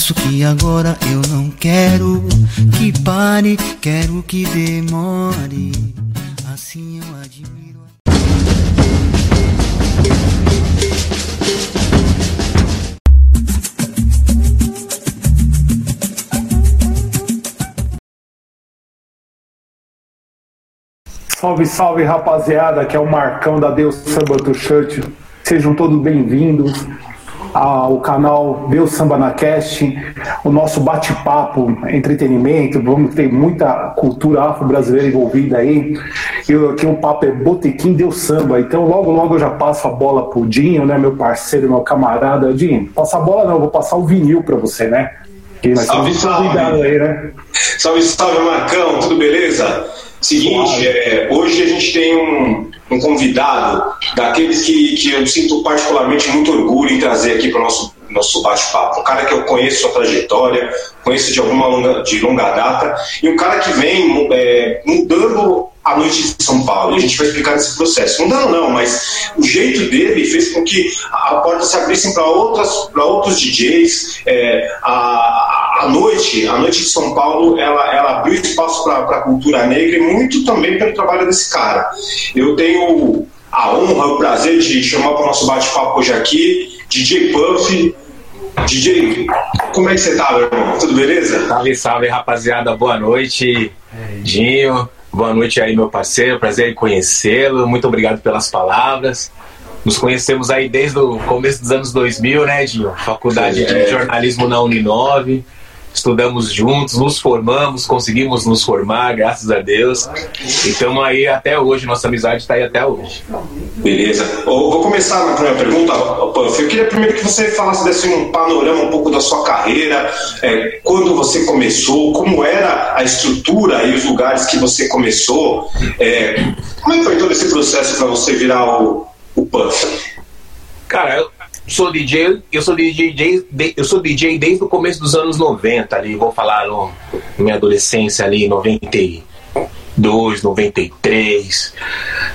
confesso que agora eu não quero que pare, quero que demore. Assim eu admiro. Salve, salve rapaziada, que é o Marcão da Deus Samba do Church. Sejam todos bem-vindos ao canal Deus Samba na Cast, o nosso bate-papo, entretenimento, vamos ter muita cultura afro-brasileira envolvida aí. E aqui o papo é Botequim Deus Samba, então logo logo eu já passo a bola pro Dinho, né, meu parceiro, meu camarada. Dinho, passar a bola não, eu vou passar o vinil para você, né? Que salve, salve. Aí, né? Salve, salve, Marcão, tudo beleza? Seguinte, é, hoje a gente tem um, um convidado daqueles que, que eu sinto particularmente muito orgulho em trazer aqui para o nosso, nosso bate-papo. Um cara que eu conheço sua trajetória, conheço de alguma longa, de longa data, e um cara que vem é, mudando a noite de São Paulo. E a gente vai explicar esse processo. Mudando não, mas o jeito dele fez com que a porta se abrisse para outros DJs. É, a, a noite, a noite de São Paulo, ela, ela abriu espaço para a cultura negra e muito também pelo trabalho desse cara. Eu tenho a honra, o prazer de chamar para o nosso bate-papo hoje aqui, DJ Puff. DJ, como é que você tá, meu irmão? Tudo beleza? Salve, salve, rapaziada. Boa noite, Dinho. Boa noite aí, meu parceiro. Prazer em conhecê-lo. Muito obrigado pelas palavras. Nos conhecemos aí desde o começo dos anos 2000, né, Dinho? Faculdade é. de jornalismo na Uninove estudamos juntos, nos formamos, conseguimos nos formar, graças a Deus. E estamos aí até hoje, nossa amizade está aí até hoje. Beleza. Eu vou começar na primeira pergunta, Puff. Eu queria primeiro que você falasse desse um panorama um pouco da sua carreira, é, quando você começou, como era a estrutura e os lugares que você começou. É, como é que foi todo esse processo para você virar o, o Puff? Cara, eu sou DJ, eu sou DJ, eu sou DJ desde o começo dos anos 90 ali, vou falar no, minha adolescência ali, 92, 93.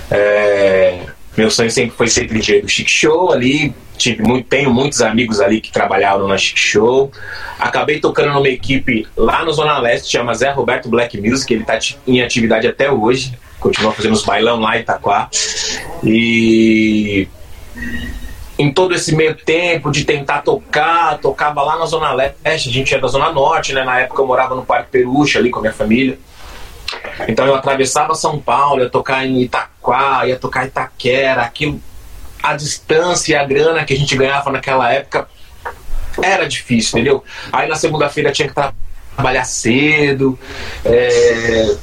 É, meu sonho sempre foi ser DJ do Chic Show ali, tive muito, tenho muitos amigos ali que trabalharam na Chic Show. Acabei tocando numa equipe lá no Zona Leste, chama Zé Roberto Black Music, ele está em atividade até hoje, continua fazendo os bailão lá em Itaquá. E em todo esse meio tempo de tentar tocar, tocava lá na Zona Leste, a gente é da Zona Norte, né? Na época eu morava no Parque Perucha ali com a minha família. Então eu atravessava São Paulo, ia tocar em Itaquá, ia tocar em Itaquera, aquilo, a distância e a grana que a gente ganhava naquela época era difícil, entendeu? Aí na segunda-feira tinha que trabalhar cedo, é,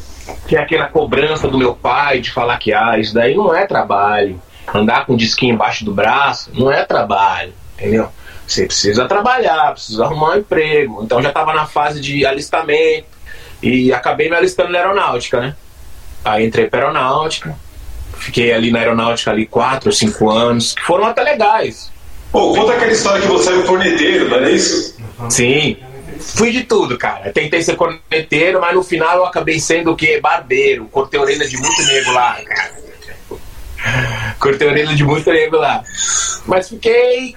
tinha aquela cobrança do meu pai de falar que ah, isso daí não é trabalho andar com um disquinho embaixo do braço não é trabalho, entendeu? Você precisa trabalhar, precisa arrumar um emprego. Então já estava na fase de alistamento e acabei me alistando na aeronáutica, né? Aí entrei para aeronáutica, fiquei ali na aeronáutica ali quatro ou cinco anos, que foram até legais. Pô, conta aquela história que você era corneteiro, não era isso? Sim, fui de tudo, cara. Tentei ser corneteiro, mas no final eu acabei sendo o quê? Barbeiro. Cortei orelha de muito nego lá, cara. Cortei a orelha de muito nego lá. Mas fiquei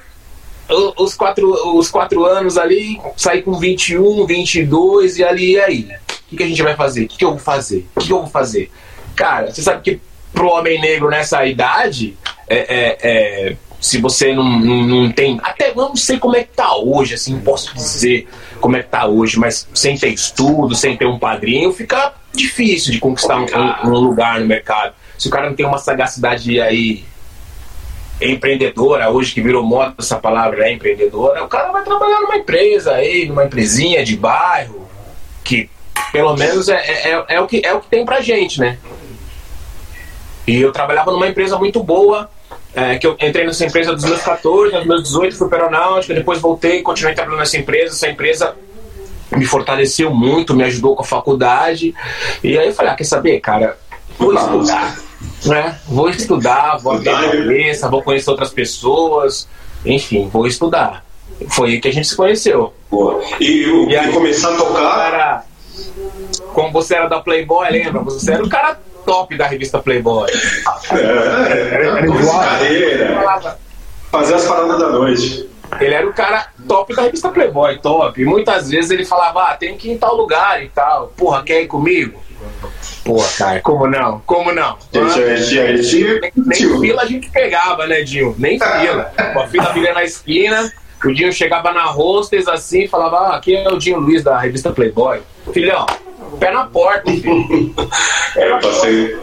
os quatro, os quatro anos ali, saí com 21, 22 e ali, e aí? O que, que a gente vai fazer? O que, que eu vou fazer? O que, que eu vou fazer? Cara, você sabe que pro homem negro nessa idade, é, é, é, se você não, não, não, tem. Até eu não sei como é que tá hoje, assim, posso dizer como é que tá hoje, mas sem ter estudo, sem ter um padrinho, fica difícil de conquistar um, um lugar no mercado se o cara não tem uma sagacidade aí empreendedora, hoje que virou moda essa palavra é empreendedora, o cara vai trabalhar numa empresa aí, numa empresinha de bairro, que pelo menos é, é, é, é o, que, é o que tem pra gente, né? E eu trabalhava numa empresa muito boa, é, que eu entrei nessa empresa dos meus 14, dos meus 18, fui para aeronáutica, depois voltei, continuei trabalhando nessa empresa, essa empresa me fortaleceu muito, me ajudou com a faculdade, e aí eu falei, ah, quer saber, cara, vou estudar né? Vou estudar, vou abrir a cabeça, vou conhecer outras pessoas, enfim, vou estudar. Foi aí que a gente se conheceu. Boa. E, e, aí, começar a tocar. Era, como você era da Playboy, lembra? Você era o cara top da revista Playboy. É, era, era, era carreira. Fazer as paradas da noite. ele era o cara top da revista Playboy, top. E muitas vezes ele falava, ah, tem que ir em tal lugar e tal. Porra, quer ir comigo? Porra, cara, como não? Como não? nem, nem fila a gente pegava, né, Dinho? Nem fila. A fila vinha na esquina, o Dinho chegava na hostess assim e falava, ah, aqui é o Dinho Luiz da revista Playboy. Filhão, pé na porta, filho. é, eu passei.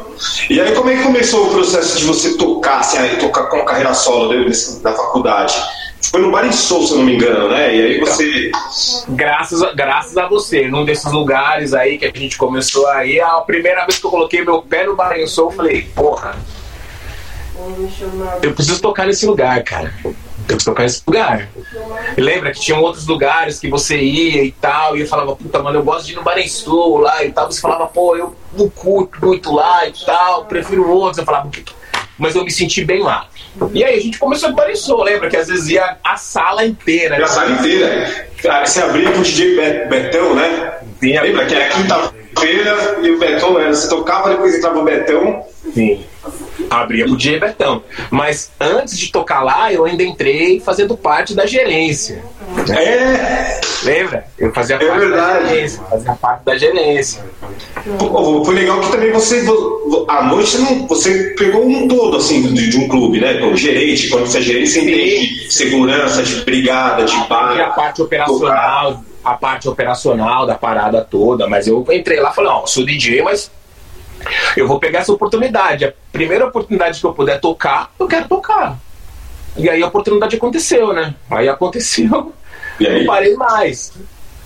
E aí, como é que começou o processo de você tocar, assim, aí, tocar com a carreira solo da faculdade? Foi no Barisol, se eu não me engano, né? E aí você. Graças a, graças a você, num desses lugares aí que a gente começou aí, a primeira vez que eu coloquei meu pé no Barisol, eu falei, porra. Eu preciso tocar nesse lugar, cara. Eu preciso tocar nesse lugar. E lembra que tinham outros lugares que você ia e tal, e eu falava, puta, mano, eu gosto de ir no Barensul lá e tal. Você falava, pô, eu não curto muito lá e tal, prefiro outros. Eu falava, mas eu me senti bem lá. E aí a gente começou a Barensul, lembra? Que às vezes ia a sala inteira. Né? A sala inteira. Cara, você abria pro DJ Betão, né? Sim, lembra que era quinta-feira e o Betão era, você tocava, depois entrava o Betão. Sim abria pro DJ Betão. Mas antes de tocar lá, eu ainda entrei fazendo parte da gerência. É! Lembra? Eu fazia é parte verdade. da gerência. Fazia parte da gerência. Pô, foi legal que também você, à noite, você, pegou um todo, assim, de, de um clube, né? Como gerente, quando você é gerente, você entende de segurança, de brigada, de bar. a parte operacional, tocar. A parte operacional da parada toda, mas eu entrei lá e falei, ó, sou DJ, mas eu vou pegar essa oportunidade. A primeira oportunidade que eu puder tocar, eu quero tocar. E aí a oportunidade aconteceu, né? Aí aconteceu. E aí? Não parei mais.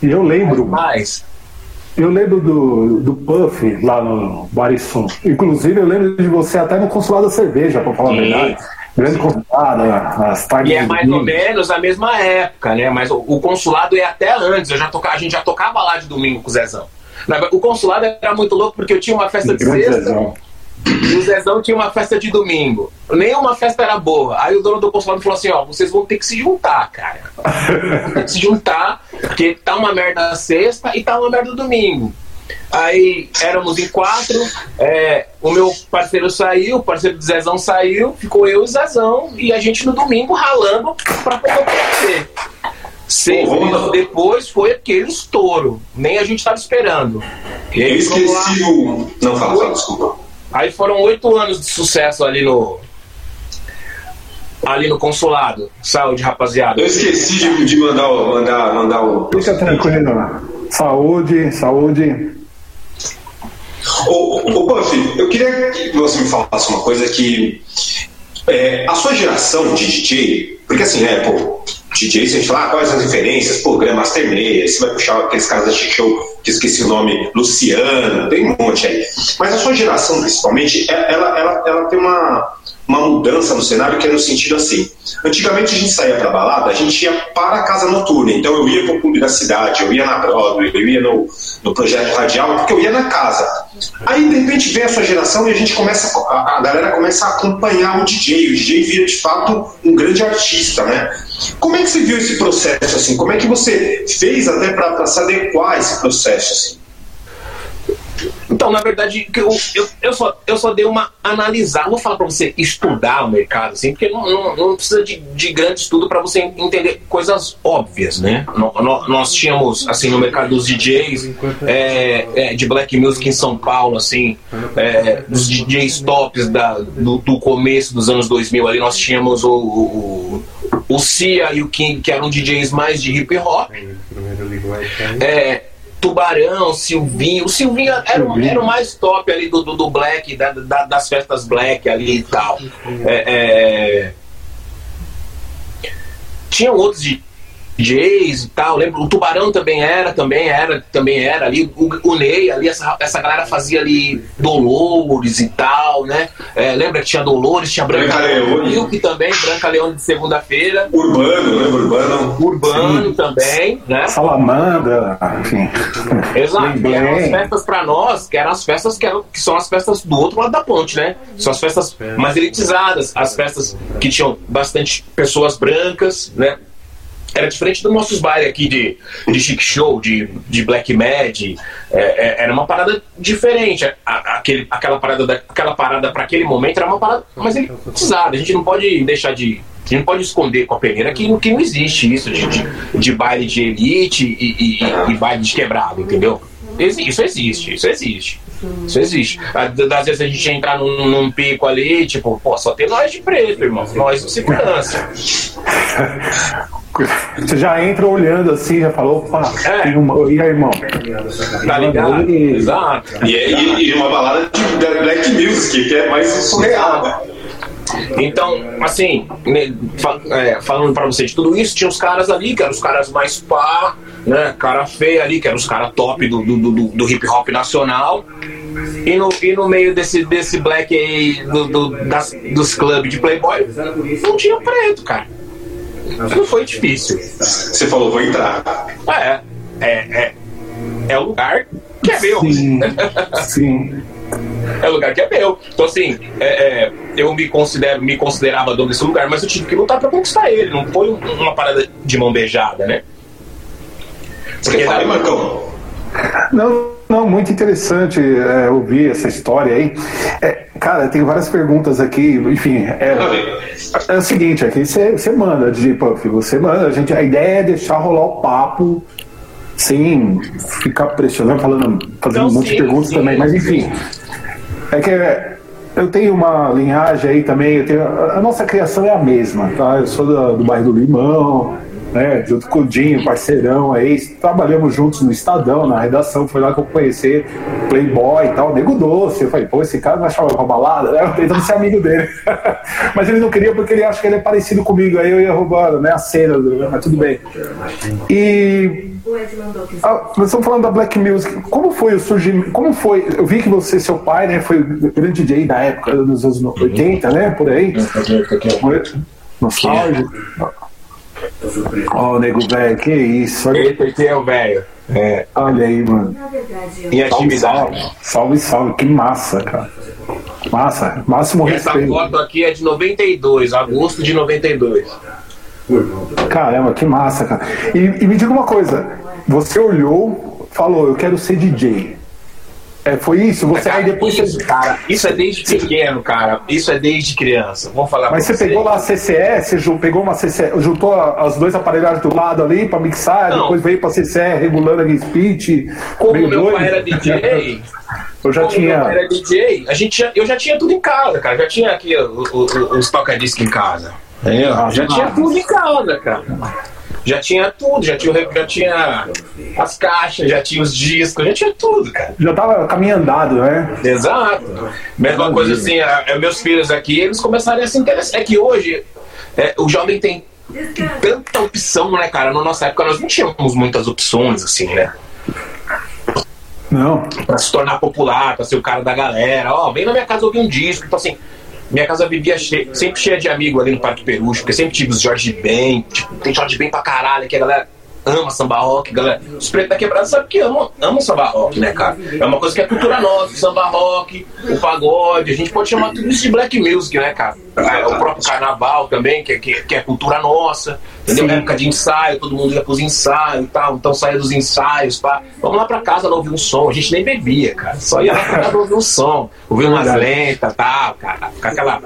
E eu lembro. Mais. Eu lembro do, do Puff lá no Barisum. Inclusive, eu lembro de você até no Consulado da Cerveja, pra falar Sim. a verdade. Grande convidado, as tardes. E é mais ou menos a mesma época, né? Mas o, o, consulado é até antes. Eu já tocava, a gente já tocava lá de domingo com o Zezão. O consulado era muito louco porque eu tinha uma festa de sexta. E o Zezão tinha uma festa de domingo. Nenhuma festa era boa. Aí o dono do consulado falou assim: ó, vocês vão ter que se juntar, cara. Vão ter que se juntar, porque tá uma merda na sexta e tá uma merda no domingo. Aí éramos em quatro, é, o meu parceiro saiu, o parceiro do Zezão saiu, ficou eu e o Zezão, e a gente no domingo ralando pra poder acontecer. Seis meses depois foi aquele estouro. Nem a gente estava esperando. Eu esqueci o. Não, fala, fala, desculpa. Aí foram oito anos de sucesso ali no. Ali no consulado. Saúde, rapaziada. Eu esqueci de, de mandar, o, mandar, mandar o. Fica tranquilo. Saúde, saúde. Ô, Buffy, eu queria que você me falasse uma coisa que. É, a sua geração de DJ, porque assim, né, pô, DJ, você fala ah, quais as referências, pô, Grandmaster Meia, você vai puxar aqueles caras da Chic Show, que esqueci o nome, Luciano, tem um monte aí. Mas a sua geração, principalmente, é, ela, ela, ela tem uma, uma mudança no cenário que é no sentido assim. Antigamente a gente saía pra balada, a gente ia para a casa noturna. Então eu ia pro clube da cidade, eu ia na Broadway, eu ia no, no projeto radial, porque eu ia na casa. Aí de repente vem a sua geração e a gente começa, a, a galera começa a acompanhar o DJ. O DJ vira de fato um grande artista, né? Como é que você viu esse processo assim? Como é que você fez até para se adequar a esse processo assim? Então, na verdade, eu, eu, eu, só, eu só dei uma analisar, não vou falar para você estudar o mercado, assim, porque não, não, não precisa de, de grande estudo para você entender coisas óbvias, né? Nós, nós tínhamos, assim, no mercado dos DJs é, é, de Black Music em São Paulo, assim, é, dos DJs tops da, do, do, começo dos anos 2000 ali, nós tínhamos o, o, o Cia e o King, que eram DJs mais de hip hop. É, Tubarão, Silvinho. O Silvinho era, era o mais top ali do, do, do Black, da, da, das festas Black ali e tal. É, é... Tinham outros de DJs e tal. Lembro, o Tubarão também era, também era, também era ali. O, o Ney, ali, essa, essa galera fazia ali Dolores e tal, né? É, lembra que tinha Dolores, tinha Branca, Branca Leone. que também, Branca Leone de segunda-feira. Urbano, lembra? Urbano. Urbano Sim. também, né? Salamandra, enfim. Exato. E eram as festas pra nós, que eram as festas que, eram, que são as festas do outro lado da ponte, né? São as festas mais elitizadas, as festas que tinham bastante pessoas brancas, né? Era diferente dos nossos bares aqui de, de chic show, de, de black mad. É, é, era uma parada diferente. A, aquela parada, da, aquela parada para aquele momento era uma parada mais elitizada. A gente não pode deixar de, A gente não pode esconder com a peneira que, que não existe isso de, de, de baile de elite e, e, e, baile de quebrado, entendeu? Isso existe, isso existe. Isso existe. Às vezes a gente entra num, num, pico ali, tipo, pô, só tem nós de preto, irmão. Nós de segurança. Você já entra olhando assim, já falou, opa, é. uma... e aí, irmão? Tá ligado? E... Exato. E, e, e uma balada de Black Music, que é mais surreal, né? Então, assim, né, é, falando para você de tudo isso, tinha os caras ali, que eram os caras mais pá, né? Cara feia ali, que eram os caras top do, do, do, do, hip hop nacional. E no, e no meio desse, desse black aí, do, do das, dos clubes de Playboy, não tinha preto, cara. Não foi difícil. Você falou, vou entrar. É, é, é, é o lugar que é meu. Sim. Sim. É o lugar que é meu. Então, assim, é, é, eu me considero, me considerava dono desse lugar, mas eu tive que lutar pra conquistar ele. Não foi uma parada de mão beijada, né? Você quer falar, Marcão? Não, não, muito interessante é, ouvir essa história aí. É, cara, tem várias perguntas aqui, enfim. É, é o seguinte, aqui você, você manda, DJ Puff, você manda. A, gente, a ideia é deixar rolar o papo sem ficar pressionando, falando, fazendo não, um monte sim, de perguntas sim, também, mas enfim. É que eu tenho uma linhagem aí também, tenho, a nossa criação é a mesma, tá? Eu sou do, do bairro do Limão, né, junto com o Dinho, parceirão aí, trabalhamos juntos no Estadão, na redação, foi lá que eu conheci Playboy e tal, Nego Doce, eu falei, pô, esse cara vai chamar pra balada, né, eu tentando ser amigo dele, mas ele não queria porque ele acha que ele é parecido comigo, aí eu ia roubando, né, a cena, mas tudo bem. E... Ah, nós estamos falando da Black Music, como foi o surgimento, como foi, eu vi que você, seu pai, né, foi grande DJ da época, dos anos 80, né, por aí, nostálgico. Ó, oh, nego velho, que isso. Eita, aqui é o velho. É. Olha aí, mano. Em atividade. Salve, salve, salve, que massa, cara. Massa, máximo Essa respeito. Essa foto aqui é de 92, agosto de 92. Caramba, que massa, cara. E, e me diga uma coisa: você olhou, falou, eu quero ser DJ. É, foi isso? Você cara, aí depois isso, você... cara, isso é desde pequeno, cara. Isso é desde criança. Vamos falar Mas você, você, pegou lá a CCE, você pegou uma CCE, juntou as dois aparelhagens do lado ali para mixar, Não. depois veio para CCE regulando a speech. Como meu doido. pai era DJ, eu já Como tinha. Meu pai era DJ, a gente já, eu já tinha tudo em casa, cara. Já tinha aqui os toca-discos em casa. Entendeu? Ah, já tinha tudo em casa, cara já tinha tudo, já tinha, já tinha as caixas, já tinha os discos, já tinha tudo, cara. Já tava caminho andado, né? Exato. Mesma coisa assim, a, a, meus filhos aqui, eles começaram a se interessar. É que hoje é, o jovem tem tanta opção, né, cara? Na nossa época nós não tínhamos muitas opções, assim, né? Não. Pra se tornar popular, pra ser o cara da galera. Ó, oh, vem na minha casa ouvir um disco. Então, assim, minha casa vivia sempre cheia de amigos ali no Parque Perucho, porque sempre tive os Jorge Ben, tipo, tem Jorge Ben pra caralho, que a galera ama samba rock, galera. Os pretos da quebrada sabem que amam, amam samba rock, né, cara? É uma coisa que é cultura nossa, o samba rock, o pagode, a gente pode chamar tudo isso de black music, né, cara? É, o próprio carnaval também, que, que, que é cultura nossa. Entendeu? Sim. Época de ensaio, todo mundo ia pros ensaios e tal, então saía dos ensaios, pá. Vamos lá pra casa não ouvir um som. A gente nem bebia, cara. Só ia lá pra casa ouvir um som, ouvir umas lentas e tal, cara. Com aquela.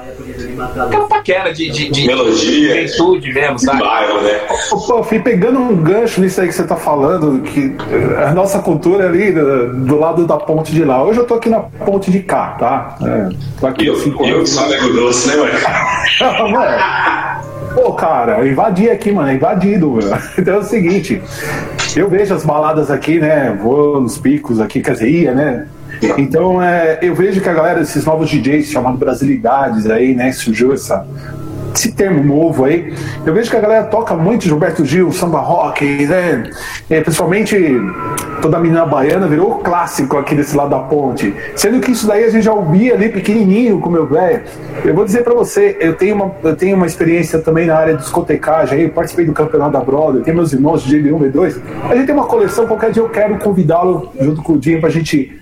Aquela paquera de, de, de melodia. Juventude mesmo, sabe? Bairro, né? Pô, fui pegando um gancho nisso aí que você tá falando, que a nossa cultura é ali do, do lado da ponte de lá. Hoje eu tô aqui na ponte de cá, tá? É, tô aqui eu, cinco eu anos. Eu sou nego doce, né, mano? Pô, cara, invadi aqui, mano, invadido. Então é o seguinte, eu vejo as baladas aqui, né? Vou nos picos aqui, quer dizer, ia, né? Então é, eu vejo que a galera, esses novos DJs chamados Brasilidades aí, né? Surgiu essa, esse termo novo aí. Eu vejo que a galera toca muito Gilberto Gil, samba rock, né? É, principalmente toda a menina baiana virou clássico aqui desse lado da ponte. Sendo que isso daí a gente já ouvia ali pequenininho com meu velho. Eu vou dizer para você, eu tenho, uma, eu tenho uma experiência também na área de discotecagem aí, participei do campeonato da Brother, tenho meus irmãos de G1, B2. A gente tem uma coleção, qualquer dia eu quero convidá-lo junto com o Dinho pra gente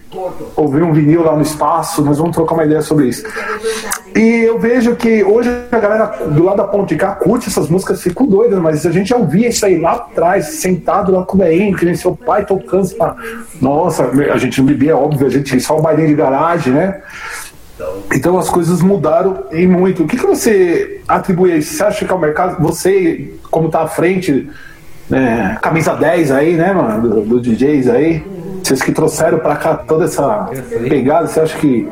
ouvir um vinil lá no espaço, nós vamos trocar uma ideia sobre isso. E eu vejo que hoje a galera do lado da ponte cá curte essas músicas, ficam doidas, mas a gente já ouvia isso aí lá atrás, sentado lá com o Beinho, que nem seu pai tocando. Nossa, a gente não bebia, óbvio, a gente só o bailinho de garagem, né? Então as coisas mudaram em muito. O que, que você atribui a isso? Você acha que é o mercado, você, como está à frente, né, camisa 10 aí, né, mano, do, do DJs aí, vocês que trouxeram para cá toda essa pegada, você acha que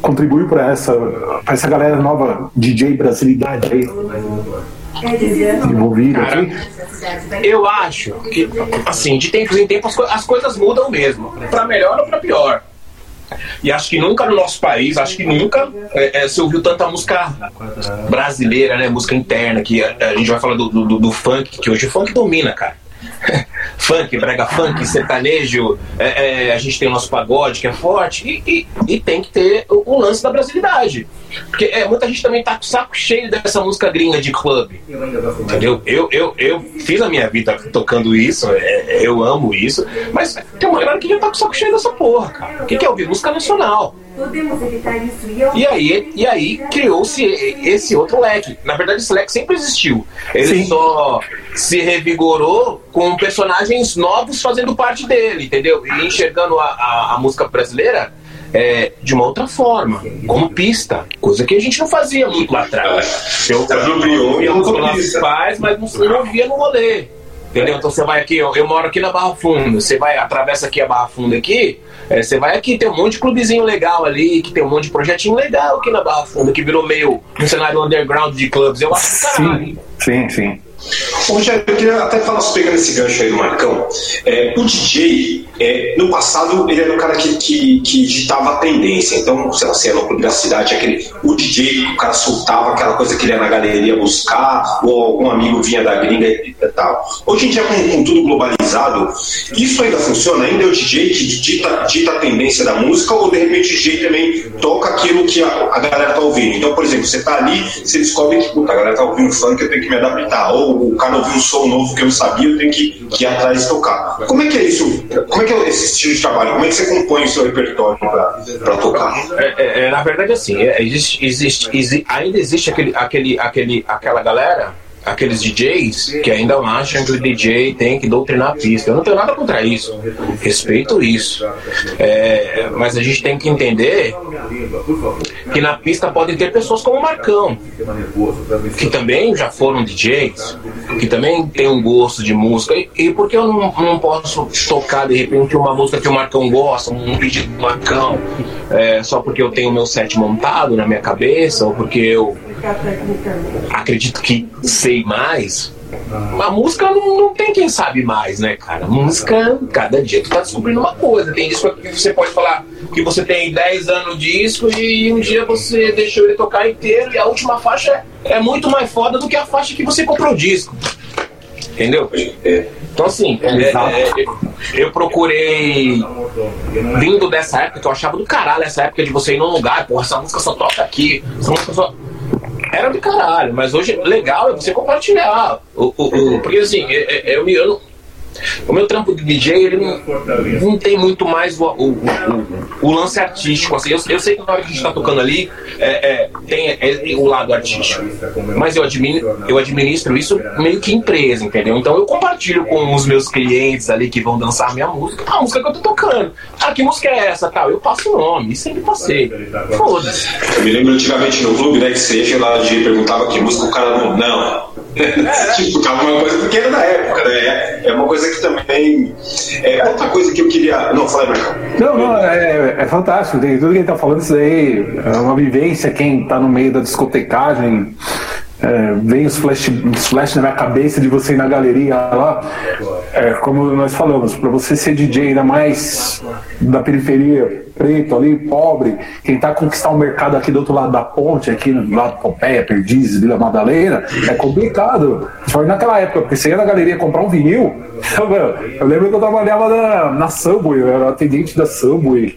contribuiu para essa, pra essa galera nova DJ brasilidade aí? Envolvida aqui? Eu acho que, assim, de tempos em tempos as coisas mudam mesmo, para melhor ou para pior. E acho que nunca no nosso país, acho que nunca é, é, se ouviu tanta música brasileira, né? Música interna, que a, a gente vai falar do, do, do, funk, que hoje o funk domina, cara. funk, brega funk, sertanejo, é, é, a gente tem o nosso pagode que é forte, e, e, e tem que ter o, o, lance da brasilidade. Porque é, muita gente também tá com o saco cheio dessa música gringa de clube. Entendeu? Eu, eu, eu fiz a minha vida tocando isso, é, é, eu amo isso, mas tem uma galera que já tá com o saco cheio dessa porra, cara. O que, que é ouvir? Música nacional. Podemos evitar isso. E aí, e aí criou-se esse outro leque. Na verdade, esse leque sempre existiu. Ele Sim. só se revigorou com personagens novos fazendo parte dele, entendeu? E enxergando a, a, a música brasileira é, de uma outra forma, como pista, coisa que a gente não fazia muito lá atrás. Eu, eu ouvia os nossos pais, mas não, não ouvia no rolê. Entendeu? Então você vai aqui, eu, eu, moro aqui na Barra Funda, você vai, atravessa aqui a Barra Funda aqui, é, você vai aqui, tem um monte de clubezinho legal ali, que tem um monte de projetinho legal aqui na Barra Funda, que virou meio um cenário underground de clubes. Eu acho que caralho. Sim, sim, Rogério, eu queria até falar, pegando esse gancho aí do Marcão, é, o DJ, é, no passado, ele era o cara que, que, que ditava a tendência. Então, sei lá, você ia no clube da cidade, aquele, o DJ, o cara soltava aquela coisa que ele ia na galeria buscar, ou algum amigo vinha da gringa e tal. Hoje em dia, com, com tudo globalizado, isso ainda funciona? Ainda é o DJ que dita, dita a tendência da música, ou de repente o DJ também toca aquilo que a, a galera tá ouvindo? Então, por exemplo, você tá ali, você descobre que, puta, a galera tá ouvindo funk, eu tenho que me adaptar, ou o cara ouviu um som novo que eu não sabia, eu tenho que, que ir atrás e tocar. Como é que é isso? Como é que é esse estilo de trabalho? Como é que você compõe o seu repertório para tocar? É, é, é, na verdade, assim, é, existe, existe, existe, ainda existe aquele, aquele, aquele, aquela galera aqueles DJs que ainda acham que o DJ tem que doutrinar a pista. Eu não tenho nada contra isso. Respeito isso. É, mas a gente tem que entender que na pista podem ter pessoas como o Marcão, que também já foram DJs, que também tem um gosto de música. E, e por que eu não, não posso tocar de repente uma música que o Marcão gosta, um pedido do Marcão, é, só porque eu tenho meu set montado na minha cabeça, ou porque eu acredito que sei mais. A música não, não, tem quem sabe mais, né, cara? A música, cada dia tu tá descobrindo uma coisa. Tem disco que você pode falar que você tem 10 anos de disco e um dia você deixou ele tocar inteiro e a última faixa é, é muito mais foda do que a faixa que você comprou o disco. Entendeu? Então, assim, é, é, eu procurei, vindo dessa época, que eu achava do caralho essa época de você ir num lugar, porra, essa música só toca aqui, essa música só era do caralho, mas hoje legal é você compartilhar. O, o, o porque assim, é, é, eu, eu, o meu trampo de DJ, ele não, não tem muito mais o, o, o, o lance artístico. Assim. Eu, eu, sei que na hora que a gente está tocando ali, é, é, tem é, o lado artístico. Mas eu administro, eu administro isso meio que empresa, entendeu? Então eu compartilho com os meus clientes ali que vão dançar minha música. a música que eu tô tocando. Ah, que música é essa? Tal. Eu passo o nome, sempre passei. Foda-se. Eu me lembro antigamente no clube, né, que você ia lá perguntava que música o cara não. Não. Tipo, tava uma coisa pequena da época, né? É uma coisa que também. É, outra coisa que eu queria. Não, fala, Marcão. Não, não, é, é fantástico. Tem tudo que ele tá falando, isso aí é uma vivência. Quem tá no meio da discotecagem é, vem os flash, os flash na minha cabeça de você ir na galeria lá. É, como nós falamos, para você ser DJ ainda mais da periferia, preto ali, pobre, tentar conquistar o um mercado aqui do outro lado da ponte, aqui no lado de Pompeia, Perdizes, Vila Madalena, é complicado. Foi naquela época, porque você ia na galeria comprar um vinil. Eu, lembro que eu trabalhava na, na Subway, eu era atendente da Subway.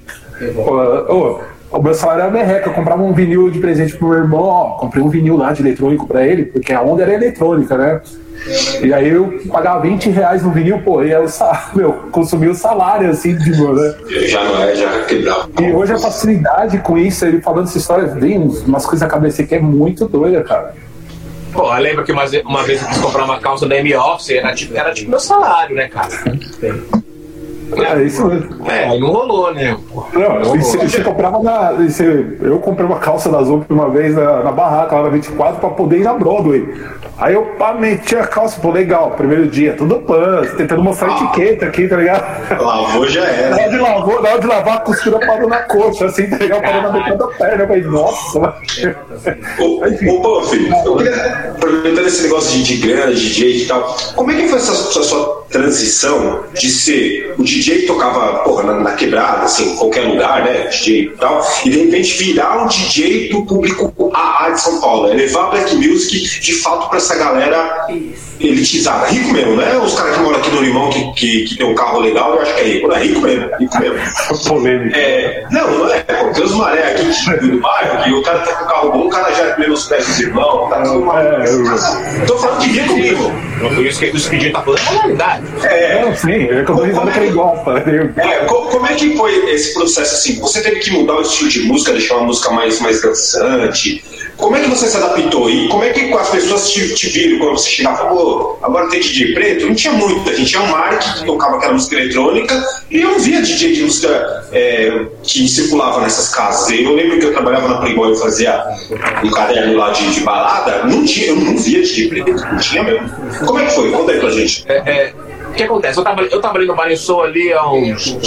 Oh, oh, o meu salário era merreca, eu comprava um vinil de presente pro meu irmão, ó, comprei um vinil lá de eletrônico pra ele, porque a onda era eletrônica, né? E aí eu pagava 20 reais no vinil, pô, e eu, meu, consumia o salário, assim, de boa, né? Já não é, já quebrava. E hoje a facilidade com isso, ele falando essa história, vem umas coisas na cabeça que é muito doida, cara. Pô, eu lembro que uma, uma vez eu quis comprar uma calça da M-Office, era tipo, era tipo meu salário, né, cara? É, isso mesmo. É, aí não rolou, né? Não, não você, você, comprava na. Você, eu comprei uma calça da Zup uma vez na, na barraca lá na 24 pra poder ir na Broadway. Aí eu pá, meti a calça, pô, legal, primeiro dia, tudo pan, tentando mostrar ah, etiqueta aqui, tá ligado? Lavou já era. Na hora de, lavou, na hora de lavar, a costura parou na coxa, assim, tá ligado? Parou na metade da perna. Eu falei, nossa, Ô, ô eu queria, aproveitando esse negócio de, de grana, DJ e tal, como é que foi essa, essa sua transição de ser o DJ que tocava, porra, na, na quebrada, assim, em qualquer lugar, né? DJ e tal, e de repente virar um DJ do público AA de São Paulo, é levar Black Music de fato pra essa galera elitizada. Rico mesmo, né? Os caras que moram aqui no Limão que, que, que tem um carro legal, eu acho que é rico, não é rico mesmo. Rico mesmo. Polêmico. É, não, não é. Pô, tem os maré aqui do bairro, que o cara tá com um carro bom, o cara já é primeiro os pés dos irmãos, tá com uma. É, eu... Tô falando de rico mesmo. Que, isso que o DJ tá falando é realidade. É, não, sim, é eu tô risando que ele gosta. É, como é que foi esse processo assim? Você teve que mudar o estilo de música, deixar uma música mais, mais dançante? Como é que você se adaptou? E como é que as pessoas te, te viram quando você chegava e agora tem DJ preto? Não tinha muita, gente tinha o Mark que tocava aquela música eletrônica e eu via DJ de música é, que circulava nessas casas. Eu lembro que eu trabalhava na Playboy e fazia um caderno lá de, de, balada, não tinha, eu não via DJ preto, não tinha mesmo. Como é que foi? Conta aí pra gente. É, é, o que acontece? Eu tava, eu tava ali no Barençou ali há uns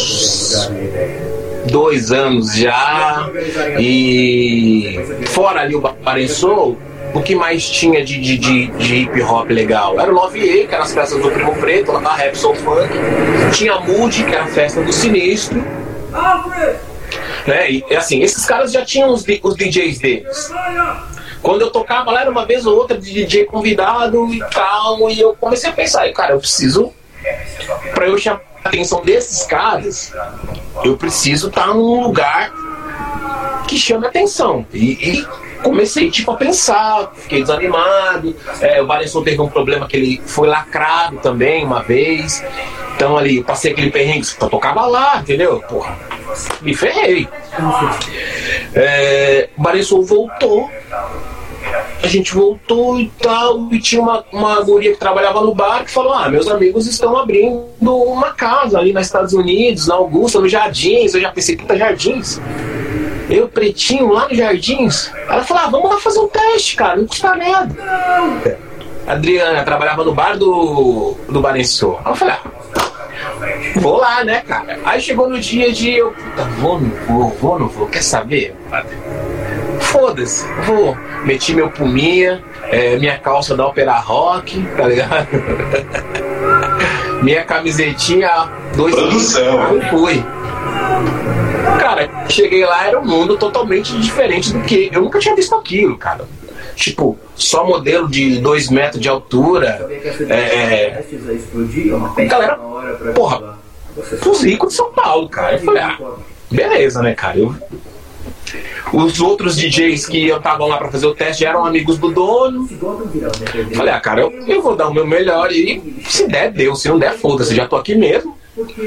dois anos já. E fora ali o Barençou, o que mais tinha de, de, de, de, hip hop legal? Era o Love A, que era as festas do Primo Preto, lá da Rap Soul Funk. Tinha a Mood, que era a festa do Sinistro. Né? E assim, esses caras já tinham os, os DJs deles. Quando eu tocava lá, era uma vez ou outra de DJ convidado e tal, e eu comecei a pensar, cara, eu preciso, para eu chamar a atenção desses caras, eu preciso estar tá num lugar que chame atenção. E, e, comecei tipo a pensar, fiquei desanimado. É, o Valençon teve um problema que ele foi lacrado também uma vez. Então ali, passei aquele perrengue, eu tocava lá, entendeu? Porra, me ferrei. É, o Valençon voltou a gente voltou e tal, e tinha uma, uma guria que trabalhava no bar que falou: Ah, meus amigos estão abrindo uma casa ali nos Estados Unidos, na Augusta, no Jardins. Eu já pensei, puta, Jardins. Eu, pretinho, lá no Jardins. Ela falou: Ah, vamos lá fazer um teste, cara, não custa nada. A Adriana trabalhava no bar do, do Barençô. Ela falou: Ah, Vou lá, né, cara? Aí chegou no dia de eu, puta, vou, não vou, vou, não vou, quer saber? Foda-se, vou. Meti meu puminha, é, minha calça da Opera Rock, tá ligado? minha camisetinha, dois Produção. Aí fui. Cara, cheguei lá, era um mundo totalmente diferente do que. Eu nunca tinha visto aquilo, cara. Tipo, só modelo de 2 metros de altura. É, é, galera, porra, os ricos de São Paulo, cara. Eu falei, ah, beleza, né, cara? Eu os outros DJs que estavam lá para fazer o teste eram amigos do dono. Falei, ah, cara, eu, eu vou dar o meu melhor e se der, deu. Se não der, foda-se, já tô aqui mesmo.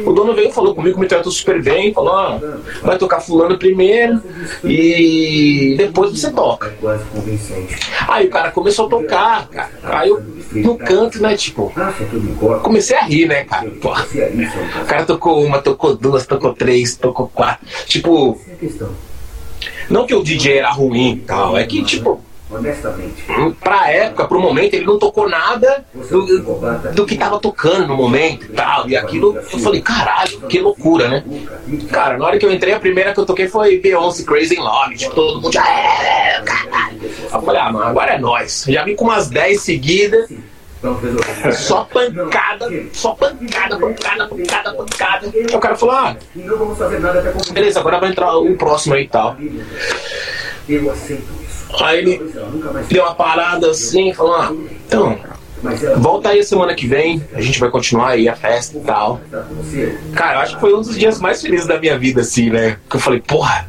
O dono veio falou comigo, me tratou super bem, falou, ah, vai tocar fulano primeiro e depois você toca. Aí o cara começou a tocar, cara. Aí eu no canto, né, tipo, comecei a rir, né, cara. Pô. O cara tocou uma, tocou duas, tocou três, tocou quatro. Tipo, não que o DJ era ruim e tal, é que, tipo, honestamente. Pra época, pro momento, ele não tocou nada do, do que tava tocando no momento e tal. E aquilo, eu falei, caralho, que loucura, né? Cara, na hora que eu entrei, a primeira que eu toquei foi Beyoncé Crazy in Love. Tipo, todo mundo. É, caralho. Eu falei, ah, mano, agora é nós. Já vim com umas 10 seguidas. Só pancada, só pancada, pancada, pancada, pancada. Aí o cara falou: ah, beleza, agora vai entrar o próximo aí e tal. Aí ele deu uma parada assim, falou: ah, então, volta aí semana que vem, a gente vai continuar aí a festa e tal. Cara, eu acho que foi um dos dias mais felizes da minha vida, assim, né? Porque eu falei: porra,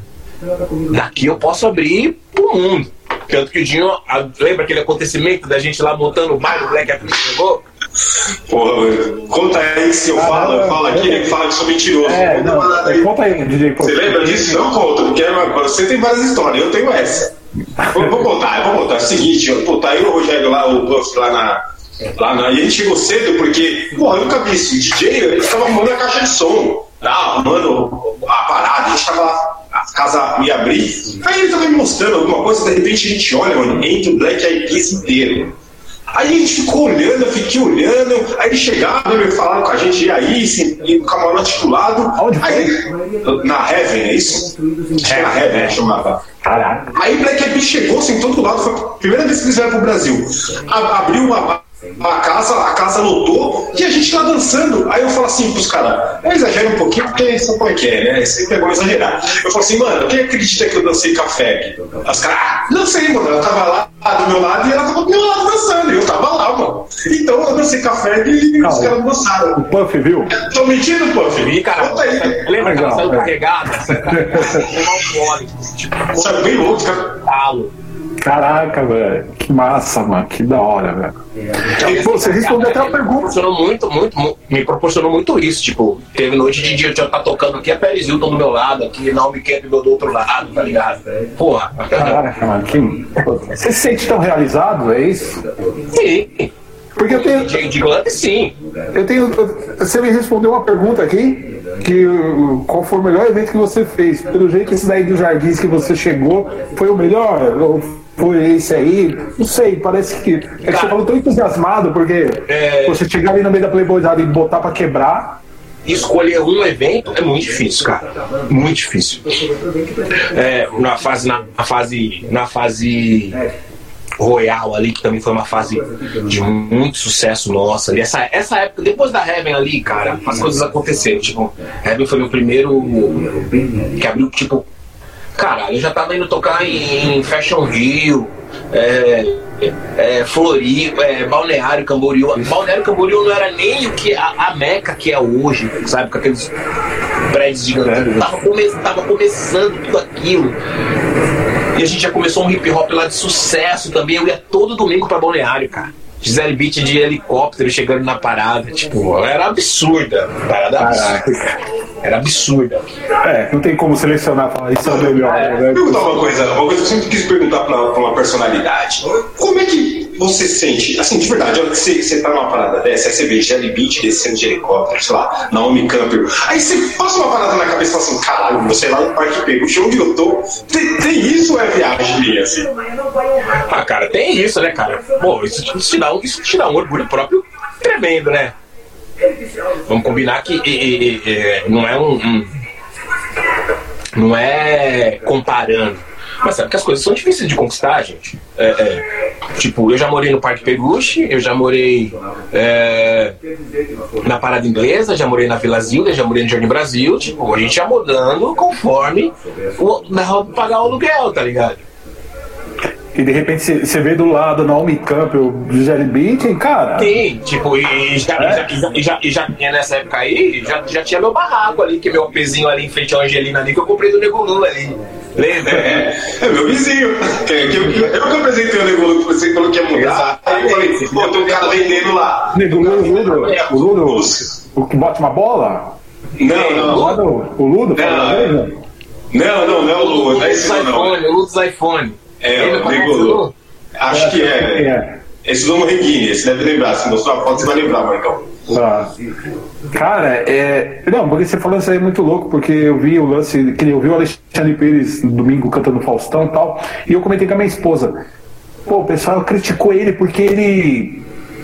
daqui eu posso abrir pro mundo. Tanto que o Dinho, lembra aquele acontecimento da gente lá montando o bairro, o Africa chegou? Porra, conta aí se eu ah, falo, eu falo aqui, ele fala que sou mentiroso. É, não, não, aí. Conta aí, DJ. Você lembra disso? Não conta, porque você tem várias histórias, eu tenho essa. vou, vou contar, eu vou contar. É o seguinte, pô, tá aí o Rogério lá, o Buff lá na, Lá na, e a gente chegou cedo porque, porra, eu nunca vi isso. O DJ, ele tava arrumando a caixa de som, tá? arrumando a parada, a gente tava lá, a casa ia abrir. Aí ele tava me mostrando alguma coisa, de repente a gente olha, mano, entra o Black Eyed Peas inteiro. Aí a gente ficou olhando, eu fiquei olhando, aí eles chegaram, me falaram com a gente, e aí, sim, e o camarote do lado. Onde aí, Na Heaven, é isso? É, na Heaven, chamava. Caraca. Aí Black Eyed chegou, sentou do lado, foi a primeira vez que eles vieram pro Brasil. Abriu uma a casa, a casa lotou e a gente tá dançando. Aí eu falo assim pros caras, eu exagero um pouquinho porque sabe como é que é, né? Você pegou a exagerar. Eu falo assim, mano, quem acredita que eu dancei café aqui? As caras, ah, não sei, mano, ela tava lá do meu lado e ela tava do meu lado dançando. E eu tava lá, mano. Então eu dancei café e os caras dançaram. O Puff, viu? Tô mentindo, Puff? Vi, cara. Conta aí. Lembra que ela Legal, saiu é. carregada? Saiu bem louco, cara. talo. Caraca, velho. Que massa, mano. Que da hora, velho. Pô, você respondeu até a Me pergunta. proporcionou muito, muito, mu- me proporcionou muito isso. Tipo, teve noite de dia eu já tá tocando aqui a Paris Hilton do meu lado, aqui Naomi Campbell do outro lado, tá ligado? Porra. Caraca, mano. Que... Você se sente tão realizado? É isso? Sim. Porque eu tenho. De, de sim. Eu tenho. Você me respondeu uma pergunta aqui. Que qual foi o melhor evento que você fez? Pelo jeito, esse daí dos jardins que você chegou foi o melhor? Ou foi esse aí? Não sei, parece que. É que você falou tão entusiasmado, porque É. você chegar ali no meio da Playboyzada e botar pra quebrar. escolher um evento é muito difícil, cara. Muito difícil. É, na fase, na, na fase, na fase Royal ali, que também foi uma fase de muito sucesso nossa. ali. Essa, essa época, depois da Heaven ali, cara, as coisas aconteceram. Tipo, Heaven foi meu primeiro que abriu, tipo, caralho, eu já tava indo tocar em, em Fashion Rio, é, é, Floripa, é, Balneário Camboriú. Balneário Camboriú não era nem o que a, a Meca que é hoje, sabe? Com aqueles prédios gigantes. Tava, come, tava começando tudo aquilo. E a gente já começou um hip hop lá de sucesso também. Eu ia todo domingo pra Balneário, cara. Gisele Beat de helicóptero chegando na parada. Tipo, era absurda. Parada absurda. Era absurda. É, não tem como selecionar e falar isso é o melhor. Deixa né? perguntar uma coisa, uma coisa que eu sempre quis perguntar pra, pra uma personalidade. Como é que você sente, assim, de verdade, a hora que você, você tá numa parada dessa, aí você vê Jelly Beat descendo de helicóptero, sei lá, Naomi Campbell, aí você passa uma parada na cabeça e fala assim, caralho, você lá no Parque Peruche, onde eu tô, tem, tem isso ou é viagem minha, assim? Ah, cara, tem isso, né, cara? Pô, isso, te- isso te dá isso te dá um orgulho próprio tremendo, né? Vamos combinar que e- e- e- é, não é um, um- Não é comparando. Mas sabe que as coisas são difíceis de conquistar, gente. É, é, tipo, eu já morei no Parque Peruche, eu já morei é, na Parada Inglesa, já morei na Vila Zilda, já morei no Jardim Brasil. Tipo, a gente ia mudando conforme o, pagar o aluguel, tá ligado? E de repente você- vê do lado Naomi Campbell, Jelly Beat, e, cara. Tem, tipo, e já, e já, e já, e já, e já tinha nessa época aí, já, já tinha meu barraco ali, que é meu pezinho ali em frente ao Angelina ali, que eu comprei do Nego Lula ali. Lembra? É, é meu vizinho. Que, que, que, eu que apresentei o Nego Lula, você falou que ia mudar. Aí eu falei, pô, tem um cara vendendo lá. Nego Ludo, o Ludo, É, o Ludo, o que bota uma bola? Não, não. No- o Ludo, fala Não. mesmo? Não, não, não é o Lula, não é dos não, não. iPhone, o Lula dos iPhone. É, o é. Lula? Acho que é. É. Esse nome Reguini, você deve lembrar. Se mostrar a foto, você vai lembrar, Marcão. Tá. Cara, é. Não, porque você falando isso aí é muito louco, porque eu vi o lance, que eu vi o Alexandre Pires no domingo cantando Faustão e tal, e eu comentei com a minha esposa. Pô, o pessoal criticou ele porque ele.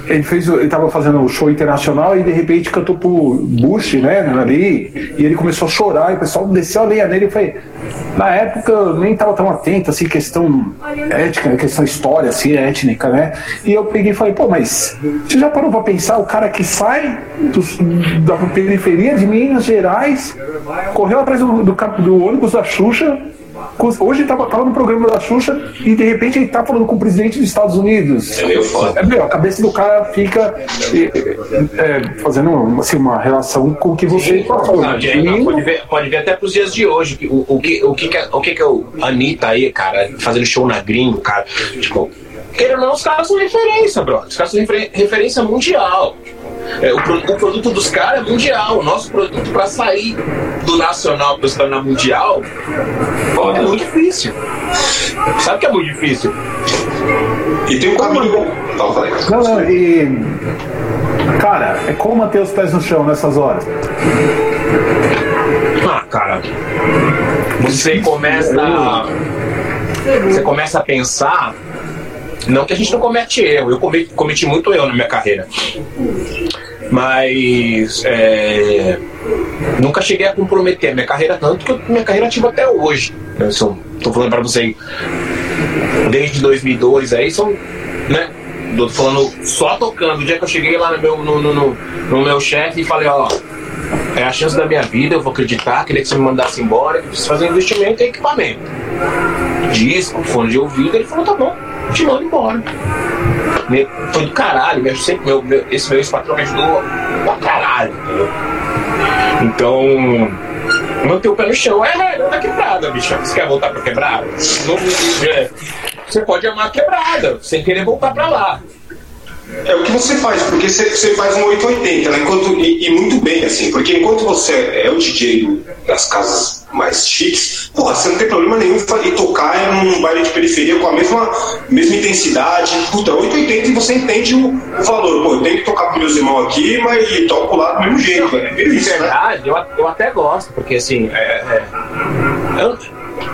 Ele fez, ele tava fazendo o show internacional e de repente cantou pro Bush, né, ali, e ele começou a chorar, e o pessoal desceu a lenha nele e falei, na época eu nem tava tão atento, assim, questão ética, questão história, assim, étnica, né, e eu peguei e falei, pô, mas você já parou pra pensar, o cara que sai dos- da periferia de Minas Gerais, correu atrás do, do, do ônibus da Xuxa, hoje tava, tava no programa da Xuxa e de repente ele tá falando com o presidente dos Estados Unidos. É meio foda. É, meu, a cabeça do cara fica é, é, fazendo assim, uma relação com o que você gente, não, pode, ver, pode ver até pros dias de hoje. O, o, que, o, que, que, é- o que que é o Anitta aí, cara, fazendo show na gringo, cara. Tipo, querendo ou não, os caras são referência, brother. Os caras são refer- referência mundial. É, o, pro- o produto dos caras é mundial. O nosso produto, pra sair do nacional pra se tornar mundial, é muito difícil. Sabe que é muito difícil? E tem um caminho. Não. Não, não, e. Cara, é como manter os pés no chão nessas horas? Ah, cara. Você começa. Você começa a pensar. Não que a gente não comete erro, eu cometi, cometi muito erro na minha carreira. Mas é, nunca cheguei a comprometer minha carreira tanto que minha carreira ativa até hoje. Estou falando para você desde 2002 aí são, né? Tô falando só tocando. O dia que eu cheguei lá no meu, no, no, no meu chefe e falei, ó, é a chance da minha vida, eu vou acreditar, queria que você me mandasse embora, que precisa fazer investimento em equipamento. Disco, fone de ouvido, ele falou, tá bom, te mando embora. Foi do caralho, me sempre, meu, meu, esse meu ex-patrão me ajudou pra caralho, entendeu? Então, manter o pé no chão é regra da quebrada, bicho. Você quer voltar pra quebrada? Não, é, você pode amar a quebrada, sem querer voltar pra lá. É o que você faz, porque você, você faz um 880, né? Enquanto, e, e, muito bem, assim, porque enquanto você é o DJ das casas mais chiques, porra, você não tem problema nenhum em tocar em um baile de periferia com a mesma, mesma intensidade. Puta, 880 e você entende o, o, valor. Pô, eu tenho que tocar com meus irmãos aqui, mas toco lá do mesmo jeito, velho. É isso, verdade, né? eu, eu até gosto, porque assim, é, é, eu,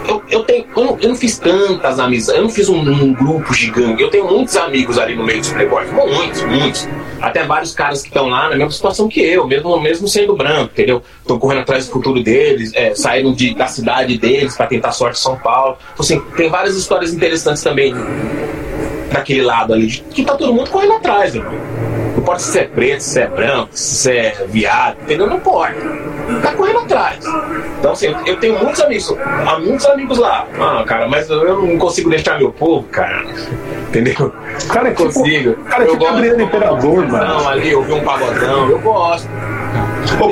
eu, eu, tenho, eu não, eu, não, fiz tantas amizades, eu não fiz um, um, grupo gigante. Eu tenho muitos amigos ali no meio dos playboys, muitos, muitos. Até vários caras que estão lá na mesma situação que eu, mesmo, mesmo sendo branco, entendeu? Estão correndo atrás do futuro deles, é, saíram de, da cidade deles para tentar sorte em São Paulo. Então, assim, tem várias histórias interessantes também daquele lado ali, que tá todo mundo correndo atrás, irmão. Não importa se é preto, se é branco, se é viado, entendeu? Não importa. Tá correndo atrás. Então, assim, eu tenho muitos amigos, há muitos amigos lá. Ah, cara, mas eu não consigo deixar meu povo, cara. Entendeu? Cara, é tipo, consigo. Cara, é eu tipo Adriano Imperador, mano. ali, ouvir um pagodão, eu gosto. Pô,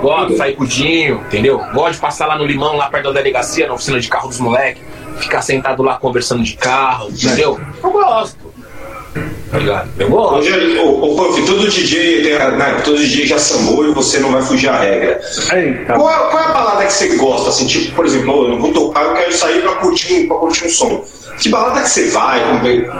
gosto de sair com o Dinho, entendeu? Gosto de passar lá no limão, lá perto da delegacia, na oficina de carro dos moleques, ficar sentado lá conversando de carro, entendeu? Eu gosto. Tá ligado? Eu gosto. Hoje, ô, Puff, todo DJ, tem, né, todo DJ já sambou e você não vai fugir à regra. Eita. Qual, é, qual é a balada que você gosta? Assim, tipo, por exemplo, eu não vou tocar, eu quero sair pra curtir, pra curtir um som. Que balada que você vai,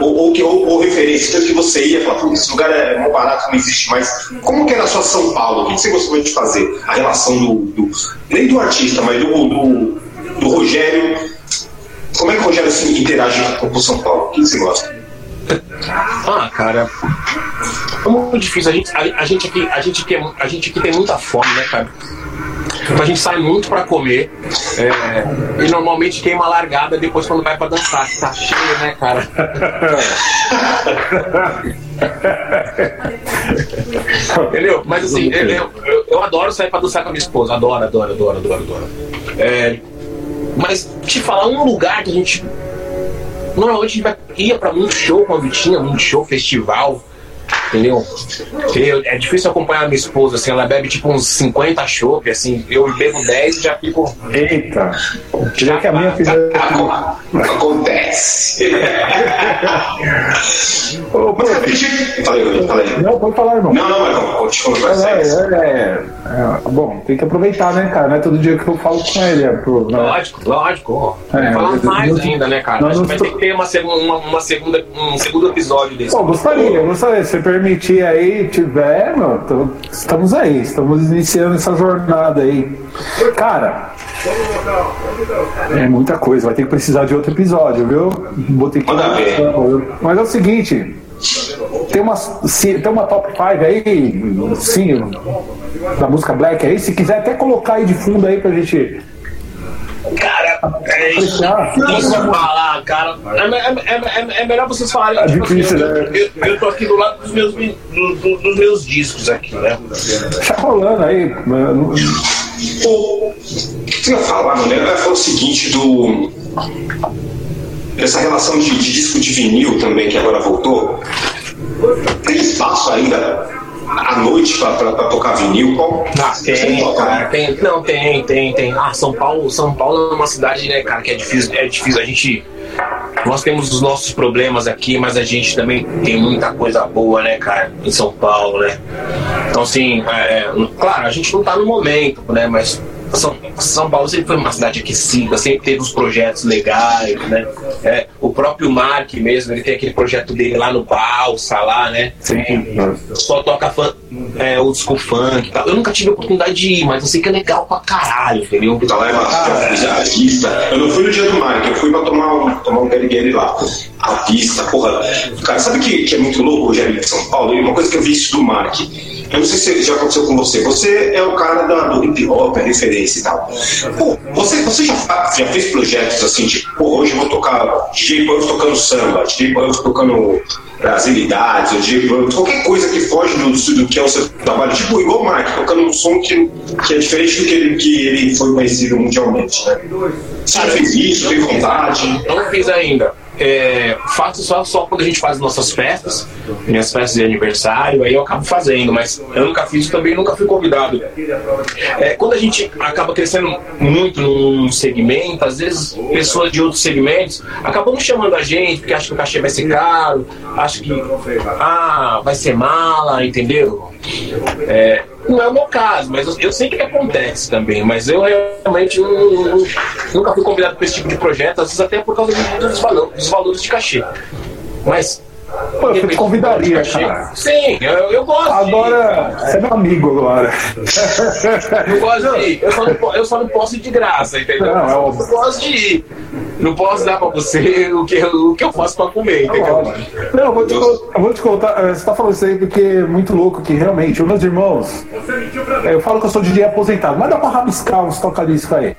ou, ou, ou, ou referência, que você ia, falar, esse lugar é mó barato, não existe mais. Como que era a sua São Paulo? O que você gostaria de fazer? A relação do, do nem do artista, mas do, do, do Rogério. Como é que o Rogério assim, interage com o São Paulo? O que você gosta? Ah, cara. É muito difícil. A gente, a, a, gente aqui, a, gente aqui, a gente aqui tem muita fome, né, cara? Então a gente sai muito pra comer. É, e normalmente queima largada depois quando vai pra dançar. Tá cheio, né, cara? Entendeu? Mas assim, eu, eu, eu, adoro sair pra dançar com a minha esposa. Adoro, adoro, adoro, adoro, adoro. É, mas te falar um lugar que a gente Normalmente a gente ia pra muito show com a Vitinha, muito show, festival. Entendeu? Eu, é difícil acompanhar a minha esposa, assim, ela bebe tipo uns 50 chopp, assim, eu bebo 10 e já fico. Eita! Já que a minha fizer. Acontece. Ô, Mas. Falei, falei. Não, pode falar, irmão. Não, não, não, continua, é, é, é, é, Bom, tem que aproveitar, né, cara? Não é todo dia que eu falo com ele. É pro, né? Lógico, lógico. É, falar mais ainda, né, cara? Nós vai ter que ter uma, uma, uma segunda, um segundo episódio desse. Pô, gostaria, gostaria. Se permitir aí, tiver, meu, estamos aí, estamos iniciando essa jornada aí. Cara, é muita coisa, vai ter que precisar de outro episódio, viu? Vou ter que. Mas é o seguinte. Tem uma, tem uma top 5 aí, sim, da música Black aí. Se quiser até colocar aí de fundo aí pra gente Cara, é, isso falar, cara. É, é, é, é, melhor vocês falarem. É tipo, difícil, assim, né? eu, eu, tô aqui do lado dos meus, do, do, dos meus discos aqui, né? Tá rolando aí, mano. O que eu ia falar, mano? Eu ia falar o seguinte do. Essa relação de, de disco de vinil também, que agora voltou. Tem espaço ainda à noite para tocar vinil? Qual? Ah, tem, cara, tem, não, tem, tem, tem. Ah, São Paulo, São Paulo é uma cidade, né, cara, que é difícil, é difícil a gente. Nós temos os nossos problemas aqui, mas a gente também tem muita coisa boa, né, cara, em São Paulo, né? Então, assim, é, é claro, a gente não tá no momento, né, mas São, São Paulo sempre foi uma cidade aquecida, sempre teve uns projetos legais, né? É, o próprio Mark mesmo, ele tem aquele projeto dele lá no Balsa, lá, né? Sim. Só toca fã, é, o disco funk e tal. Eu nunca tive a oportunidade de ir, mas eu sei que é legal pra caralho, entendeu? Tá lá é massa, a pista. Eu não fui no dia do Mark, eu fui pra tomar um, tomar um Guerigueri lá. A pista, porra. Cara, sabe que, que é muito louco, Rogério, de São Paulo? E uma coisa que eu vi isso do Mark. Eu não sei se já aconteceu com você. Você é o cara da, do hip hop, a referência e tal. Pô, você, você já, já fez projetos assim, tipo, pô, hoje eu vou tocar DJ Punk tocando samba, DJ Punk tocando brasilidades, ou DJ Punk, qualquer coisa que foge do, do que é o seu trabalho, tipo igual o Mark, tocando um som que, que é diferente do que ele, que ele foi conhecido mundialmente, né? Você já fez isso, tem vontade? Não fiz ainda. É, faço só, só quando a gente faz nossas festas, minhas festas de aniversário, aí eu acabo fazendo, mas eu nunca fiz também, nunca fui convidado. É, quando a gente acaba crescendo muito num segmento, às vezes pessoas de outros segmentos acabam chamando a gente, porque acham que o cachê vai ser caro, acham que ah, vai ser mala, entendeu? É, não é o meu caso, mas eu, eu sei que acontece também, mas eu realmente nunca fui convidado para esse tipo de projeto, às vezes até por causa dos, valores, dos valores de cachê. Mas Pô, eu te convidaria, cara. Sim, eu, eu gosto. Agora, de... você é meu amigo agora. Eu gosto de ir. Eu só não, eu só não posso ir de graça, entendeu? Não, é eu gosto de ir. Não posso dar pra você o que, o que eu faço pra comer, entendeu? Não, eu vou te, eu vou te contar. Eh, você tá falando isso aí porque é muito louco que realmente, os meus irmãos. Eh, eu falo que eu sou DJ aposentado, mas dá pra rabiscar uns tocadiscos aí.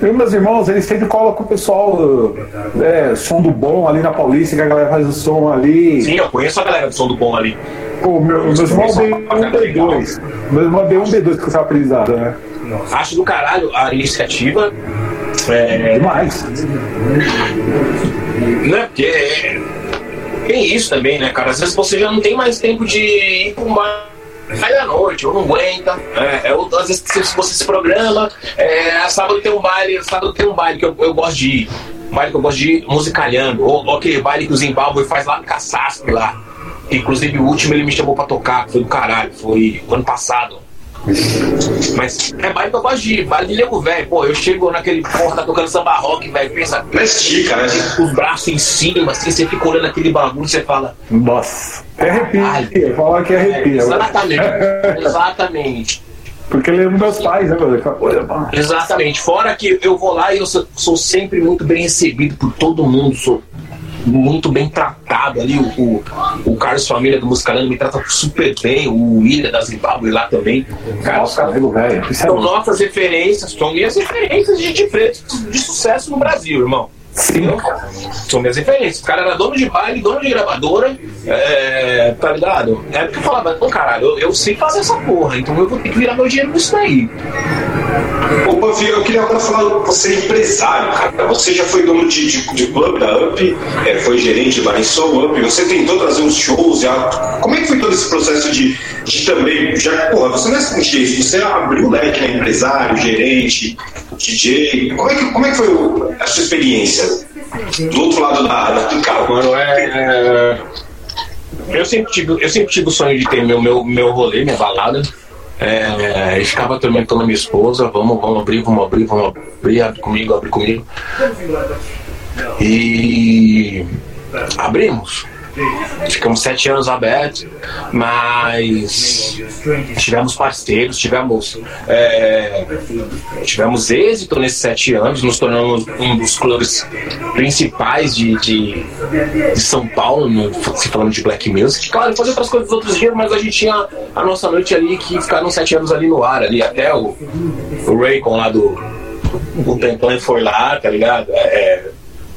Eu e meus irmãos, eles sempre colocam o pessoal, é, som do bom ali na Paulista, que a galera faz o som ali. Sim, eu conheço a galera do som do bom ali. Pô, meu, meus irmãos deu um B2. Meu irmão deu um B2 que você aprendizado, né? Acho do caralho a iniciativa. É... Demais. Né? Porque tem isso também, né, cara? Às vezes você já não tem mais tempo de ir para um bar sai da noite, ou não aguenta. É, é, às vezes você se programa, é, sábado tem um baile, sábado tem um baile que eu, eu gosto de ir. Baile que eu gosto de ir musicalhando. Ou, ou aquele baile que o Zimbabwe faz lá no Caçaspe lá. Inclusive o último ele me chamou pra tocar, foi do caralho, foi ano passado. Mas é baile de nego velho. Pô, eu chego naquele porra, tá tocando samba rock, velho. Pensa. Estica, né? Os braços em cima, assim, você fica olhando aquele bagulho, você fala. Nossa, que arrepia. Falar que arrepia. É, exatamente. exatamente. Porque ele é um meus pais, né, meu? Exatamente. Fora que eu vou lá e eu sou, sou sempre muito bem recebido por todo mundo. Sou muito bem tratado ali. O, o, o Carlos Família do Muscarano me trata super bem. O William da Zimbabwe lá também. Cara, Nossa, cabelo velho. São nossas referências, são minhas referências de, de preto de sucesso no Brasil, irmão. Sim. São minhas referências. O cara era dono de baile, dono de gravadora, é, tá ligado? É porque eu falava, não, caralho, eu, eu, sei fazer essa porra, então eu vou ter que virar meu dinheiro nisso daí. Opa, eu queria agora falar, você é empresário, cara. Você já foi dono de, de, de club da UP, é, foi gerente da Soul Up, você tentou trazer uns shows. Já... Como é que foi todo esse processo de, de também. Já, porra, você não é um DJ, você abriu o leque, né? Empresário, gerente, DJ. Como é que, como é que foi a sua experiência? Do outro lado da, da carro? Mano, é, é, Eu sempre, tive, eu sempre tive o sonho de ter meu, meu, meu rolê, minha balada. É, ficava atormentando a minha esposa, vamos, vamos abrir, vamos abrir, vamos abrir, abre comigo, abre comigo. E abrimos. Ficamos sete anos abertos, mas tivemos parceiros, tivemos, é, tivemos êxito nesses sete anos, nos tornamos um dos clubes principais de, de, de São Paulo, no, se falando de black music. Claro, fazer outras coisas outros dias, mas a gente tinha a nossa noite ali que ficaram sete anos ali no ar, ali até o, o Raycon lá do o Templan foi lá, tá ligado? É,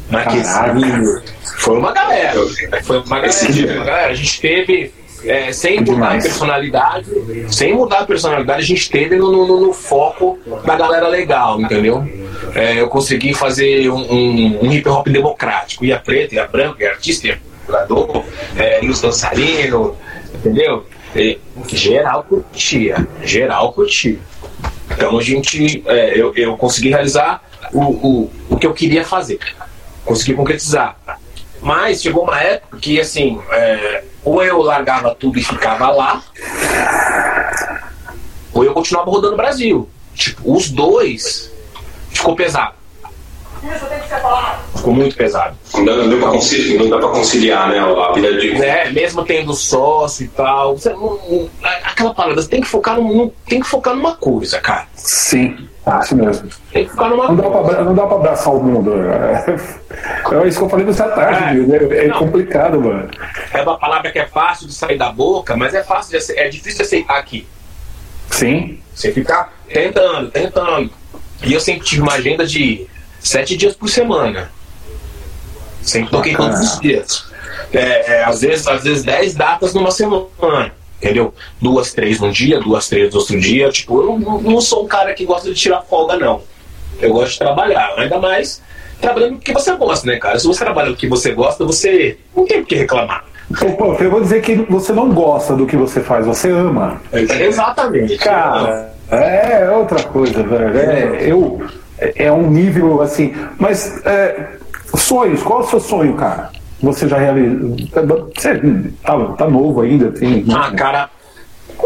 Marquezinho. Foi uma galera. Foi uma galera. Uma galera. A gente teve. É, sem mudar a personalidade, sem mudar a personalidade, a gente teve no, no, no foco da galera legal, entendeu? É, eu consegui fazer um, um, um, hip hop democrático, ia preto, ia branco, ia artista, ia jogador, é, e os dançarinos, entendeu? E, geral curtia, geral curtia. Então a gente, é, eu, eu consegui realizar o, o, o que eu queria fazer consegui concretizar. Mas chegou uma época que, assim, é, ou eu largava tudo e ficava lá, ou eu continuava rodando o Brasil. tipo, os dois ficou pesado. Ficou muito pesado. Não dá, não dá, pra, conciliar, não dá pra conciliar, né? A vida de. É, mesmo tendo sócio e tal. Você, não, aquela palavra, você tem que focar num, tem que focar numa coisa, cara. Sim. Acho mesmo. Tem que ficar numa não, dá pra, não dá pra abraçar o mundo. É, é isso que eu falei no tarde, é, é, é complicado, mano. É uma palavra que é fácil de sair da boca, mas é fácil de, é difícil de aceitar aqui. Sim. Você ficar tentando, tentando. E eu sempre tive uma agenda de sete dias por semana. Sempre toquei todos os dias. É, é, às, vezes, às vezes dez datas numa semana. Entendeu? Duas, três num dia, duas, três no outro dia. Tipo, eu não, não sou um cara que gosta de tirar folga, não. Eu gosto de trabalhar. Ainda mais trabalhando porque você gosta, né, cara? Se você trabalha o que você gosta, você não tem o que reclamar. Pô, eu vou dizer que você não gosta do que você faz, você ama. Exatamente. Cara, é outra coisa, velho. É, eu, é um nível assim. Mas é, sonhos, qual é o seu sonho, cara? Você já realizou? Você tá, tá novo ainda, tem. Ah, cara.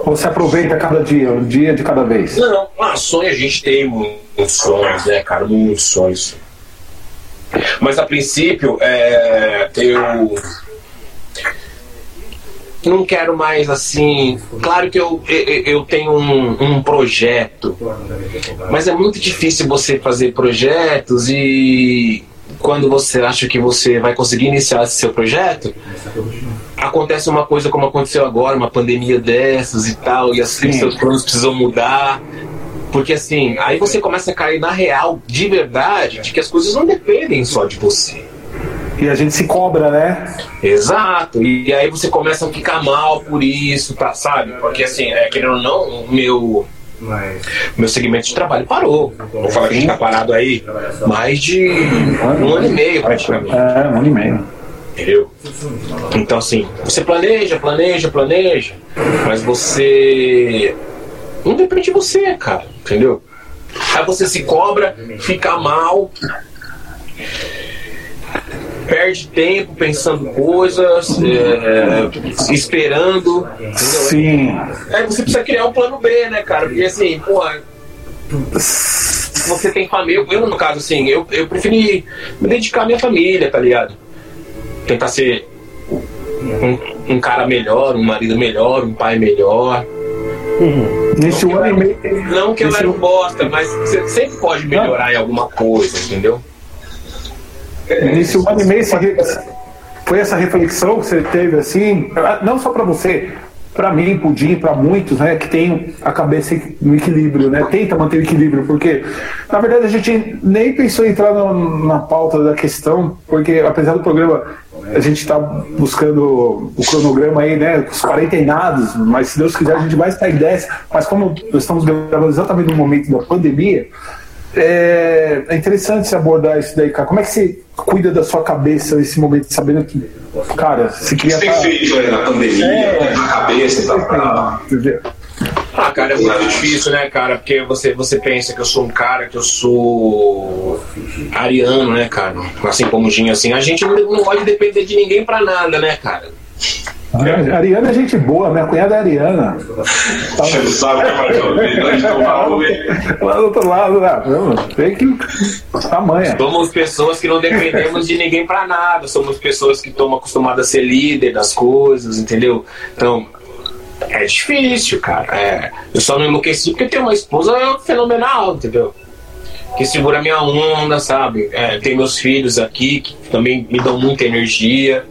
Você aproveita cada dia, um dia de cada vez? Não, ah, sonho a gente tem muitos sonhos, né, cara? Muitos sonhos. Mas a princípio, é, eu não quero mais assim. Claro que eu, eu, eu tenho um, um, projeto, mas é muito difícil você fazer projetos e quando você acha que você vai conseguir iniciar esse seu projeto, acontece uma coisa como aconteceu agora, uma pandemia dessas e tal, e assim Sim. seus planos precisam mudar. Porque assim, aí você começa a cair na real, de verdade, de que as coisas não dependem só de você. E a gente se cobra, né? Exato. E aí você começa a ficar mal por isso, tá, sabe? Porque assim, é, querendo ou não, o meu. Meu segmento de trabalho parou. Vou falar que a gente tá parado aí mais de um ano e meio praticamente. É, um ano e meio. Entendeu? Então assim, você planeja, planeja, planeja, mas você. Não depende de você, cara. Entendeu? Aí você se cobra, fica mal perde tempo pensando coisas, é, é esperando. Entendeu? Sim. Aí você precisa criar um plano B, né, cara? Porque assim, porra. Você tem família, eu no caso assim, eu, eu preferi me dedicar à minha família, tá ligado? Tentar ser um, um cara melhor, um marido melhor, um pai melhor. Uhum. Nesse ano e meio. Não que eu era um bosta, mas você sempre pode melhorar em alguma coisa, entendeu? Nesse um ano e meio foi essa reflexão que você teve assim, não só para você, para mim, Pudim, para muitos, né, que tem a cabeça no equilíbrio, né, tenta manter o equilíbrio, porque na verdade a gente nem pensou em entrar no, na pauta da questão, porque apesar do programa a gente está buscando o cronograma aí, né, os quarentenados, mas se Deus quiser a gente vai estar em 10, mas como estamos gravando exatamente no momento da pandemia, é, é interessante se abordar isso daí, cara. Como é que você cuida da sua cabeça nesse momento, sabendo que, cara, se cria. Você tem feito aí na pandemia, é, na cabeça e tal. Pra... Ah, cara, é muito difícil, né, cara? Porque você, você pensa que eu sou um cara, que eu sou ariano, né, cara? Assim como o Ginho, assim. A gente não, não pode depender de ninguém pra nada, né, cara? A Ariana é gente boa, minha cunhada é Ariana. Você sabe que Lá do outro lado, né? tem que. Tamanha. Somos pessoas que não dependemos de ninguém para nada. Somos pessoas que estão acostumadas a ser líder das coisas, entendeu? Então, é difícil, cara. É. Eu só não enlouqueci porque tenho uma esposa fenomenal, entendeu? Que segura minha onda, sabe? É, tem meus filhos aqui que também me dão muita energia.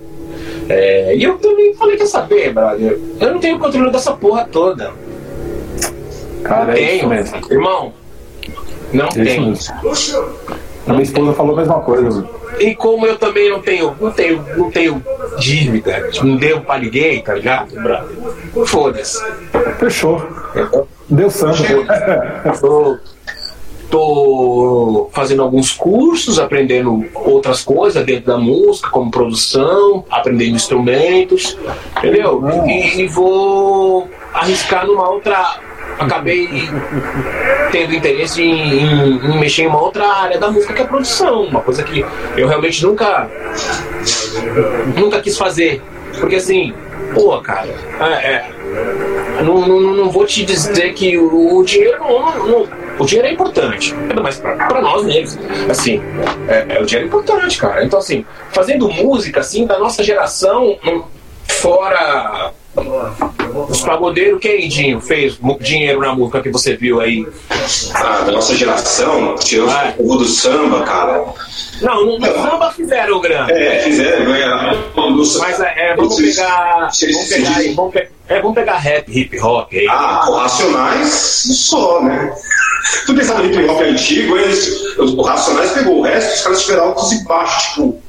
É, e eu também falei, quer saber, brother? Eu não tenho controle dessa porra toda. Cara, não é tenho, mesmo. irmão. Não é tenho. A minha esposa falou a mesma coisa. E como eu também não tenho, não tenho, não tenho dívida, não devo pra ninguém, tá ligado, brother? Foda-se. Fechou. Deu santo. tô fazendo alguns cursos, aprendendo outras coisas dentro da música, como produção, aprendendo instrumentos, entendeu? E, e vou arriscar numa outra. Acabei tendo interesse em, em, em, mexer em uma outra área da música que é a produção, uma coisa que eu realmente nunca nunca quis fazer, porque assim, pô, cara, é, é, não, não, não vou te dizer que o, o dinheiro não, não O dinheiro é importante, mas para nós negros, assim, é, é, o dinheiro é importante, cara. Então, assim, fazendo música, assim, da nossa geração, fora os pagodeiros, quem, Dinho, fez dinheiro na música que você viu aí? Ah, da nossa geração, tirou ah. o do samba, cara. Não, no, no samba fizeram o grande. É, fizeram, ganharam. Mas é, é, vamos pegar. Vamos pegar, aí, vamos, pe é, vamos pegar rap, hip hop aí. Ah, o Racionais só, né? Tu pensava no hip hop antigo, eles, o Racionais pegou o resto, os caras tiveram altos e baixos, tipo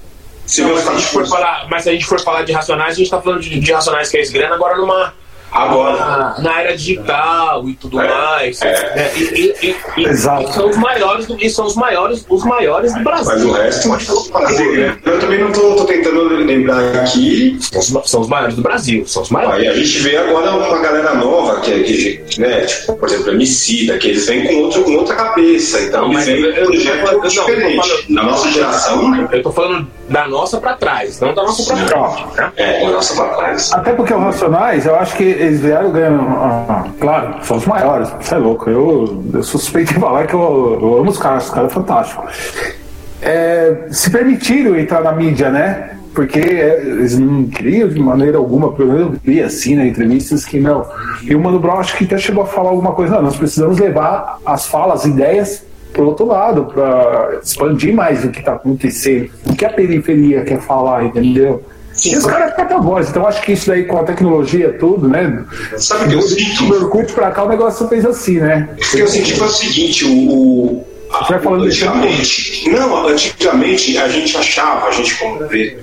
se não, mas, se a gente for falar, mas se a gente for falar de racionais, a gente está falando de, de racionais que é grana agora numa Agora. Na, na, era digital e tudo é, mais. É. É, e, e, e, Exato. E são os maiores do, e são os maiores, os maiores do Brasil. Mas o resto fazer, né? Eu também não tô, tô, tentando lembrar aqui. São os, são os, maiores do Brasil, são os maiores. Aí a gente vê agora uma galera nova, que, é, que né, tipo, por exemplo, Emicida, que eles vêm com, outro, com outra cabeça. Então eles vêm com um projeto diferente. Na nossa geração. Eu tô falando da nossa para trás, não da nossa para frente. Né? É, da nossa para trás. Até porque os Racionais, eu acho que eles vieram ganhando. Ah, claro, são os maiores, você é louco. Eu, eu suspeito de falar que eu, eu amo os caras, os caras são fantásticos. É, se permitiram entrar na mídia, né? Porque é, eles não queriam de maneira alguma, pelo menos eu vi assim na entrevistas que não. E o Mano Brown acho que até chegou a falar alguma coisa, não, nós precisamos levar as falas, as ideias para outro lado, para expandir mais o que está acontecendo, o que a periferia quer falar, entendeu? E os caras ficam voz, então acho que isso daí com a tecnologia tudo, né? Sabe que eu sinto? Do Orkut pra cá o negócio fez assim, né? O que eu senti foi o seguinte, o, você vai falando antigamente, não, antigamente a gente achava, a gente como vê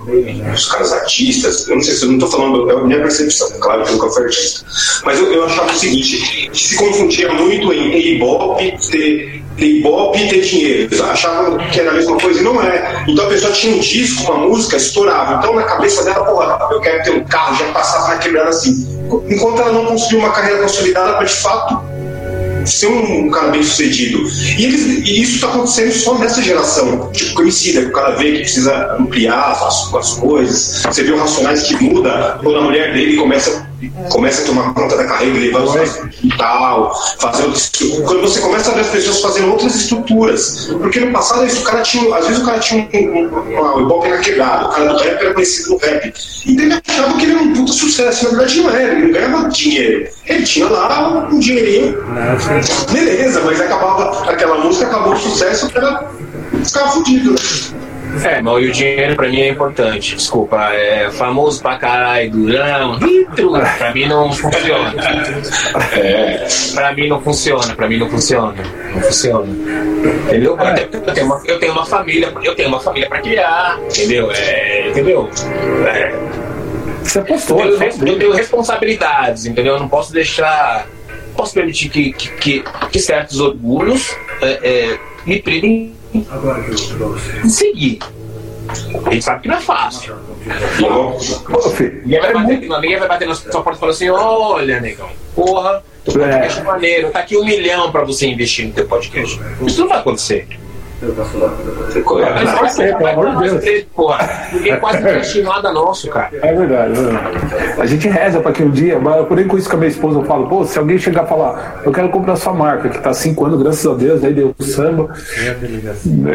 os caras artistas, eu não sei se eu não estou falando, é a minha percepção, claro que eu nunca fui artista, mas eu, eu achava o seguinte, que se confundia muito em Ibope ter Ibope e ter dinheiro. Eles achavam que era a mesma coisa e não é. Então a pessoa tinha um disco, uma música, estourava. Então na cabeça dela, porra, eu quero ter um carro, já passava na quebrada assim. Enquanto ela não construiu uma carreira consolidada para de fato ser um cara bem sucedido. E, eles, e isso está acontecendo só nessa geração. Tipo, conhecida, que o cara vê que precisa ampliar as, as coisas. Você vê o Racionais que muda quando a mulher dele começa começa a tomar conta da carreira, levar os hospital, fazer outros, quando você começa a ver as pessoas fazendo outras estruturas, porque no passado o cara tinha, às vezes o cara tinha um, um, um, Ibope era quebrado, o cara do rap era conhecido no rap, então ele achava que ele era um puta sucesso, na verdade não era, ele não ganhava dinheiro, ele tinha lá um dinheirinho, beleza, mas acabava, aquela música acabou o sucesso, o cara ficava fudido, né? É, mas o dinheiro pra mim é importante. Desculpa, é famoso pra caralho, durão, litro. Pra mim não funciona. É, pra mim não funciona, pra mim não funciona. Não funciona. Entendeu? É. Eu, tenho uma, eu tenho uma família, eu tenho uma família pra criar, entendeu? É, entendeu? É, Você postou, eu, tenho, eu tenho responsabilidades, entendeu? Eu não posso deixar. Posso permitir que, que, que, que certos orgulhos é, é, me privem Agora que eu você. Seguir. A gente sabe que não é fácil. Ninguém vai, bater, ninguém vai bater na sua porta e falar assim: olha, negão, porra, teu podcast é maneiro, tá aqui um milhão pra você investir no teu podcast. Isso não vai acontecer. Mas vai ser, pelo amor de Deus. Porra, ninguém quase investiu nada nosso, cara. É verdade, é verdade. A gente reza pra que um dia, mas por com isso com a minha esposa, eu falo, pô, se alguém chegar e falar, eu quero comprar sua marca, que tá há cinco anos, graças a Deus, aí deu samba.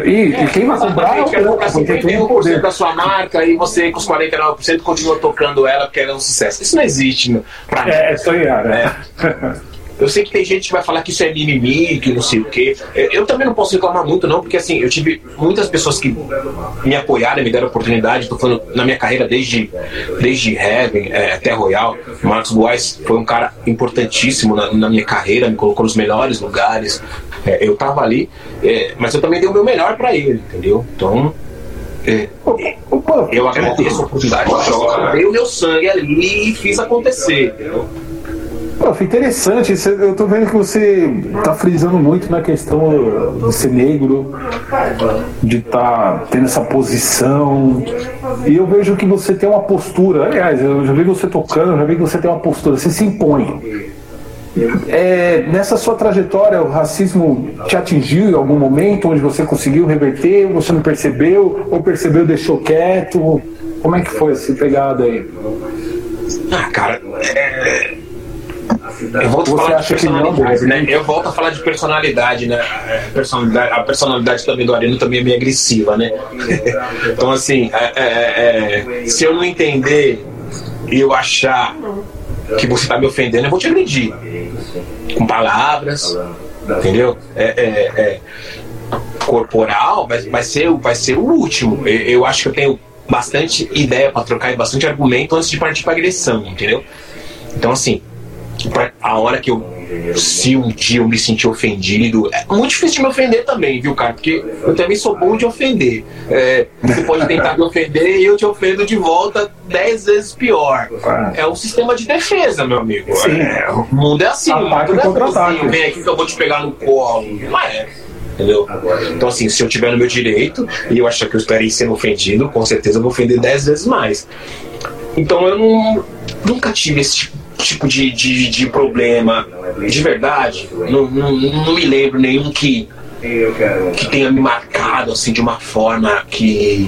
E, é, e quem vai comprar é o povo, porque tem o poder. da sua marca e você com os 49% continua tocando ela porque ela é um sucesso. Isso não existe pra mim. É, é sonhar, né? É. Eu sei que tem gente que vai falar que isso é mimimi, que não sei o quê. Eu também não posso reclamar muito, não, porque assim, eu tive muitas pessoas que me apoiaram, me deram oportunidade. Tô falando na minha carreira desde, desde Heaven é, até Royal. Marcos Boas foi um cara importantíssimo na, na, minha carreira, me colocou nos melhores lugares. É, eu tava ali, é, mas eu também dei o meu melhor para ele, entendeu? Então. É, eu agradeço a oportunidade, dei o meu sangue ali e fiz acontecer. Entendeu? Pô, foi interessante. Eu tô vendo que você tá frisando muito na questão de ser negro, de estar tá tendo essa posição. E eu vejo que você tem uma postura. Aliás, eu já vi você tocando, já vi que você tem uma postura, você se impõe. É, nessa sua trajetória, o racismo te atingiu em algum momento onde você conseguiu reverter, você não percebeu, ou percebeu deixou quieto? Como é que foi essa pegada aí? Ah, cara, é eu volto a falar de personalidade, né? Eu volto a falar de personalidade, né? Personalidade, a personalidade também do Areno também é meio agressiva, né? então, assim, é, é, é, se eu não entender e eu achar que você está me ofendendo, eu vou te agredir. Com palavras, entendeu? É, é, é corporal vai, vai, ser, vai ser o último. Eu, eu acho que eu tenho bastante ideia para trocar e bastante argumento antes de partir para agressão, entendeu? Então, assim, a hora que eu se um dia eu me sentir ofendido, é muito difícil de me ofender também, viu, cara? Porque eu também sou bom de ofender. É, você pode tentar me ofender e eu te ofendo de volta dez vezes pior. É um sistema de defesa, meu amigo. É, o mundo é assim. Ataque mundo é assim. Vem aqui que eu vou te pegar no colo. Não é entendeu? Então, assim, se eu tiver no meu direito e eu achar que eu estarei sendo ofendido, com certeza eu vou ofender dez vezes mais. Então, eu não, nunca tive esse tipo, tipo de, de, de, problema, de verdade. Não, não, não me lembro nenhum que, que tenha me marcado assim de uma forma que.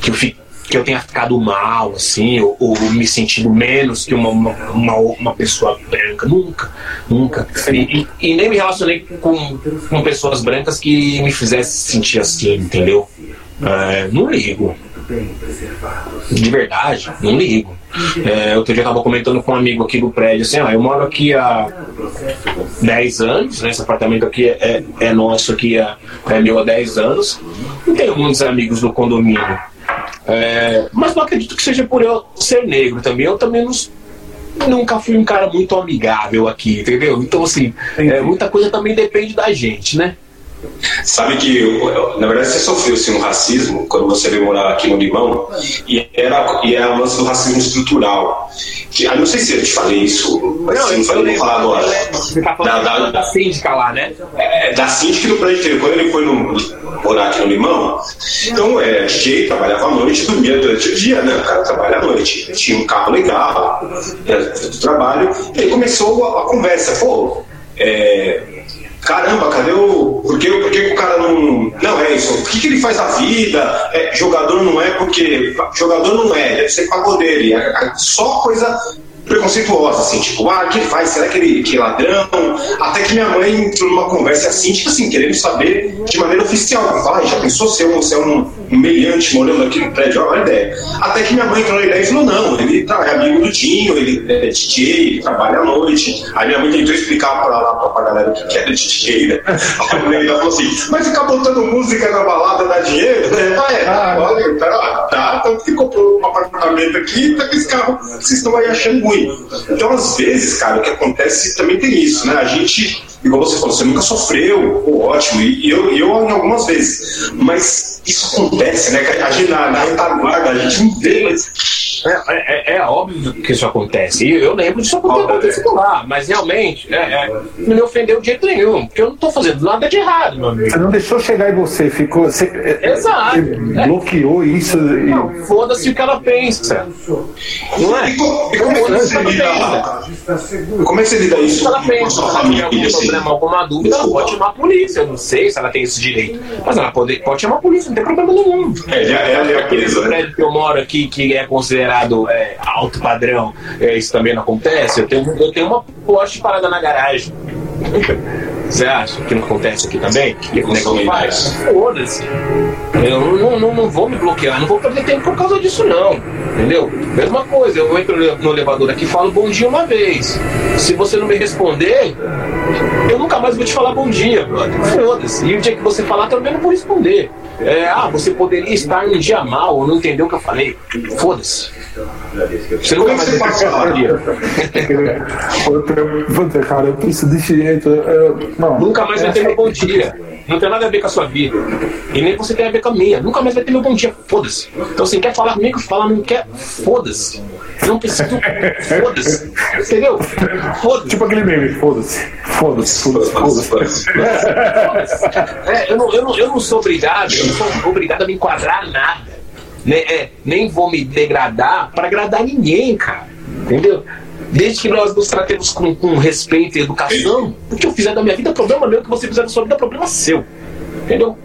que eu fique que eu tenha ficado mal, assim, ou, ou me sentindo menos que uma, uma, uma, pessoa branca. Nunca, nunca. E, e, nem me relacionei com, com pessoas brancas que me fizessem sentir assim, entendeu? É, não ligo. De verdade, não ligo. É, outro dia eu tava comentando com um amigo aqui do prédio, assim, ó, eu moro aqui há 10 anos, né, esse apartamento aqui é, é nosso aqui, é, é meu há 10 anos. Não tenho muitos amigos no condomínio. É, mas não acredito que seja por eu ser negro também. Eu também não, nunca fui um cara muito amigável aqui, entendeu? Então, assim, é, muita coisa também depende da gente, né? Sabe que, na verdade, você sofreu assim, um racismo quando você veio morar aqui no Limão, e era, e era o lance do racismo estrutural. Que, ah, não sei se eu te falei isso, mas não, não falei, vou falar agora. Você tá da, da, da síndica lá, né? É, da síndica do prédio quando ele foi no, morar aqui no Limão, então é DJ, trabalhava à noite, dormia durante o dia, né? O cara trabalha à noite, tinha um carro legal, do trabalho, e aí começou a, a conversa, pô, é, caramba, cadê o. Por que, por que o cara não. Não, é isso. Por que, que ele faz a vida? É, jogador não é porque. Jogador não é, deve ser pagodeiro. É, é só coisa preconceituosa, assim, tipo, ah, o que ele faz? Será que ele que é ladrão? Até que minha mãe entrou numa conversa assim, tipo assim, querendo saber de maneira oficial. Fala, já pensou ser um, ser um meliante morando aqui no prédio? Olha a ideia. Até que minha mãe entrou na ideia e falou, não, ele tá, é amigo do Dinho, ele é DJ, ele trabalha à noite. Aí minha mãe tentou explicar pra, lá, pra, pra galera o que era DJ, né? Aí ela falou assim, mas ficar botando música na balada dá dinheiro? Né? Ah, é, ah, olha, tá, tá, tanto que comprou um apartamento aqui, tá com esse carro, vocês estão aí achando ruim. Então, às vezes, cara, o que acontece também tem isso, né? A gente, igual você falou, você nunca sofreu, pô, ótimo, e eu, eu algumas vezes. Mas isso acontece, né? A gente na, na retaguarda, a gente não vê, mas é, é, é, óbvio que isso acontece. E eu lembro disso ter acontecido lá, mas realmente é, é, não me ofendeu de jeito nenhum, porque eu não estou fazendo nada de errado, meu amigo. Você não deixou chegar em você, ficou. Você, é, Exato. bloqueou isso. E... Não, foda-se o que ela pensa. Não é? E, como, e como, é que você lida, como é que você lida isso se ela pensa que ela tem algum assim? problema, alguma dúvida, ela pode chamar a polícia. Eu não sei se ela tem esse direito. Mas ela pode, pode chamar a polícia, não tem problema nenhum. É, é, é, é Aquele prédio que eu moro aqui, que é considerado é, alto padrão, é, isso também não acontece. Eu tenho, eu tenho uma Porsche parada na garagem. Você acha que não acontece aqui também? Que o negócio faz? Foda-se. Eu não, não, não vou me bloquear, não vou perder tempo por causa disso, não. Entendeu? Mesma coisa, eu entro no elevador aqui e falo bom dia uma vez. Se você não me responder, eu nunca mais vou te falar bom dia, brother. Foda-se. E o dia que você falar, também não vou responder. É, ah, você poderia estar um dia mal ou não entendeu o que eu falei. Foda-se. Você nunca mais dia. Puta, cara, eu penso desse jeito. Não, nunca mais vai ter meu bom dia. Não tem nada a ver com a sua vida. E nem você tem a ver com a minha. Nunca mais vai ter meu bom dia. Foda-se. Então, você quer falar comigo, fala, não quer. Foda-se. Não preciso. Foda-se. Entendeu? Foda-se. Tipo aquele meme, foda-se. Foda-se, foda-se, foda-se. É, eu, não, eu, não, eu não sou obrigado, eu não sou obrigado a me enquadrar nada. Nem, é, nem vou me degradar para agradar ninguém, cara. Entendeu? Desde que nós nos tratemos com, com respeito e educação, o que eu fizer da minha vida é problema meu, o que você fizer da sua vida é problema seu. Entendeu?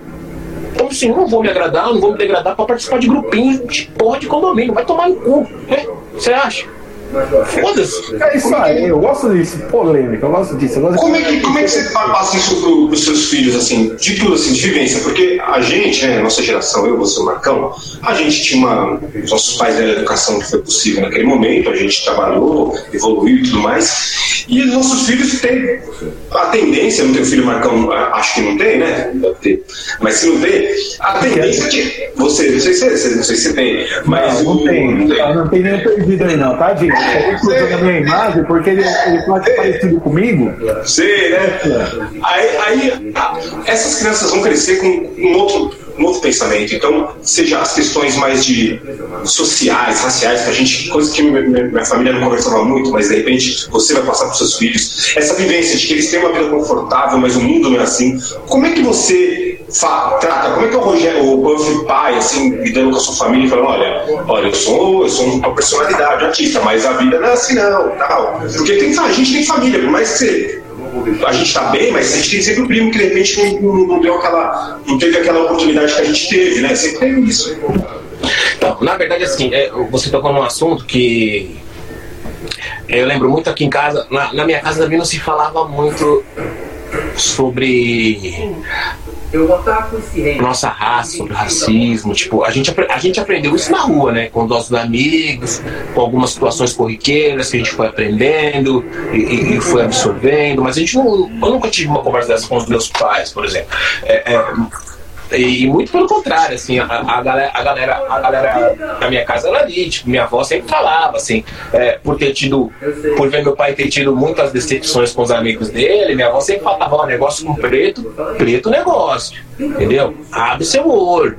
Então, assim, não vou me agradar, não vou me degradar para participar de grupinhos de porra de condomínio. Vai tomar no cu. Né? Você acha? Foda-se. É isso aí, eu gosto disso, polêmica, eu gosto disso. Eu gosto como, é que, como é que você passa isso pro, pros seus filhos, assim, de tudo, assim, de vivência? Porque a gente, né, nossa geração, eu, você, o Marcão, a gente tinha uma. Nossos pais deram a educação que foi possível naquele momento, a gente trabalhou, evoluiu e tudo mais. E os nossos filhos têm a tendência, não tem filho Marcão, acho que não tem, né? Deve ter. Mas se não tem, a tendência de. Você, não sei se, não sei se tem, mas. Não, não tem, não tem, não tem nenhum perdido aí, não, tá, gente? Eu a minha imagem porque ele, ele pode parecido comigo. Sei, né? Aí, aí essas crianças vão crescer com um outro outro pensamento. Então, seja as questões mais de sociais, raciais, que a gente, coisas que minha, família não conversava muito, mas de repente você vai passar para os seus filhos. Essa vivência de que eles têm uma vida confortável, mas o mundo não é assim. Como é que você trata? Como é que o Rogério, o Buff pai, assim, lidando com a sua família, falando, olha, olha, eu sou, eu sou uma personalidade artista, mas a vida não é assim não, tal. Porque tem, a gente tem família, por mais que você a gente está bem, mas a gente tem sempre o primo que de repente não, não, deu aquela, não teve aquela oportunidade que a gente teve, né? Sempre teve isso. Então, na verdade, assim, é, você tocou num assunto que eu lembro muito aqui em casa, na, na minha casa também não se falava muito sobre nossa raça, sobre racismo, tipo, a gente, a gente aprendeu isso na rua, né? Com nossos amigos, com algumas situações corriqueiras que a gente foi aprendendo e, e foi absorvendo, mas a gente não. Eu nunca tive uma conversa dessa com os meus pais, por exemplo. É, é, e muito pelo contrário, assim, a, a, galera, a, galera, a galera da minha casa era ali, tipo, minha avó sempre falava, assim, é, por ter tido, por ver meu pai ter tido muitas decepções com os amigos dele, minha avó sempre falava, ó, negócio com preto, preto negócio, entendeu? Abre seu olho.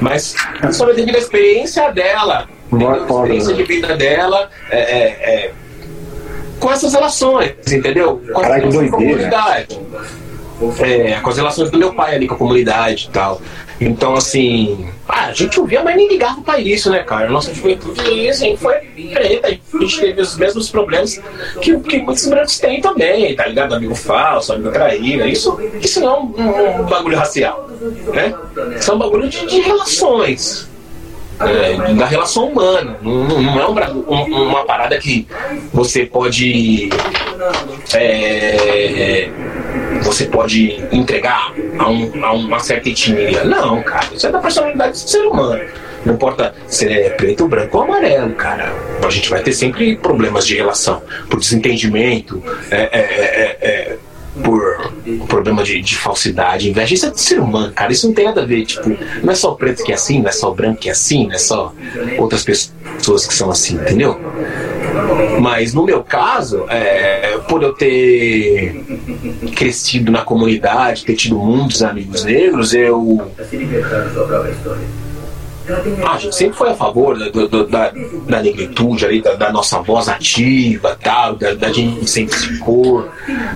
Mas sobre devido à experiência dela, a experiência de vida dela, é, é, é, com essas relações, entendeu? Com essa comunidade é, com as relações do meu pai ali com a comunidade e tal. Então, assim, ah, a gente ouvia, mas nem ligava pra isso, né, cara? Nossa juventude assim, foi preta, a gente teve os mesmos problemas que, que muitos brancos têm também, tá ligado? Amigo falso, amigo traíra. Isso, isso não é um, um bagulho racial, né? Isso é um bagulho de, de relações. É, da relação humana. Não, não é um, uma parada que você pode. É, você pode entregar a, um, a uma certa etnia. Não, cara, isso é da personalidade do ser humano. Não importa se é preto, branco ou amarelo, cara. A gente vai ter sempre problemas de relação, por desentendimento, é, é, é, é por problema de, de, falsidade, inveja. Isso é de ser humano, cara. Isso não tem nada a ver. Tipo, não é só o preto que é assim, não é só o branco que é assim, não é só outras pessoas que são assim, entendeu? Mas no meu caso, é, por eu ter crescido na comunidade, ter tido muitos amigos negros, eu ah, a gente sempre foi a favor da, da, da negritude, ali, da, da, nossa voz ativa, tal, da, da gente sempre se pôr,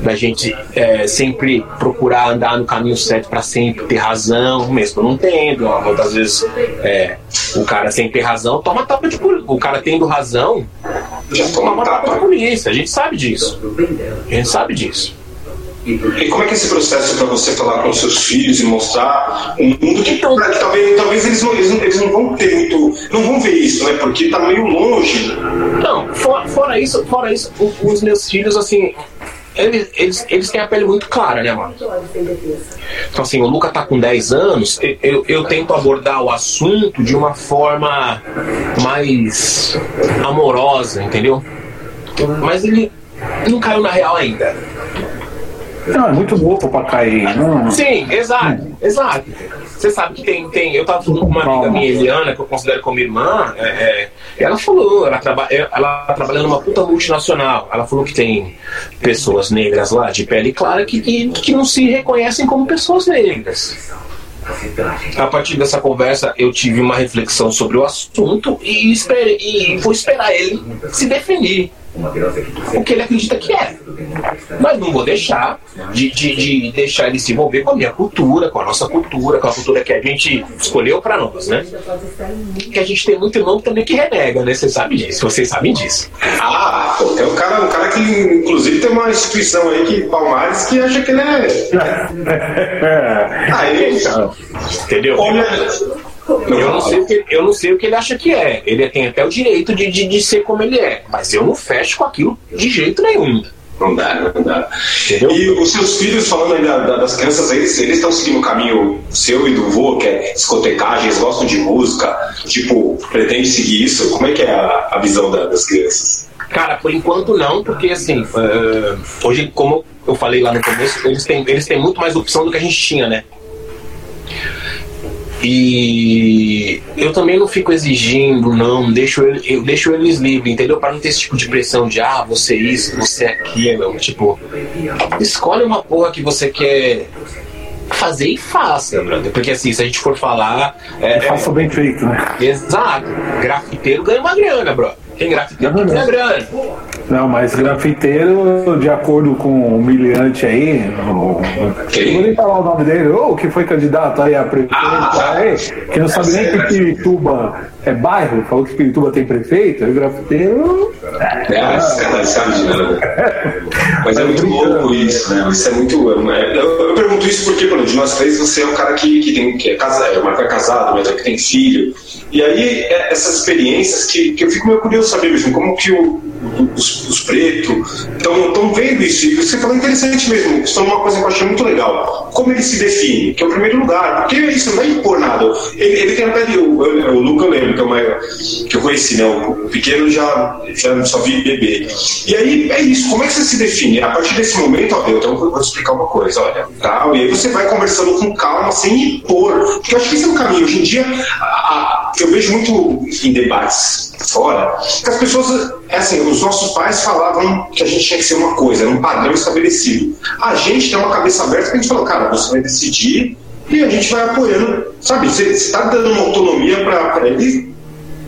da gente é, sempre procurar andar no caminho certo para sempre ter razão, mesmo não tendo. Muitas vezes é, o cara sem ter razão toma tapa de polícia. O cara tendo razão já toma tapa de polícia. A gente sabe disso. A gente sabe disso. E como é que é esse processo para você falar com seus filhos e mostrar um mundo que, então, que talvez, talvez eles, não, eles, não, eles não vão ter muito. não vão ver isso, né? Porque tá meio longe. Não, fora, fora isso, fora isso, os meus filhos, assim, eles, eles, eles têm a pele muito clara, né, mano? Então, assim, o Luca tá com 10 anos, eu, eu tento abordar o assunto de uma forma mais amorosa, entendeu? Mas ele não caiu na real ainda. Não, é muito novo pra cair. Não. Sim, exato, hum. exato. Você sabe que tem, tem. Eu tava falando com uma amiga minha, Eliana, que eu considero como irmã, é, é, ela falou, ela, traba, ela trabalha numa puta multinacional. Ela falou que tem pessoas negras lá de pele clara que, que, que não se reconhecem como pessoas negras. A partir dessa conversa, eu tive uma reflexão sobre o assunto e, espere, e vou esperar ele se definir o que ele acredita que é. Mas não vou deixar de, de, de, deixar ele se envolver com a minha cultura, com a nossa cultura, com a cultura que a gente escolheu para nós, né? Que a gente tem muito irmão também que renega, né? Vocês sabem disso, vocês sabem disso. Ah, pô, tem um cara, um cara que inclusive tem uma instituição aí que Palmares que acha que ele é. Aí, entendeu? Olha, Eu não, sei o que, eu não sei o que ele acha que é. Ele tem até o direito de, de, de ser como ele é. Mas eu não fecho com aquilo de jeito nenhum. Não dá, não dá. Entendeu? E os seus filhos, falando ainda das crianças, eles, eles estão seguindo o caminho seu e do vô, que é discotecagem, eles gostam de música, tipo, pretende seguir isso? Como é que é a, a visão da, das crianças? Cara, por enquanto não, porque assim, uh, hoje, como eu falei lá no começo, eles têm, eles têm muito mais opção do que a gente tinha, né? E eu também não fico exigindo, não, deixo, eu deixo eles livres, entendeu? Para não ter esse tipo de pressão de, ah, você é isso, você é aquilo. Tipo, escolhe uma porra que você quer fazer e faça, brother. Porque assim, se a gente for falar. É, faça bem feito, né? Exato. Grafiteiro ganha uma grana, brother. Tem grafiteiro ganha grana. Não, mas grafiteiro, de acordo com o humilhante aí, não vou nem falar o nome dele, ou que foi candidato aí a prefeito, ah, aí, que não sabe nem que Pirituba é bairro, falou que Pirituba tem prefeito, e grafiteiro. É, é, sabe de nada. Mas é muito louco isso, né? Isso é muito. É, eu, eu pergunto isso porque, quando de nós três, você é um cara que, que, tem, que é, casado, é, é casado, mas é que tem filho. E aí, é, essas experiências que, que eu fico meio curioso saber mesmo, como que o, os, os pretos estão vendo isso. E você falou interessante mesmo, isso é uma coisa que eu achei muito legal. Como ele se define, que é o primeiro lugar, porque isso não vai impor nada. Ele, ele tem até o, o, o Luca, eu lembro, que, uma, que eu conheci, né? O, pequeno já, já só vi bebê. E aí, é isso, como é que você se define? A partir desse momento, ó, eu então vou te explicar uma coisa, olha, tá? E aí você vai conversando com calma, sem impor. Porque eu acho que esse é o caminho. Hoje em dia, a, a, eu vejo muito em debates fora, que as pessoas, é assim, os nossos pais falavam que a gente tinha que ser uma coisa, era um padrão estabelecido. A gente tem uma cabeça aberta que a gente falou, cara, você vai decidir e a gente vai apoiando, sabe? Você está dando uma autonomia para ele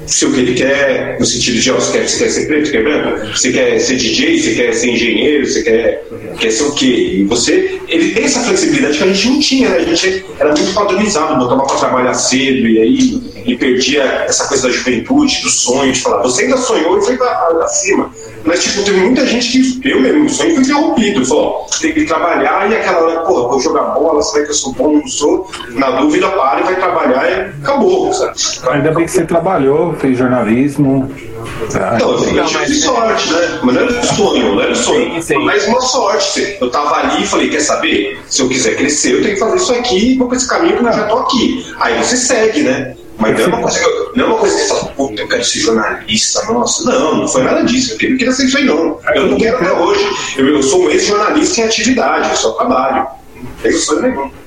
ser o que ele quer, no sentido de, ó, você quer, você quer ser preto, quer branco, você quer ser DJ, você quer ser engenheiro, você quer, quer ser o quê? E você, ele tem essa flexibilidade que a gente não tinha, né? A gente era muito padronizado, botava para trabalhar cedo e aí e perdia essa coisa da juventude, do sonho, de falar, você ainda sonhou e foi para cima. Mas, tipo, teve muita gente que, eu mesmo, o sonho foi interrompido. Falou, tem que trabalhar e aquela hora, porra, vou jogar bola, será que eu sou bom, não sou? Na dúvida, para e vai trabalhar acabou, sabe? Ainda bem que você trabalhou, fez jornalismo. Tá? Não, eu tive sorte, né? Mas não era sonho, não era sonho. Sim, sim. Mas uma sorte. Eu tava ali e falei, quer saber? Se eu quiser crescer, eu tenho que fazer isso aqui e vou pra esse caminho que eu já tô aqui. Aí você segue, né? Mas não é uma coisa que, eu, não é uma coisa que você fala, puta, eu quero ser jornalista, nossa. Não, não foi nada disso. Eu não queria ser isso aí, não. Eu não quero até hoje. Eu, eu sou um ex-jornalista em atividade, eu só trabalho.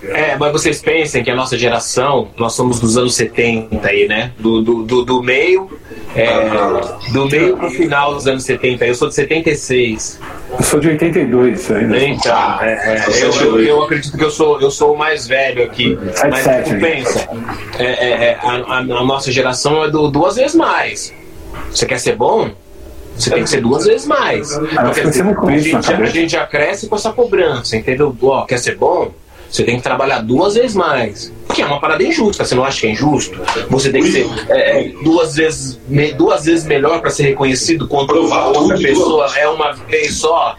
É, mas vocês pensem que a nossa geração, nós somos dos anos 70 aí, né? Do, do, do, do meio, é, do meio pro final dos anos 70. Eu sou de 76. Eu sou de 82 ainda. Então, é, é, eu, eu, acredito que eu sou, eu sou o mais velho aqui. Mas tu pensa, é, é, é, a, a, nossa geração é do, duas vezes mais. Você quer ser bom? Você tem que ser duas vezes mais. Porque, assim, a, gente, a gente já cresce com essa cobrança, entendeu? Ó, quer ser bom? Você tem que trabalhar duas vezes mais. Que é uma parada injusta. Você não acha que é injusto? Você tem que ser é, é duas, vezes, me, duas vezes melhor para ser reconhecido quanto outra pessoa é uma vez só.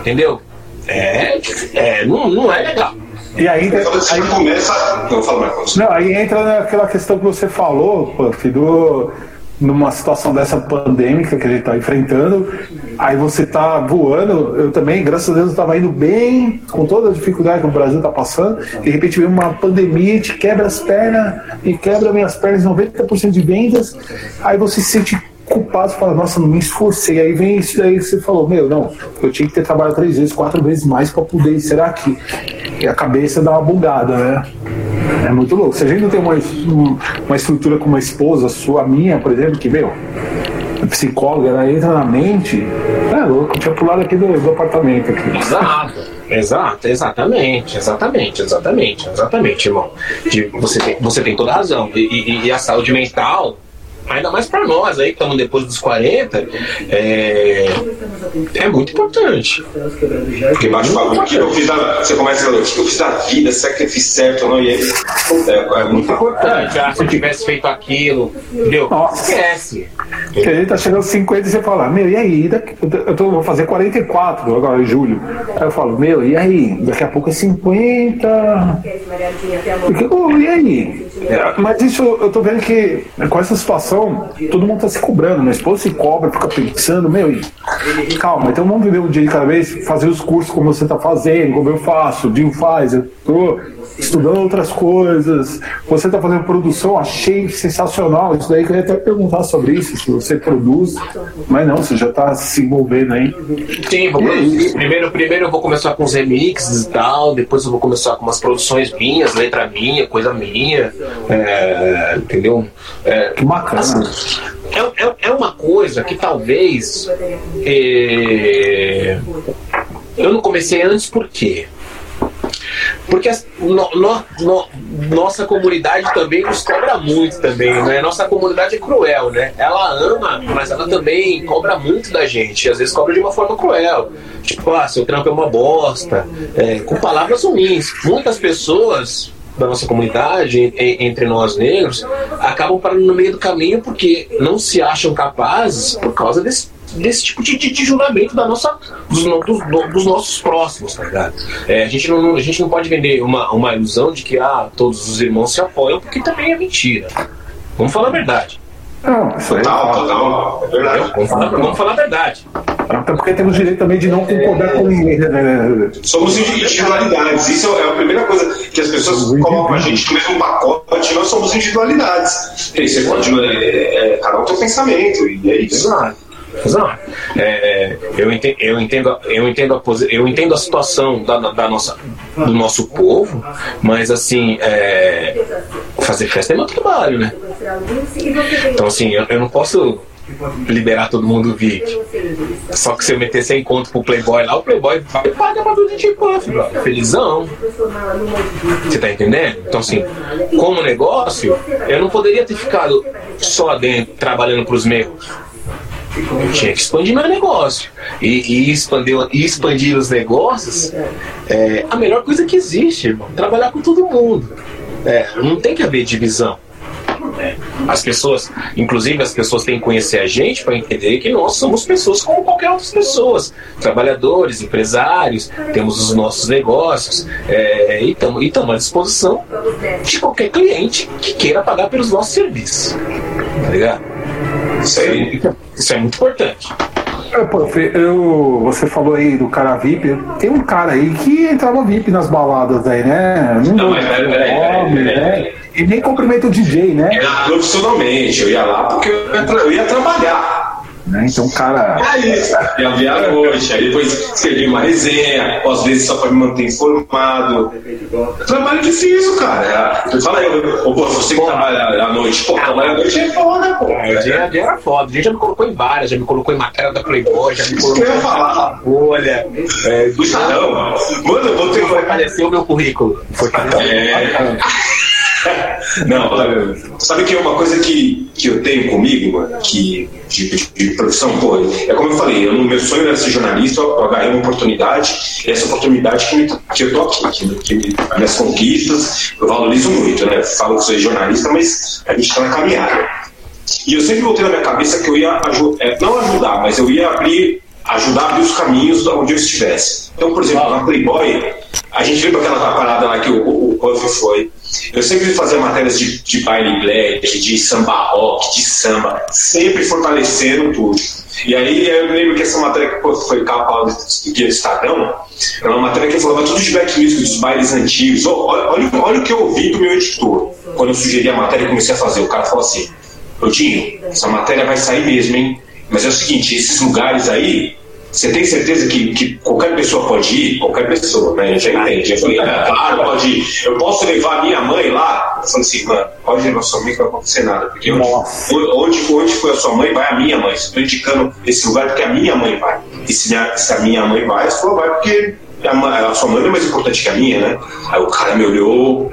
Entendeu? É, é não, não é legal. E aí, aí começa. Não, fala mais. Não, aí entra naquela questão que você falou, Puff, do numa situação dessa pandêmica que a gente está enfrentando, aí você está voando. Eu também, graças a Deus, estava indo bem, com toda a dificuldade que o Brasil está passando. De repente vem uma pandemia, te quebra as pernas e quebra minhas pernas 90% de vendas. Aí você se sente culpado, fala, nossa, não me esforcei. Aí vem isso daí que você falou, meu, não, eu tinha que ter trabalhado três vezes, quatro vezes mais para poder, será que? E a cabeça dá uma bugada, né? É muito louco. Se a gente não tem uma, uma estrutura com uma esposa sua, minha, por exemplo, que, meu, psicóloga, ela entra na mente, é louco, tinha pulado aqui do, do apartamento. Aqui. Exato, exato, exatamente, exatamente, exatamente, exatamente, irmão. Você, tem, você tem toda a razão. E, e, e a saúde mental ainda mais para nós aí que estamos depois dos 40, é, é muito importante. Porque bate o que eu fiz da, você começa a falar, o que eu fiz da vida, será que eu fiz certo ou não? E aí, é, é muito importante. Ah, se eu tivesse feito aquilo, entendeu? Nossa. Esquece. Porque a gente tá chegando aos 50 e você fala, meu, e aí? Eu tô, vou fazer 44 agora em julho. Aí eu falo, meu, e aí? Daqui a pouco é 50. Porque, oh, e aí? É, mas isso eu tô vendo que com essa situação, todo mundo tá se cobrando. Minha esposa se cobra, fica pensando, meu, calma, então vamos viver um dia de cada vez, fazer os cursos como você tá fazendo, como eu faço, o Dio faz, eu tô estudando outras coisas. Você está fazendo produção, achei sensacional. Isso daí eu queria até perguntar sobre isso, se você produz, mas não, você já está se envolvendo aí. Sim, vou primeiro, primeiro eu vou começar com os remixes e tal, depois eu vou começar com umas produções minhas, letra minha, coisa minha, é, entendeu? É, bacana. Assim, é, é, é, uma coisa que talvez é, eu não comecei antes por quê? Porque no, no, no, nossa comunidade também nos cobra muito também, né? Nossa comunidade é cruel, né? Ela ama, mas ela também cobra muito da gente. Às vezes cobra de uma forma cruel. Tipo, ah, seu trampo é uma bosta. É, com palavras ruins. Muitas pessoas da nossa comunidade, entre nós negros, acabam parando no meio do caminho porque não se acham capazes por causa desse desse tipo de, de, de julgamento da nossa, dos, dos, dos, nossos próximos, tá ligado? É, a, gente não, a gente não pode vender uma, uma ilusão de que ah, todos os irmãos se apoiam, porque também é mentira. Vamos falar a verdade. Não, isso aí. Total, total. É verdade. Vamos falar, vamos falar a verdade. Até porque temos direito também de não concordar com ninguém. Né? Somos individualidades. Isso é a primeira coisa que as pessoas colocam a gente no mesmo pacote. Nós somos individualidades. E você pode. É, é, cada um tem pensamento. E é isso. Exato. Não, é, eu, entendo, eu, entendo, eu, entendo a, eu entendo a situação da, da nossa, do nosso povo, mas assim, é, fazer festa é meu trabalho, né? Então assim, eu, eu não posso liberar todo mundo VIP. Só que se eu meter sem conto pro Playboy lá, o Playboy vai pagar pra tudo de puff, felizão. Você tá entendendo? Então, assim, como negócio, eu não poderia ter ficado só dentro, trabalhando pros meus. Eu tinha que expandir meu negócio. E, e, expandir, e expandir os negócios é a melhor coisa que existe, irmão. Trabalhar com todo mundo. É, não tem que haver divisão. É. As pessoas, inclusive as pessoas têm que conhecer a gente para entender que nós somos pessoas como qualquer outras pessoas, trabalhadores, empresários, temos os nossos negócios é, e estamos à disposição de qualquer cliente que queira pagar pelos nossos serviços. Tá ligado? Isso aí, isso é muito importante. É, prof, eu, você falou aí do cara VIP. Tem um cara aí que entrava VIP nas baladas aí, né? Não, não mas peraí, peraí, né? E nem cumprimenta o DJ, né? Era profissionalmente, eu ia lá porque eu ia, eu ia trabalhar. Né? Então, cara. É isso. Eu vi à noite, aí depois escrevi uma resenha, às vezes só para me manter informado. Trabalho difícil, cara. Fala aí, pô, você que trabalha à noite, pô, trabalha à noite é foda, pô. É, o dia, dia era foda. O dia já me colocou em várias, já me colocou em matéria da Playboy, já me colocou em falar. Folha. É, Puxa, não. Mano, eu vou ter. Foi aparecer o meu currículo. Foi é. Não, sabe que é uma coisa que, que eu tenho comigo, que de, de, profissão, pô, é como eu falei, eu, meu sonho era ser jornalista, eu agarrei uma oportunidade, e essa oportunidade que, me, que eu tô aqui, que, minhas conquistas, eu valorizo muito, né? Falo que sou jornalista, mas a gente tá na caminhada. E eu sempre voltei na minha cabeça que eu ia é, não ajudar, mas eu ia abrir, ajudar a abrir os caminhos onde eu estivesse. Então, por exemplo, na Playboy, a gente lembra aquela parada lá que o, o, foi. Eu sempre fazia matérias de, de baile black, de samba rock, de samba, sempre fortalecendo tudo. E aí eu lembro que essa matéria que foi capa do Guia Estadão, era uma matéria que falava tudo de black music, dos bailes antigos. Olha, olha, olha o que eu ouvi do meu editor quando eu sugeri a matéria e comecei a fazer. O cara falou assim: Rodinho, essa matéria vai sair mesmo, hein? Mas é o seguinte, esses lugares aí, você tem certeza que, que qualquer pessoa pode ir? Qualquer pessoa, né? Já entende. Eu falei, ah, claro, pode ir. Eu posso levar a minha mãe lá? Eu falei assim, mano, pode levar sua mãe que não vai acontecer nada. Porque onde, onde, onde foi a sua mãe, vai a minha mãe. Estou indicando esse lugar porque a minha mãe vai. E se, minha, se a minha mãe vai, você falou, vai porque a, a sua mãe é mais importante que a minha, né? Aí o cara me olhou,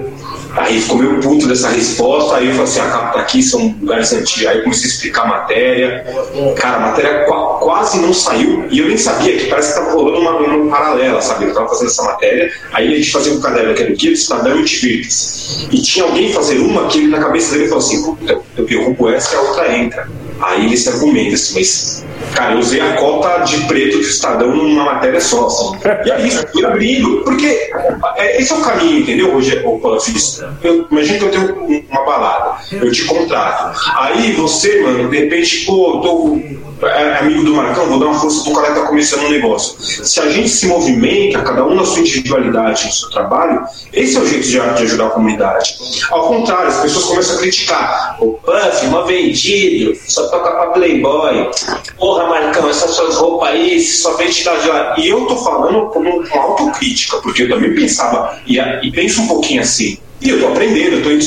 Aí ficou meio puto dessa resposta, aí eu falei assim, a capa tá aqui, são lugares antigos. Aí eu comecei a explicar a matéria. Cara, a matéria qu quase não saiu, e eu nem sabia que parece que tava rolando uma, uma paralela, sabe? Eu tava fazendo essa matéria, aí a gente fazia um caderno que era o Guia do Cidadão e Divirta-se. E tinha alguém fazer uma que ele na cabeça dele falou assim, puta, eu derrubo essa e a outra entra. Aí ele se argumenta assim, mas Cara, eu usei a cota de preto do Estadão numa matéria só. Assim. E é isso, fui abrindo, porque é, esse é o caminho, entendeu, Rogério? Eu, imagina que eu tenho uma balada, eu te contrato. Aí você, mano, de repente, pô, tô é, amigo do Marcão, vou dar uma força pro cara que tá começando um negócio. Se a gente se movimenta, cada um na sua individualidade, no seu trabalho, esse é o jeito de, de ajudar a comunidade. Ao contrário, as pessoas começam a criticar. O Puff, mó vendido, só toca pra Playboy. Porra, Marcão, essas suas roupas aí, só vende da joia. E eu tô falando uma autocrítica, porque eu também pensava, e, e penso um pouquinho assim. E eu tô aprendendo, eu tô em,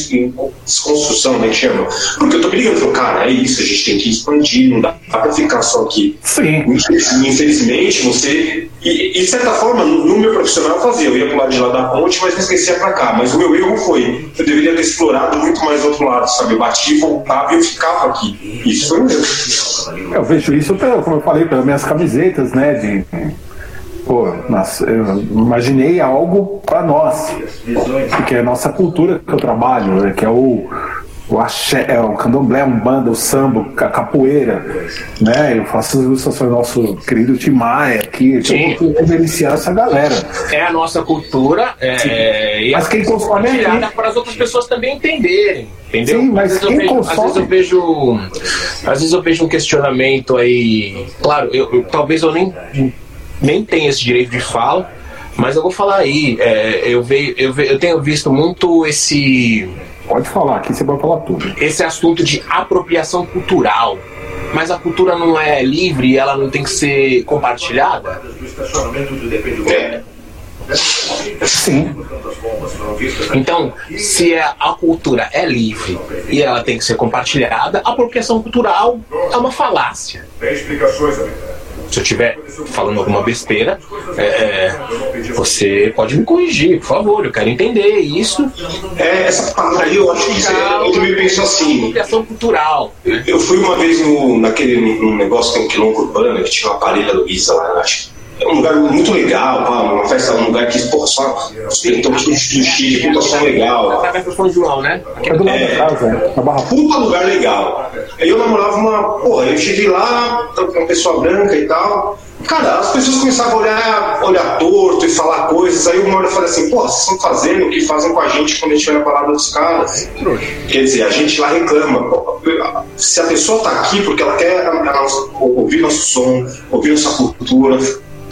desconstrução, né, que chama? Porque eu tô brigando, falo, cara, é isso, a gente tem que expandir, não dá pra ficar só aqui. Sim. Infelizmente, você. E, e de certa forma, no meu profissional eu fazia, eu ia pro lado de lá da ponte, mas me esquecia pra cá. Mas o meu erro foi, eu deveria ter explorado muito mais o outro lado, sabe? Eu batia, voltava e eu ficava aqui. Isso foi um erro. Eu vejo isso, como eu falei, pelas minhas camisetas, né? De pô, nossa, eu imaginei algo para nós, que é a nossa cultura que eu trabalho, né, que é o, o axé, é o candomblé, um banda, o samba, a capoeira, né? Eu faço as ilustrações do nosso querido Tim Maia aqui, então eu vou reverenciar essa galera. É a nossa cultura, é, mas quem consome é para as outras pessoas também entenderem. Entendeu? Sim, mas quem vejo, consome... Às vezes eu vejo. Às vezes eu vejo um questionamento aí. Claro, eu, eu talvez eu nem nem tem esse direito de fala, mas eu vou falar aí. É, eu, veio, eu, veio, eu tenho visto muito esse. Pode falar, aqui você pode falar tudo. Esse assunto de apropriação cultural. Mas a cultura não é livre e ela não tem que ser compartilhada? É. Sim. Então, se é, a cultura é livre e ela tem que ser compartilhada, a apropriação cultural é uma falácia. Tem explicações, se eu estiver falando alguma besteira, é, é, você pode me corrigir, por favor. Eu quero entender isso. É, essa palavra aí, eu acho que eu também penso assim. Apropriação cultural. Eu fui uma vez no, naquele num negócio que tem um quilombo urbano, que tinha uma parelha Luísa lá, acho um lugar muito legal, pá, uma festa, um lugar que, porra, só os pentões do Chile, puta som legal. Do São João, né? É do lado da casa, é. Na Barra Puta lugar legal. Aí eu namorava uma, porra, eu cheguei lá, com uma pessoa branca e tal. Cara, as pessoas começavam a olhar, olhar torto e falar coisas. Aí uma hora eu falei assim: pô, vocês estão fazendo o que fazem com a gente quando a gente vai na parada dos caras. Quer dizer, a gente lá reclama. Se a pessoa tá aqui porque ela quer ouvir nosso som, ouvir nossa cultura,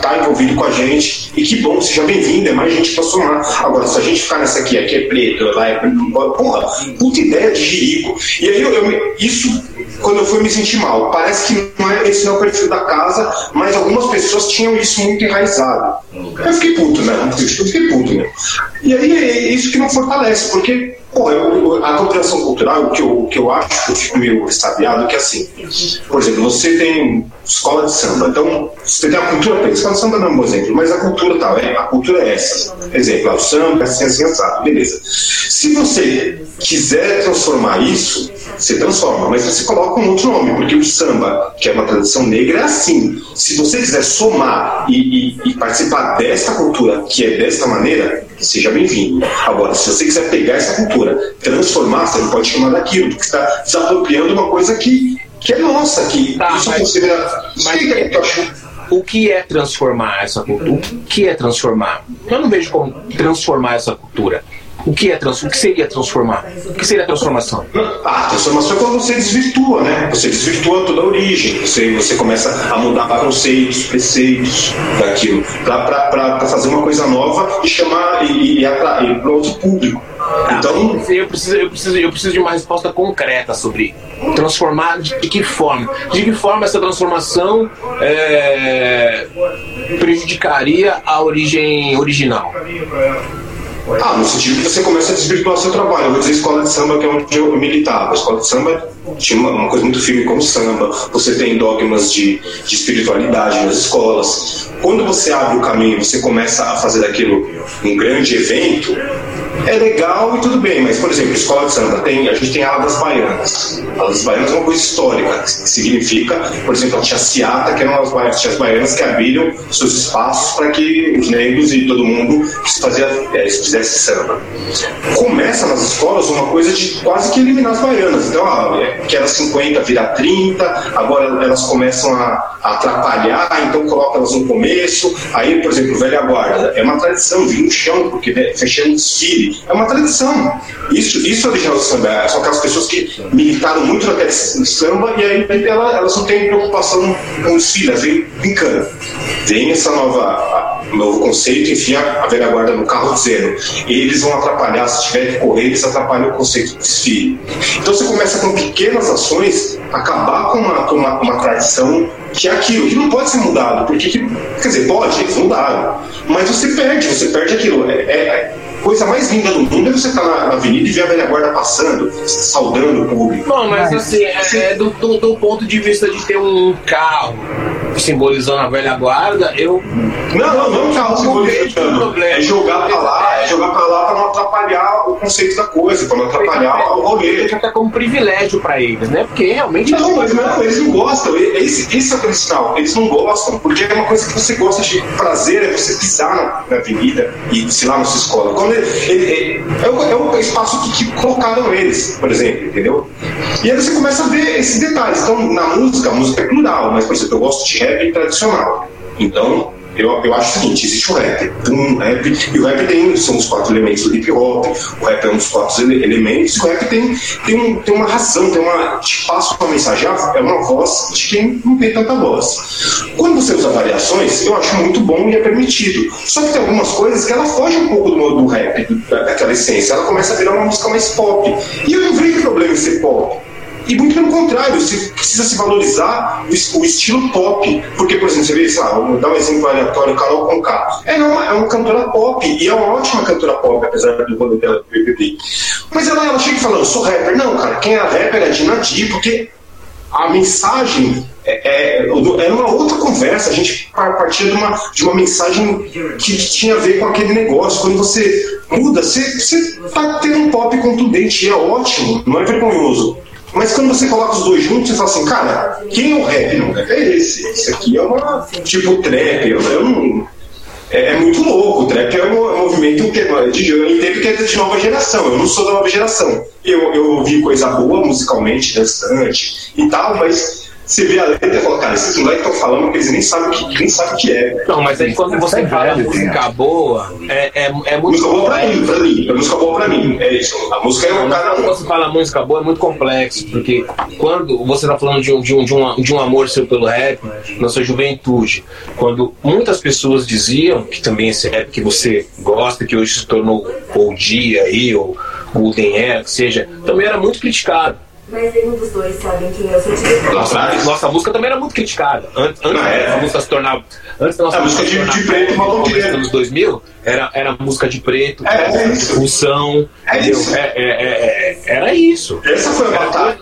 tá envolvido com a gente. E que bom, seja bem-vindo, é mais gente para somar. Agora, se a gente ficar nessa aqui, aqui é preto, lá é preto, porra, puta ideia de jirico. E aí eu, eu, isso, quando eu fui me sentir mal, parece que não é, esse não é o perfil da casa, mas algumas pessoas tinham isso muito enraizado. Eu fiquei puto, né? Eu fiquei puto, né? E aí é isso que não fortalece, porque Pô, eu, a apropriação cultural, o que, eu, que eu acho que eu fico meio é que assim, por exemplo, você tem escola de samba, então você tem a cultura, a escola de samba não é um bom exemplo, mas a cultura tal, é, a cultura é essa. Exemplo, o samba é assim, assim, assim, beleza. Se você quiser transformar isso, você transforma, mas você coloca um outro nome, porque o samba, que é uma tradição negra, é assim. Se você quiser somar e, e, e participar desta cultura, que é desta maneira, seja bem-vindo. Agora, se você quiser pegar essa cultura, transformar, você não pode chamar daquilo, porque está desapropriando uma coisa que, que é nossa, que tá, isso mas, considera. Mas, o que é transformar essa cultura? O que é transformar? Eu não vejo como transformar essa cultura. O que, é trans, o que seria transformar? O que seria transformação? Ah, transformação é quando você desvirtua, né? Você desvirtua toda a origem. Você, você começa a mudar conceitos, preceitos daquilo, para fazer uma coisa nova e chamar e, e atrair para outro público. Tá, então, eu preciso, eu, preciso, eu preciso de uma resposta concreta sobre transformar de, de que forma. De que forma essa transformação é, prejudicaria a origem original? Ah, no sentido que você começa a desvirtuar seu trabalho. Eu vou dizer escola de samba, que é onde eu militava. A escola de samba tinha uma, uma coisa muito firme como samba. Você tem dogmas de, de espiritualidade nas escolas. Quando você abre o caminho, você começa a fazer daquilo um grande evento, é legal e tudo bem, mas, por exemplo, escola de samba, tem, a gente tem a das baianas. A das baianas é uma coisa histórica, que significa, por exemplo, a tia Ciata, que eram as baianas, tias baianas que abriram seus espaços para que os negros e todo mundo fazia, é, fizesse samba. Começa nas escolas uma coisa de quase que eliminar as baianas. Então, ah, é, que era 50 vira 30, agora elas começam a, a atrapalhar, então coloca elas no começo. Aí, por exemplo, velha guarda, é uma tradição, vir no chão, porque né, fechando um é uma tradição. Isso, isso é original do samba. São aquelas pessoas que militaram muito naquele samba e aí ela, elas não têm preocupação com os filhos, vem brincando. Vem essa nova novo conceito, enfia a velha guarda no carro dizendo eles vão atrapalhar, se tiver que correr, eles atrapalham o conceito do desfile. Então você começa com pequenas ações, acabar com uma, com uma, uma tradição que é aquilo, que não pode ser mudado, porque, quer dizer, pode, eles mudaram, mas você perde, você perde aquilo. É, é, coisa mais linda do mundo é você estar tá na, na, avenida e ver a velha guarda passando, saudando o público. Bom, mas assim, é, é do, do, do, ponto de vista de ter um carro simbolizando a velha guarda, eu. Não, não, não, carro simbolizando. É jogar pra lá, é jogar pra lá pra não atrapalhar o conceito da coisa, pra não atrapalhar o rolê. Até como privilégio pra eles, né? Porque realmente. Não, mas não, eles não gostam. Esse, esse é o principal. Eles não gostam, porque é uma coisa que você gosta de prazer, é você pisar na, avenida e, sei lá, na sua escola. Quando ele, é, é o espaço que, que, colocaram eles, por exemplo, entendeu? E aí você começa a ver esses detalhes. Então, na música, a música é plural, mas, por exemplo, eu gosto de rap tradicional. Então, eu, eu acho o seguinte, existe o rap, um rap, e o rap tem, são os quatro elementos do hip hop, o rap é um dos quatro ele, elementos, o rap tem, tem, um, tem uma razão, tem uma, te passa uma mensagem, é uma voz de quem não tem tanta voz. Quando você usa variações, eu acho muito bom e é permitido. Só que tem algumas coisas que ela foge um pouco do, do rap, do, daquela essência, ela começa a virar uma música mais pop. E eu não vejo problema em ser pop. E muito pelo contrário, você precisa se valorizar o, estilo pop. Porque, por exemplo, você vê, sei vou dar um exemplo aleatório, Carol Conká. É uma, é uma cantora pop, e é uma ótima cantora pop, apesar do rolê dela do BBB. Mas ela, ela chega falando, eu sou rapper. Não, cara, quem era rapper é a Dina Di, porque a mensagem é, é, era uma outra conversa. A gente partia de uma, de uma mensagem que tinha a ver com aquele negócio. Quando você muda, você está tendo um pop contundente, e é ótimo, não é vergonhoso. Mas quando você coloca os dois juntos, você fala assim, cara, quem é o rap? Não, é esse. Esse aqui é uma. Tipo trap. Eu, eu não. É, é, muito louco. O trap é um, é um movimento que é de, eu entendo que é de nova geração. Eu não sou da nova geração. Eu, eu ouvi coisa boa musicalmente, dançante e tal, mas você vê a letra e fala, cara, esses moleques estão falando que eles nem sabem o que, nem sabem o que é. Não, mas aí quando você fala música boa, é, é, é muito. Música boa pra mim, pra mim. A música boa pra mim. É isso. A música é um cada um. Quando você fala música boa, é muito complexo, porque quando você tá falando de um, de um, de um, de um amor seu pelo rap, na sua juventude, quando muitas pessoas diziam que também esse rap que você gosta, que hoje se tornou o dia aí, ou o Era, que seja, também era muito criticado. Mas nenhum dos dois sabem quem é o sentimento. Nossa, nossa música também era muito criticada. Antes, antes é. da música se tornar. Antes da nossa a música de, de preto, uma nos anos 2000, era, era música de preto, é, é isso. função. É isso. É, é, é, é, era isso. Essa foi a batalha.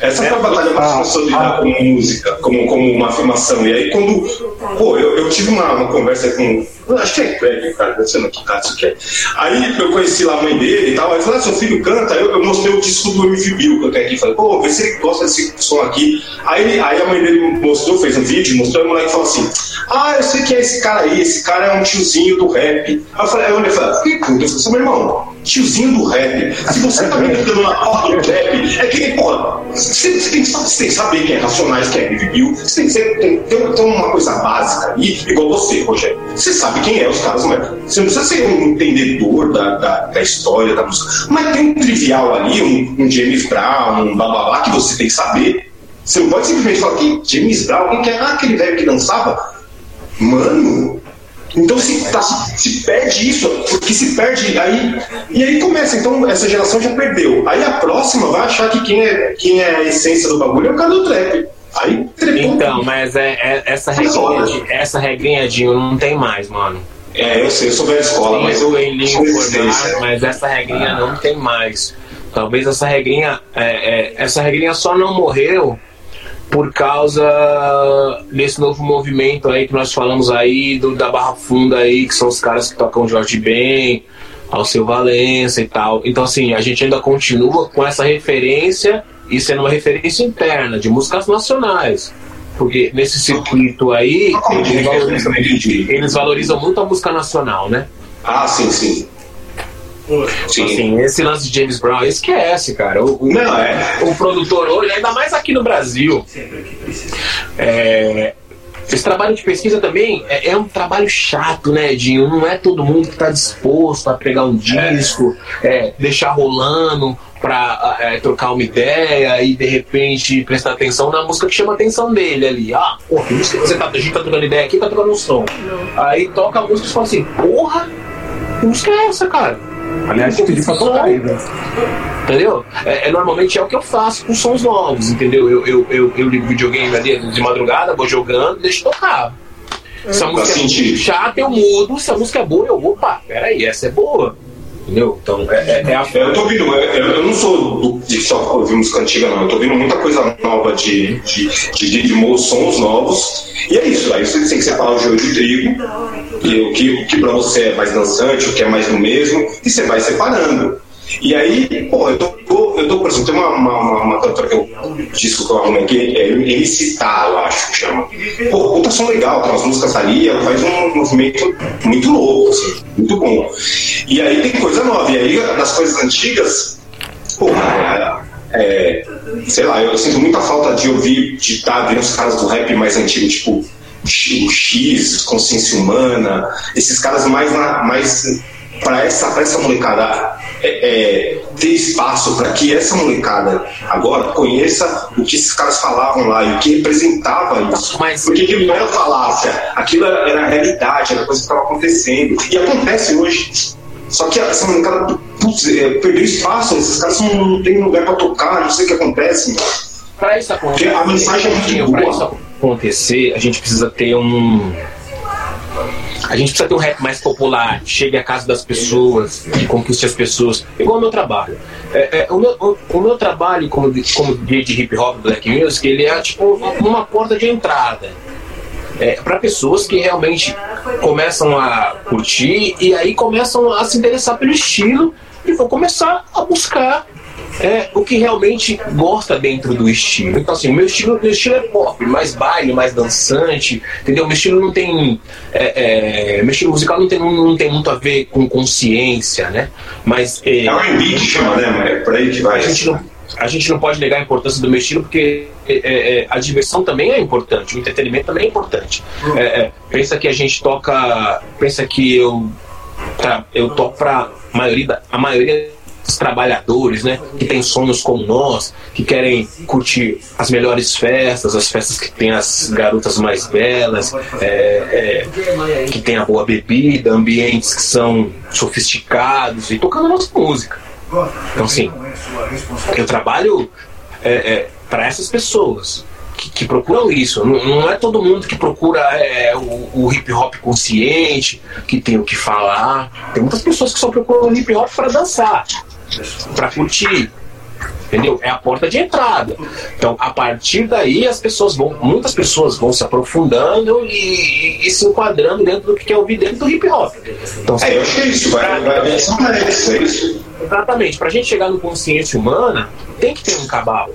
Essa foi a batalha mais consolidada como música, como, como uma afirmação. E aí, quando. Pô, eu, eu tive uma, uma conversa com. Que é Craig, cara, ser no que isso que é. Aí eu conheci lá a mãe dele e tal. Aí falou: ah, seu filho canta. Eu, eu mostrei o disco do MV Bill que eu tenho aqui. Falei: pô, vê se ele gosta desse som aqui. Aí, aí a mãe dele mostrou, fez um vídeo, mostrou. E o moleque falou assim: ah, eu sei que é esse cara aí. Esse cara é um tiozinho do rap. Aí eu falei: aí eu falei: que puta, eu falei: meu irmão tiozinho do rap. Se você tá me entrando na porta do rap, é que, porra, você, você, tem você tem que saber quem é Racionais, quem é Review, você tem que tem uma coisa básica aí, igual você, Rogério. Você sabe quem é os caras, mas você não precisa ser um entendedor da, da, da história da música. Mas tem um trivial ali, um, um James Brown, um blá, que você tem que saber. Você não pode simplesmente falar que James Brown, quem que é? Aquele velho que dançava. Mano, então se, tá, se perde isso, porque se perde aí. E aí começa, então essa geração já perdeu. Aí a próxima vai achar que quem é, quem é a essência do bagulho é o cara do trap. Aí. Então, mas é, é essa, regrinha de, essa regrinha de não tem mais, mano. É, eu sei, eu sou velha escola, mas eu. Em língua formar, mas essa regrinha ah. não tem mais. Talvez essa regrinha. É, é, essa regrinha só não morreu por causa desse novo movimento aí que nós falamos aí, do, da Barra Funda aí, que são os caras que tocam Jorge Ben, ao seu Valença e tal. Então, assim, a gente ainda continua com essa referência e sendo uma referência interna de músicas nacionais. Porque nesse circuito aí, eles valorizam, eles valorizam muito a música nacional, né? Ah, sim, sim. Sim. Assim, esse lance de James Brown, esquece, cara. O, o, Não, é. o produtor hoje, ainda mais aqui no Brasil, é, esse trabalho de pesquisa também é, é, um trabalho chato, né, Dinho? Não é todo mundo que está disposto a pegar um disco, é, deixar rolando para é, trocar uma ideia e de repente prestar atenção na música que chama a atenção dele ali. Ah, porra, que música você tá, a gente tá trocando ideia aqui, tá trocando um som. Aí toca a música e fala assim, porra, que música é essa, cara? Aliás, te pedi pra tocar aí, né? Entendeu? É, é, normalmente é o que eu faço com sons novos, entendeu? Eu, eu, eu, eu ligo videogame ali de madrugada, vou jogando, deixo tocar. Se a música é chata, eu mudo. Se a música é boa, eu, opa, peraí, essa é boa. Entendeu? Então, é, é, é a... Eu tô ouvindo, eu, não sou de só ouvir música antiga, não. Eu tô ouvindo muita coisa nova de, de, de, de, de sons novos. E é isso, aí você tem que separar o joio do trigo, e o que, o que pra você é mais dançante, o que é mais do mesmo, e você vai separando. E aí, pô, eu tô, eu tô por exemplo, tem uma, uma, uma cantora que eu disco que eu arrumei aqui, é Elicitar, eu acho que chama. Pô, puta som legal, tem umas músicas ali, ela faz um movimento muito louco, assim, muito bom. E aí tem coisa nova, e aí das coisas antigas, pô, é, sei lá, eu sinto muita falta de ouvir, de estar tá vendo os caras do rap mais antigo, tipo o X, Consciência Humana, esses caras mais, mais para essa, pra essa molecada é, é, ter espaço para que essa molecada agora conheça o que esses caras falavam lá e o que representava isso. Mas... Porque aquilo não era falácia, aquilo era, era realidade, era coisa que estava acontecendo. E acontece hoje. Só que essa molecada putz, é, perdeu espaço, esses caras não, não têm lugar para tocar, não sei o que acontece. Para isso acontecer, a mensagem é muito boa. Para isso acontecer, a gente precisa ter um a gente precisa ter um rap mais popular, chegue à casa das pessoas, que conquiste as pessoas. Igual o meu trabalho. É, é, o, meu, o, o, meu trabalho como, como DJ de hip hop black music, ele é tipo uma porta de entrada. É, para pessoas que realmente começam a curtir e aí começam a se interessar pelo estilo e vão começar a buscar é o que realmente gosta dentro do estilo. Então, assim, o meu estilo, meu estilo é pop, mais baile, mais dançante, entendeu? Meu estilo não tem. É, é, meu estilo musical não tem, não, tem muito a ver com consciência, né? Mas. É, é o R&B que chama, né? É por aí que vai. A gente não, a gente não pode negar a importância do meu estilo, porque é, é, é a diversão também é importante, o entretenimento também é importante. É, pensa que a gente toca. Pensa que eu, tá, eu toco pra maioria, a maioria trabalhadores, né, que têm sonhos como nós, que querem curtir as melhores festas, as festas que tem as garotas mais belas, é, é, que tem a boa bebida, ambientes que são sofisticados e tocando a nossa música. Então, assim, eu trabalho é, é para essas pessoas. Que, que, procuram isso. Não, não, é todo mundo que procura é, o, o, hip hop consciente, que tem o que falar. Tem muitas pessoas que só procuram o hip hop para dançar para curtir. Entendeu? É a porta de entrada. Então, a partir daí, as pessoas vão, muitas pessoas vão se aprofundando e, e se enquadrando dentro do que quer ouvir dentro do hip hop. Então, é, eu acho que é isso, vai, vai, vai, é isso. Exatamente. Para a gente chegar no consciência humana, tem que ter um cabalo.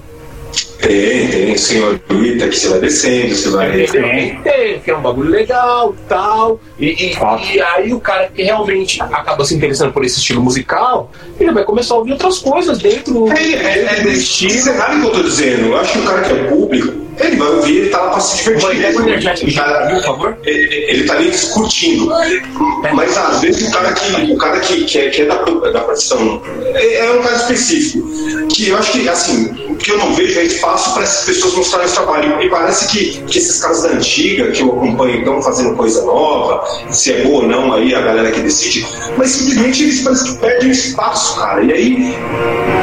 Tem, tem senhorita que você vai descendo, você vai. Tem, tem, que é um bagulho legal tal. E, e, e, aí o cara que realmente acaba se interessando por esse estilo musical, ele vai começar a ouvir outras coisas dentro, é, é, é, do estilo. Você sabe o que eu tô dizendo? Eu acho que o cara que é público ele vai ouvir, ele tá lá pra se divertir. Ele, ele, tá, por favor? Ele, ele tá ali discutindo. Mas às vezes o cara que, o cara que, que, é, que é da, da profissão é, é, um caso específico. Que eu acho que, assim, o que eu não vejo é espaço para essas pessoas mostrarem esse trabalho. E parece que, que esses caras da antiga, que eu acompanho, estão fazendo coisa nova, se é boa ou não, aí a galera que decide. Mas simplesmente eles parecem que perdem espaço, cara. E aí,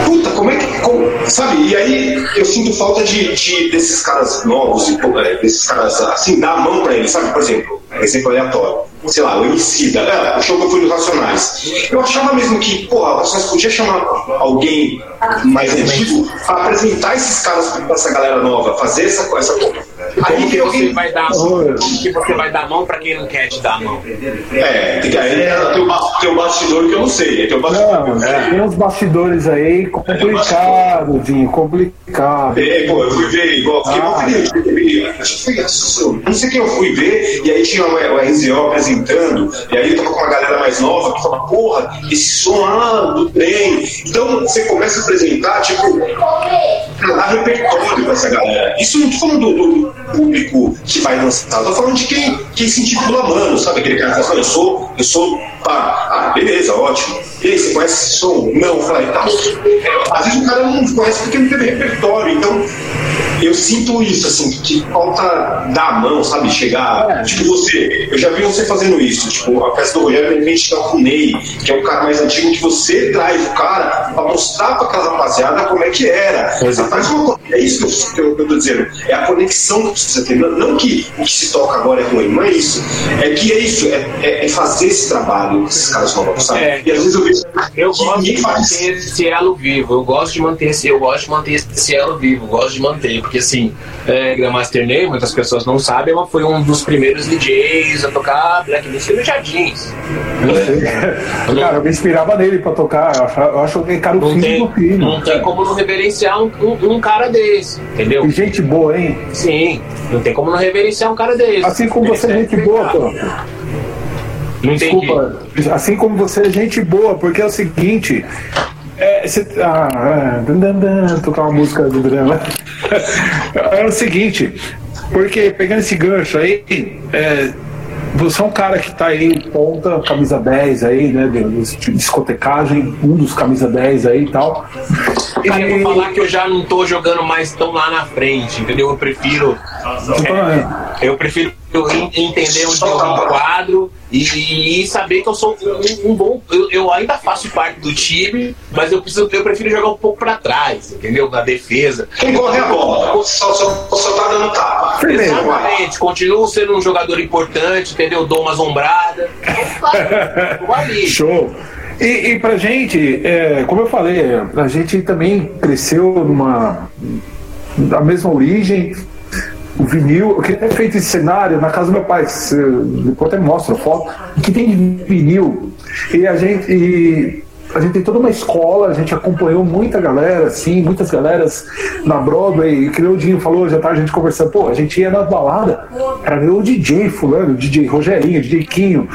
puta, como é que. Como, sabe? E aí eu sinto falta de, de desses caras caras novos, é, desses caras assim, dar a mão pra eles, sabe? Por exemplo, exemplo aleatório. Sei lá, o MC, da, o show que eu fui nos Racionais. Eu achava mesmo que, porra, o Racionais podia chamar alguém mais antigo pra apresentar esses caras pra essa galera nova, fazer essa, essa Como que você vai dar que você vai dar mão pra quem não quer te dar a mão? É, tem que aí tem o bastidor que eu não sei. Tem, o bastidor, não, é. tem uns bastidores aí complicados, Dinho, complicado. É, pô, eu fui ver, igual, fiquei ah. feliz, não sei quem eu fui ver, e aí tinha o RZO apresentando, e aí eu tava com uma galera mais nova que falava, porra, esse som lá do trem. Então você começa a apresentar, tipo, a repertório pra essa galera. Isso não tô falando do, do público que vai dançar, tô falando de quem, quem se intitula mano, sabe? Aquele cara que fala, eu sou, eu sou pá, ah, beleza, ótimo. E aí, você conhece esse som? Não, falei, tá. Às vezes o cara não conhece porque não teve repertório, então eu sinto isso, assim, que falta dar a mão, sabe? Chegar. É. Tipo, você. Eu já vi você fazendo isso. Tipo, a festa do Rogério, de repente, tá com o Ney, que é um cara mais antigo, que você traz o cara pra mostrar pra aquela rapaziada como é que era. Você faz uma É isso que eu, que eu tô dizendo. É a conexão que precisa ter. Não, não que o que se toca agora é ruim, não é isso. É que é isso, é, é, é fazer esse trabalho que esses caras vão sabe? É, e às vezes eu vejo. Eu gosto de manter esse elo vivo. Eu gosto de manter esse, eu gosto de manter esse elo vivo, gosto de manter porque assim, é, Grandmaster Ney, muitas pessoas não sabem, mas foi um dos primeiros DJs a tocar Black Music nos Jardins. É. Cara, eu me inspirava nele pra tocar, eu acho, eu acho que cara o não tem, filho. Não tem como não reverenciar um, um, um, cara desse, entendeu? E gente boa, hein? Sim, não tem como não reverenciar um cara desse. Assim como você é gente boa, pô. Não Desculpa, assim como você é gente boa, porque é o seguinte, é, cê, ah, é, tocar uma música do drama. É o seguinte, porque pegando esse gancho aí, é, você é um cara que tá aí, ponta, camisa 10 aí, né? Discotecagem, um dos camisa 10 aí e tal. Cara, eu vou falar que eu já não tô jogando mais tão lá na frente, entendeu? Eu prefiro. É, eu prefiro entender onde eu quadro e, e, saber que eu sou um, um bom. Eu, eu, ainda faço parte do time, mas eu, preciso, eu prefiro jogar um pouco para trás, entendeu? Na defesa. Quem corre a bola, só, só, só tá dando tapa. Exatamente, continuo sendo um jogador importante, entendeu? Dou uma assombrada. Show. E, e pra gente, é, como eu falei, a gente também cresceu numa. da mesma origem, o vinil, que é feito esse cenário na casa do meu pai, depois até mostra a foto, que tem vinil. E a gente. E a gente tem toda uma escola, a gente acompanhou muita galera, assim, muitas galeras na Broadway, que o Dinho falou, já tá a gente conversando, pô, a gente ia na balada para ver o DJ fulano, o DJ Rogerinho, o DJ Quinho,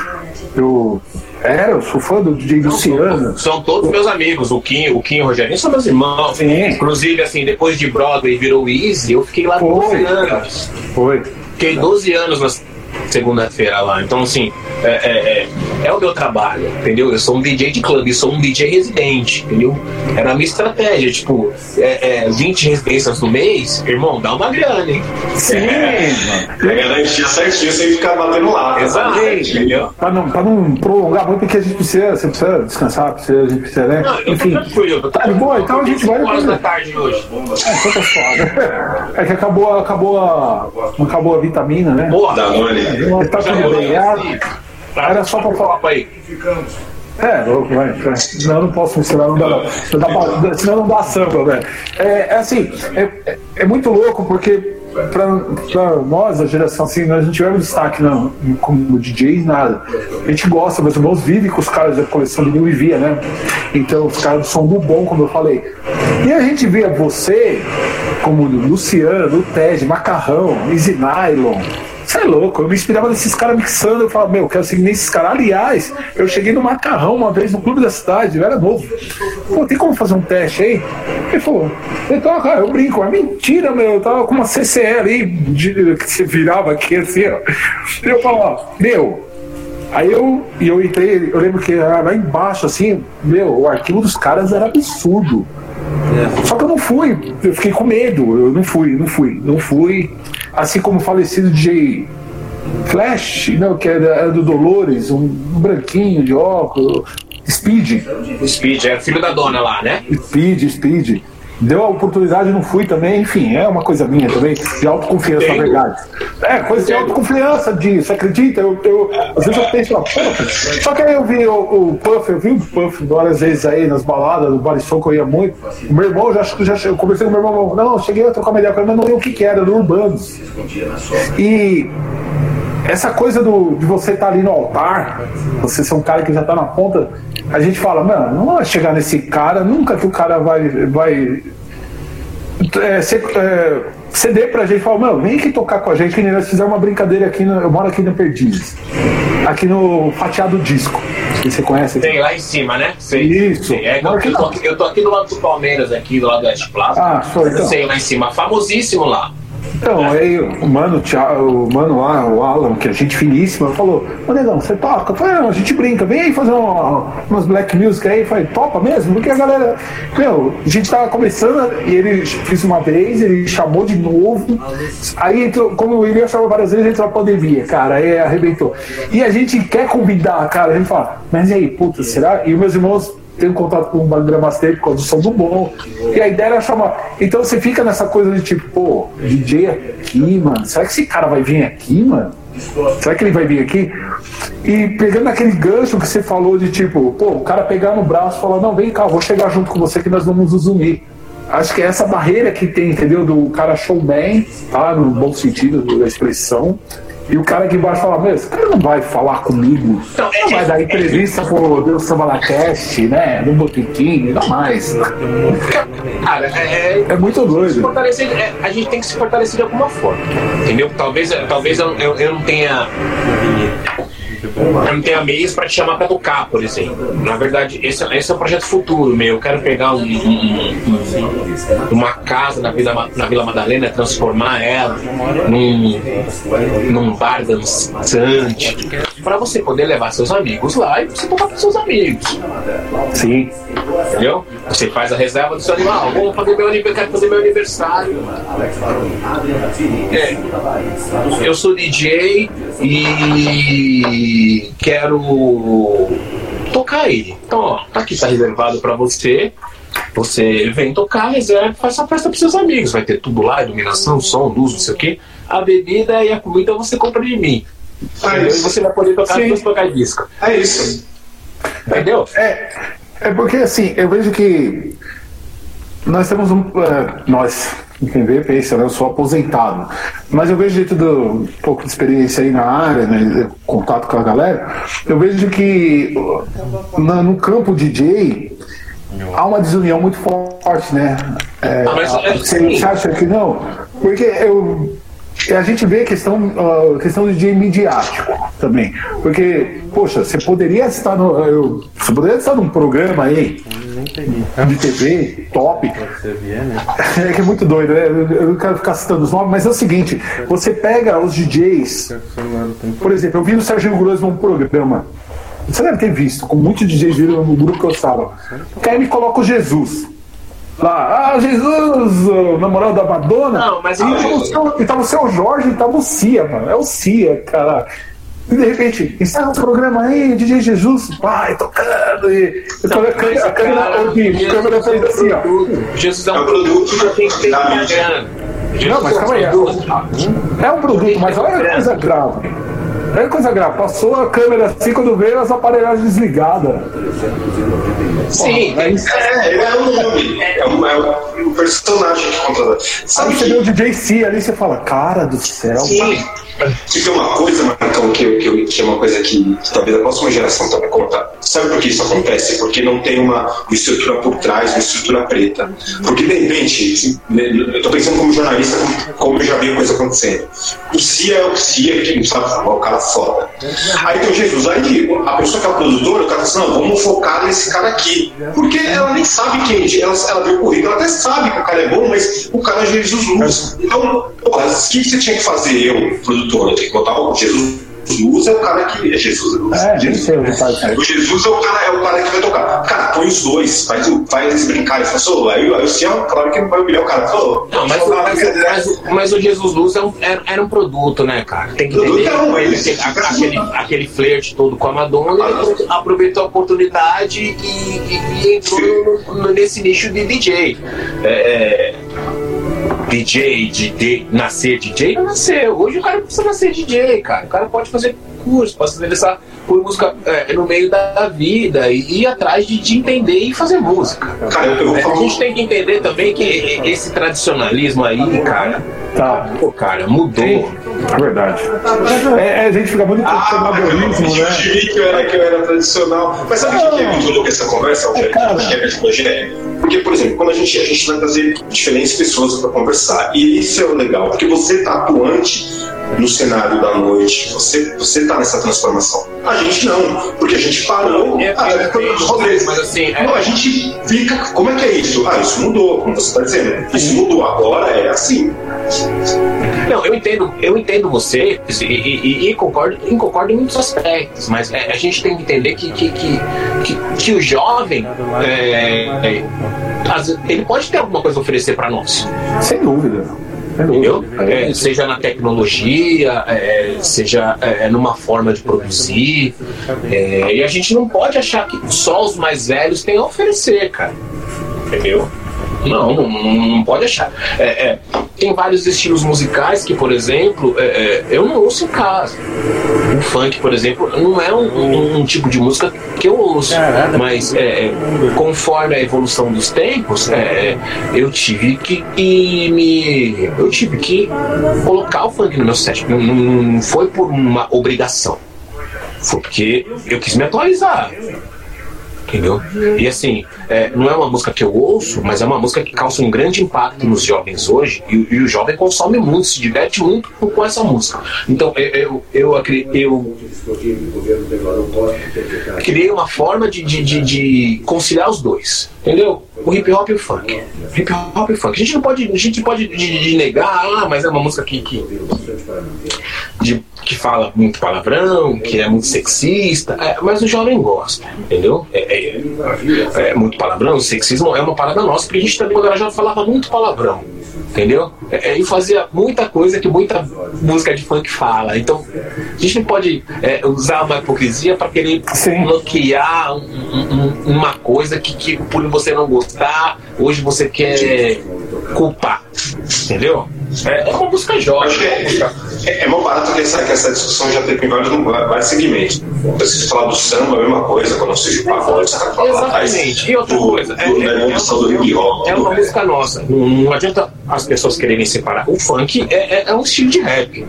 eu é, eu sou fã do DJ Luciano. São todos meus amigos, o Kim, o Kim e o Rogerinho são meus irmãos. Sim. Inclusive, assim, depois de Broadway virou Easy, eu fiquei lá Foi. 12 anos. Foi. Fiquei 12 anos segunda-feira lá. Então, assim, é, é, é, é, o meu trabalho, entendeu? Eu sou um DJ de clube, sou um DJ residente, entendeu? Era a minha estratégia, tipo, é, é 20 residências no mês, irmão, dá uma grana, hein? Sim, é, mano. É garantia certinho sem ficar batendo lá. Exatamente, entendeu? Pra não, pra não prolongar muito, porque a gente precisa, você precisa descansar, precisa, a gente precisa, né? Não, eu Enfim. Tá bom, então a gente vai. Horas da tarde hoje. É, tá foda. É que acabou, acabou a, acabou a vitamina, né? Porra, da Noni. Tá tudo bem. Era só pra falar. aí. É, louco, vai. Senão não posso ensinar, não dá, não. dá senão não dá samba, velho. É, é assim, é, é, é muito louco porque para nós, a geração assim, nós não tivemos destaque não, como DJs, nada. A gente gosta, meus irmãos vivem com os caras da coleção de New e Via, né? Então, os caras são do bom, como eu falei. E a gente via você, como Luciano, Ted, Macarrão, Easy Nylon, você é louco, eu me inspirava nesses caras mixando, eu falava, meu, eu quero seguir nesses caras. Aliás, eu cheguei no Macarrão uma vez no clube da cidade, eu era novo. Pô, tem como fazer um teste aí? Ele falou, então, cara, eu brinco, é mentira, meu, eu tava com uma CCE ali, de, que você virava aqui assim, ó. E eu falava, meu, Aí eu, eu entrei, eu lembro que lá embaixo, assim, meu, o arquivo dos caras era absurdo. É. Só que eu não fui, eu fiquei com medo, eu não fui, não fui, não fui assim como o falecido DJ Flash, não, que era, era do Dolores, um, um, branquinho de óculos, Speed. Speed, é filho da dona lá, né? Speed, Speed. Deu a oportunidade, não fui também, enfim, é uma coisa minha também, de autoconfiança, na verdade. É, coisa de autoconfiança, de, você acredita? Eu, eu, às vezes eu penso, ó, só que aí eu vi o, o Puff, eu vi o Puff várias vezes aí nas baladas, no que eu ia muito. O meu irmão, já, já, eu conversei com o meu irmão, não, cheguei a trocar uma ideia com ele, mas não vi o que, que era, no Urbanos. E essa coisa do, de você estar tá ali no altar, você ser um cara que já está na ponta, a gente fala, mano, não vai chegar nesse cara, nunca que o cara vai, vai é, ser, é, ceder pra gente e falar, mano, vem aqui tocar com a gente, que nós fizemos uma brincadeira aqui, no, eu moro aqui no Perdizes, aqui no Fatiado Disco. Que você conhece? Tem lá em cima, né? Sei. Isso. É, eu, eu, tô, eu, tô, aqui do lado do Palmeiras, aqui do lado do West Plaza. Ah, foi. Então. Eu sei lá em cima, famosíssimo lá. Então, aí o mano, o mano lá, o Alan, que é gente finíssima, falou, ô negão, você toca? Eu falei, não, a gente brinca, vem aí fazer uma, umas black music aí, falei, topa mesmo? Porque a galera, meu, a gente tava começando e ele fez uma vez, ele chamou de novo, aí como ele chamou várias vezes, entrou a pandemia, cara, aí arrebentou. E a gente quer convidar, cara, a gente fala, mas e aí, puta, será? E meus irmãos tenho contato com o Gramaster por causa do som do bom. E a ideia era chamar. Então você fica nessa coisa de tipo, pô, DJ aqui, mano. Será que esse cara vai vir aqui, mano? Será que ele vai vir aqui? E pegando aquele gancho que você falou de tipo, pô, o cara pegar no braço e falar, não, vem cá, vou chegar junto com você que nós vamos nos unir. Acho que é essa barreira que tem, entendeu? Do cara showman, tá? No bom sentido da expressão. E o cara aqui embaixo fala, meu, esse cara não vai falar comigo. Então, é, não vai dar entrevista pro Deus Samba na Cast, né? No Botequim, não mais. Cara, é, é, é muito doido. É, a gente tem que se fortalecer de alguma forma. Entendeu? Talvez, talvez eu, eu, eu não tenha não tenho meios para te chamar para tocar, por exemplo. Na verdade, esse, esse é um projeto futuro meu. Eu quero pegar um, um, uma casa na Vila, na Vila Madalena, transformar ela num, num bar dançante, para você poder levar seus amigos lá e você tocar com seus amigos. Sim. Entendeu? Você faz a reserva do seu animal. Vamos fazer meu aniversário, fazer meu aniversário. É. Eu sou DJ e quero tocar ele. Então, ó, tá aqui, tá reservado para você. Você vem tocar, reserva, faz essa festa para seus amigos. Vai ter tudo lá, iluminação, som, luz, não sei o quê. A bebida e a comida você compra de mim. É e você vai poder tocar depois tocar disco. É isso. Entendeu? É, é porque assim, eu vejo que nós temos um. Uh, nós, quem vê pensa, né? Eu sou aposentado. Mas eu vejo dentro do um pouco de experiência aí na área, né? Contato com a galera, eu vejo que na, no campo DJ há uma desunião muito forte, né? É, ah, mas, é, você acha que não? Porque eu a gente vê a questão, uh, questão de DJ midiático também. Porque, poxa, você poderia estar no. Eu, você poderia estar num programa aí de TV top. Né? É que é muito doido, né? Eu não quero ficar citando os nomes, mas é o seguinte: você pega os DJs. Por exemplo, eu vi o Sérgio Grosso num programa. Você deve ter visto, com muitos DJs viram no grupo que eu estava. Que aí me coloca o Jesus lá, ah, Jesus, o namorado da Madonna. Não, mas e, eu... e tava o seu Jorge e tava o Cia, mano. É o Cia, cara. E de repente, encerra um programa aí, DJ Jesus, vai tocando. E não, a, câmera, a câmera fez assim, ó. Jesus é um produto que tem que ter Não, mas calma aí. É um produto, mas olha a coisa grave. É coisa grave. Passou a câmera assim quando veio as aparelhagens desligadas. Sim, Porra, é, é, é, um nome. É um, é um personagem que conta. Sabe Aí você vê o DJ C ali você fala, cara do céu. Sim. Se tem uma coisa, Marcão, que, que, que é uma coisa que, que talvez a próxima geração também contar. Sabe por que isso acontece? Porque não tem uma, uma estrutura por trás, uma estrutura preta. Porque de repente, assim, né, eu estou pensando como jornalista, como, como eu já vi a coisa acontecendo. O CIA é o CIA, que não sabe falar, o cara foda. Aí tem o Jesus, aí a pessoa que é o produtor, o cara fala assim, não, vamos focar nesse cara aqui. Porque ela nem sabe quem, ela, ela vê o currículo, ela até sabe que o cara é bom, mas o cara é Jesus Luz. Então, o que você tinha que fazer, eu, produtor? Eu tenho que botar o Jesus Luz é o cara que. É Jesus Luz. É, Jesus. sei, o o Jesus é o, cara, é o cara que vai tocar. Cara, põe os dois, faz, faz eles brincarem. Fala, aí, aí o Ciel, claro que não vai humilhar o cara. Falou, não, mas, mas, mas, mas, o Jesus Luz é um, era, era, um produto, né, cara? Tem que entender. Um, ele, ele, aquele, aquele flerte todo com a Madonna, ele aproveitou a oportunidade e, e, e entrou no, no, nesse nicho de DJ. É, DJ, DJ, nascer DJ, não nasceu. Hoje o cara não precisa nascer DJ, cara. O cara pode fazer curso, pode fazer essa por música é, no meio da vida e ir atrás de, de entender e fazer música. Cara, eu, eu a gente tem que entender também que esse tradicionalismo aí, cara, tá. pô, cara, mudou. É verdade. É, é, a gente fica muito ah, conservadorismo, né? Eu que eu era, que eu era tradicional. Mas sabe o que é muito louco essa conversa, Algério? Que é Porque, por exemplo, quando a gente, a gente vai trazer diferentes pessoas para conversar, e isso é o legal, porque você tá atuante no cenário da noite, você você tá nessa transformação. A gente não, porque a gente parou. É, ah, é, é, mas assim, é... não, a gente fica. Como é que é isso? Ah, isso mudou, como você está dizendo. Isso mudou, agora é assim. Não, eu entendo, eu entendo você e, e, e concordo, e concordo em muitos aspectos, mas é, a gente tem que entender que, que, que, que, que o jovem é, é ele pode ter alguma coisa a oferecer para nós. Sem dúvida. Entendeu? É, seja na tecnologia, é, seja é, numa forma de produzir. É, e a gente não pode achar que só os mais velhos têm a oferecer, cara. Entendeu? Não, não, não pode achar. É, é, tem vários estilos musicais que, por exemplo, é, é, eu não ouço em casa. O funk, por exemplo, não é um, um, um tipo de música que eu ouço. Mas é, é, conforme a evolução dos tempos, eu tive que, que, me. Eu tive que colocar o funk no meu set. Não, não foi por uma obrigação. Foi porque eu quis me atualizar entendeu? E assim, é, não é uma música que eu ouço, mas é uma música que causa um grande impacto nos jovens hoje, e, e o jovem consome muito, se diverte muito com essa música. Então, eu, eu, eu, eu criei uma forma de, de, de, de conciliar os dois, entendeu? o hip hop e o funk. Hip hop e funk. A gente não pode, a gente pode de, de negar, ah, mas é uma música que, que, de, que fala muito palavrão, que é muito sexista, é, mas o jovem gosta, entendeu? É, é, é, muito palavrão, o sexismo é uma parada nossa, porque a gente também, quando era jovem, falava muito palavrão entendeu? É, é, e fazia muita coisa que muita música de funk fala. Então, a gente não pode é, usar uma hipocrisia para querer Sim. bloquear um, um, uma coisa que, que, por você não gostar, hoje você quer culpar, entendeu? É, é uma música jovem. É, é uma barata que essa, que essa discussão já teve em vários, vários segmentos. Você falar do samba, a mesma coisa, quando pagode, você vai falar Exatamente. E outra do, coisa, do, é, do, é, é, é, uma música nossa. Não, não, adianta as pessoas quererem separar. O funk é, é, é um estilo de rap.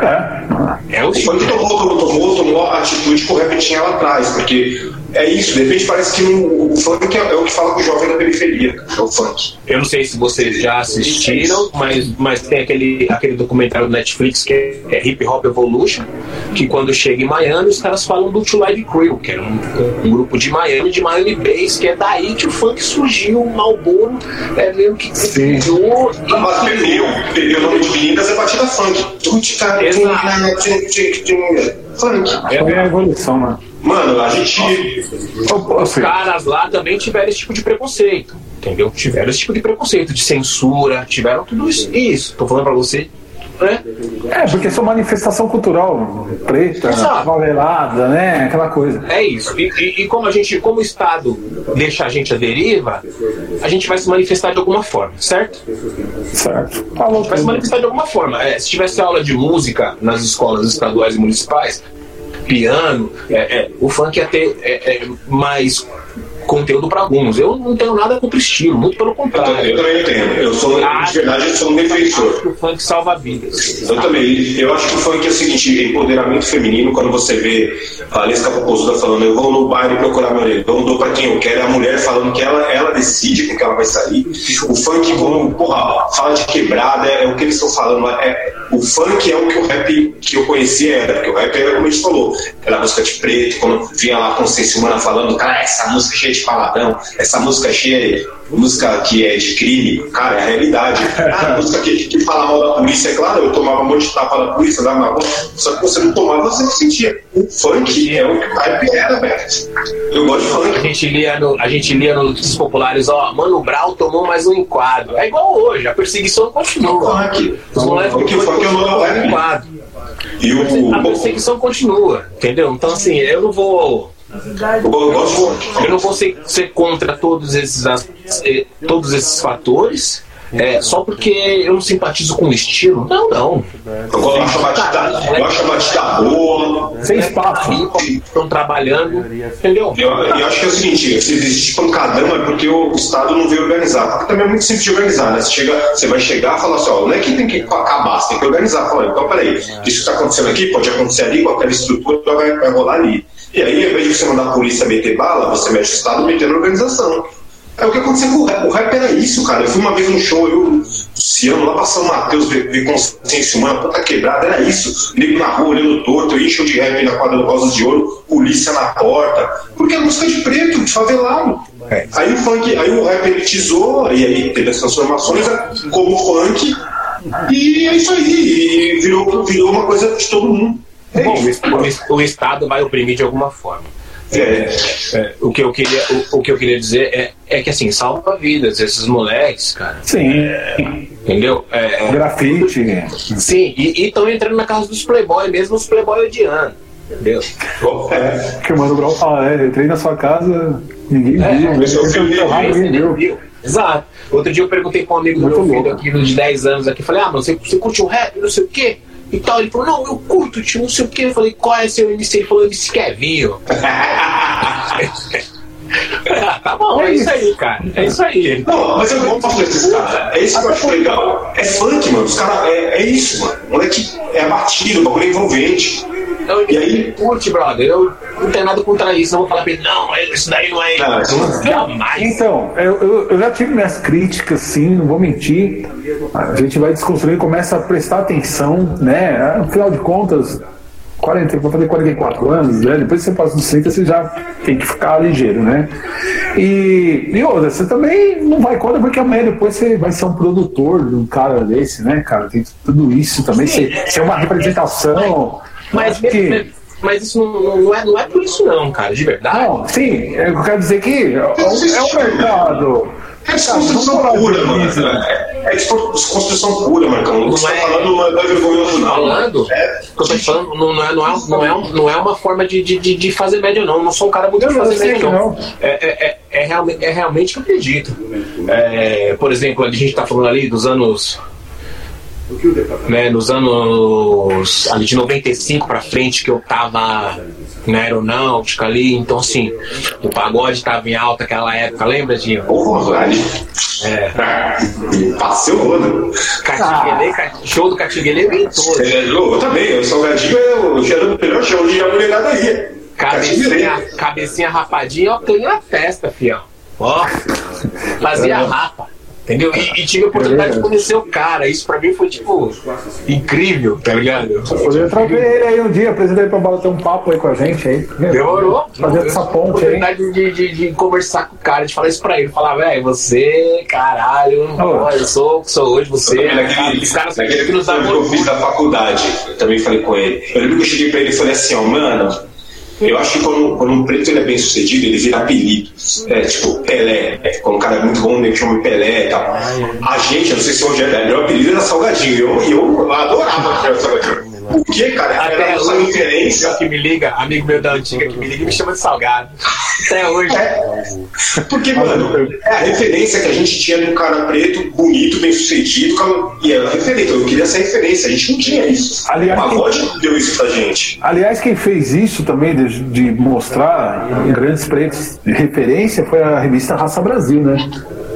É. É o, o funk tomou, tomou, tomou a atitude que o rap tinha lá atrás, porque é isso, de repente parece que o, o funk é, é, o que fala com o jovem da periferia, é o funk. Eu não sei se vocês já assistiram, mas, mas tem aquele, aquele documentário do Netflix que é, é Hip Hop Evolution, que quando chega em Miami, os caras falam do Two Live Crew, que era um, um, grupo de Miami, de Miami Bass, que é daí que o funk surgiu, o Malboro é mesmo que criou. Mas perdeu, perdeu o nome de meninas é batida funk. Funk. É a evolução, mano. Mano, a gente. Os caras lá também tiveram esse tipo de preconceito. Entendeu? Tiveram esse tipo de preconceito, de censura, tiveram tudo isso. Isso, tô falando pra você. Né? É, porque são manifestação cultural preta, favelada, né? Aquela coisa. É isso. E, e, e, como a gente, como o Estado deixa a gente à deriva, a gente vai se manifestar de alguma forma, certo? Certo. Falou, vai se manifestar de alguma forma. É, se tivesse aula de música nas escolas estaduais e municipais, piano, é, é, o funk ia ter é, é, mais conteúdo para alguns. Eu não tenho nada contra o estilo, muito pelo contrário. Eu, também tenho. Eu sou, de verdade, eu sou um defensor. O funk salva vidas. Eu também. Eu acho que o funk é o seguinte: empoderamento feminino, quando você vê a Valesca Popozuda falando, eu vou no baile procurar meu eu dou para quem eu quero, é a mulher falando que ela, ela decide com que ela vai sair. O funk, como, porra, fala de quebrada, é, é o que eles estão falando. É, o funk é o que o rap que eu conhecia era, porque o rap era como a gente falou, aquela música de preto, quando vinha lá com Consciência Humana falando, cara, essa música é cheia de paladão, essa música é cheia de música que é de crime, cara, é a realidade. Ah, música que, que fala mal da polícia, é claro, eu tomava um monte de tapa da polícia, dava na rua, só que você não tomava, você não sentia. O funk é o que o rap era, velho. Eu gosto de funk. A gente lia, no, a gente lia nos populares, ó, Mano Brown tomou mais um enquadro. É igual hoje, a perseguição continua. Os moleques o funk é o novo enquadro. E o, a perseguição continua, entendeu? Então, assim, eu não vou. Eu não vou ser, ser contra todos esses, todos esses fatores, é, só porque eu não simpatizo com o estilo. Não, não. Eu acho a batida, eu acho a batida boa. Sem espaço. Estão trabalhando. Entendeu? Eu, eu acho que é o seguinte: se existe pancadão é porque o Estado não veio organizar. Porque também é muito simples de organizar, né? Você, chega, você vai chegar e falar assim: ó, não é que tem que acabar, você tem que organizar. Fala, então peraí, isso que está acontecendo aqui pode acontecer ali, com aquela estrutura vai, vai rolar ali. E aí, ao invés de você mandar a polícia meter bala, você mete o Estado metendo organização. É o que aconteceu com o rap. O rap era isso, cara. Eu fui uma vez num show, eu, Luciano, lá pra São Mateus, ver, ver consciência humana, puta quebrada, era isso. Nego na rua, olhando torto, eu encho de rap na quadra do Rosas de Ouro, polícia na porta. Porque é música de preto, de favelado. É. Aí o funk, aí o rap elitizou, e aí teve as transformações né, como funk, e é isso aí, e virou, virou uma coisa de todo mundo. É Bom, o, o Estado vai oprimir de alguma forma. É, é, o, que eu queria, o, o, que eu queria dizer é, é que assim, salva vidas, esses moleques, cara. Sim. É, entendeu? É, Grafite. Sim, e estão entrando na casa dos playboy, mesmo os playboy odiando. Entendeu? É, que o Mano Brown fala, é, entrei na sua casa, ninguém é, viu, ninguém viu. Exato. Outro dia eu perguntei para um amigo do meu filho aqui de 10 anos aqui, falei, ah, mas você, você curte o rap, não sei o quê? E tal. Ele falou, não, eu curto, tio, não sei o que. Eu falei, qual é seu MC? Ele falou, MC Kevinho. ah, tá bom, é isso aí, cara. É isso aí. Não, mas eu gosto pra desses caras. É isso que eu acho legal. É funk, mano. Os caras, é, é isso, mano. O moleque é abatido, o bagulho é envolvente. Então, e aí, curte, brother. Eu não tenho nada contra isso. Não vou falar pra ele, não, isso daí não é. Não, jamais. Então, eu, eu, eu, já tive minhas críticas, sim, não vou mentir. A gente vai desconstruir, começa a prestar atenção, né? Afinal de contas, 40, vou fazer 44 anos, né? depois você passa dos 30, você já tem que ficar ligeiro, né? E, e outra, você também não vai contra, porque amanhã depois você vai ser um produtor de um cara desse, né, cara? Tem tudo isso também, ser, ser uma representação. Mas, que... mas isso não, não, é, não é por isso não, cara, de verdade. Não, sim, eu quero dizer que é, é um mercado. É desconstrução pura, mano. É, é desconstrução pura, Marcão. Você está falando não é vergonhoso, não. Falando, é, eu tô falando, não, não, é, não, é, não, é, não é uma forma de, de, de fazer média, não. Eu não sou um cara muito de fazer média, não. É, é, é, é, realmente, é realmente que eu acredito. É, por exemplo, a gente está falando ali dos anos né, nos anos ali de 95 para frente que eu tava na aeronáutica ali, então assim, o pagode tava em alta aquela época, lembra, Dinho? Porra, ali. É. Passei o rodo. Ah. Show do Catinguele vem todo. É, eu também, o Salgadinho eu já o melhor show de mulherada aí. Cabecinha, cabecinha rapadinha, ó, clean na festa, fião. Ó, fazia rapa. Entendeu? E, e, tive a oportunidade é. de conhecer o cara. Isso pra mim foi, tipo, incrível, tá ligado? Poderia trazer ele aí um dia, apresentar ele pra bater um papo aí com a gente aí. Demorou. Fazer essa ponte aí. oportunidade de, de, de, conversar com o cara, de falar isso pra ele. Falar, velho, você, caralho, oh. eu sou sou hoje, você. É, naquele, os caras naquele que nos dá eu fiz da faculdade, também falei com ele. Eu lembro que eu cheguei pra ele e falei assim, ó, mano eu acho que quando, quando um preto ele é bem sucedido, ele vira apelido. É, tipo, Pelé. É, quando um cara é muito bom, ele chama Pelé e tal. A gente, eu não sei se hoje é, meu apelido era Salgadinho. Eu, eu adorava o Salgadinho. Por que, cara? Até era essa referência. que me liga, amigo meu da antiga que me liga e me chama de salgado. Até hoje. É. Porque, mano, é a referência que a gente tinha de um cara preto, bonito, bem sucedido, e era referência. Eu queria essa referência, a gente não tinha isso. Aliás, o pagode quem... deu isso pra gente. Aliás, quem fez isso também, de, de mostrar grandes pretos de referência, foi a revista Raça Brasil, né?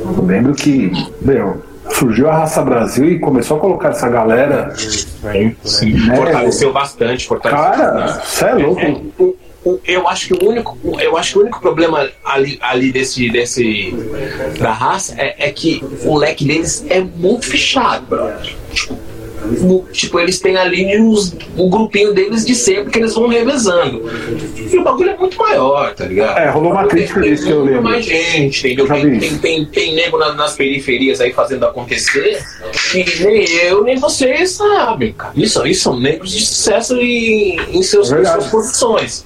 Eu lembro que, meu, surgiu a Raça Brasil e começou a colocar essa galera. Sim, sim. Né? Fortaleceu bastante. Fortaleceu Cara, você é louco. É, eu acho que o único, eu acho que o único problema ali, ali desse, desse da raça é, é que o leque deles é muito fechado, brother. Tipo, o, tipo, eles têm ali os, o grupinho deles de sempre que eles vão revezando. E o bagulho é muito maior, tá ligado? É, rolou uma crítica disso que eu lembro. mais gente, entendeu? Tem, tem, tem, tem, nego nas, nas, periferias aí fazendo acontecer que nem eu, nem vocês sabem, cara. Isso, isso são negros de sucesso em, em seus, é suas posições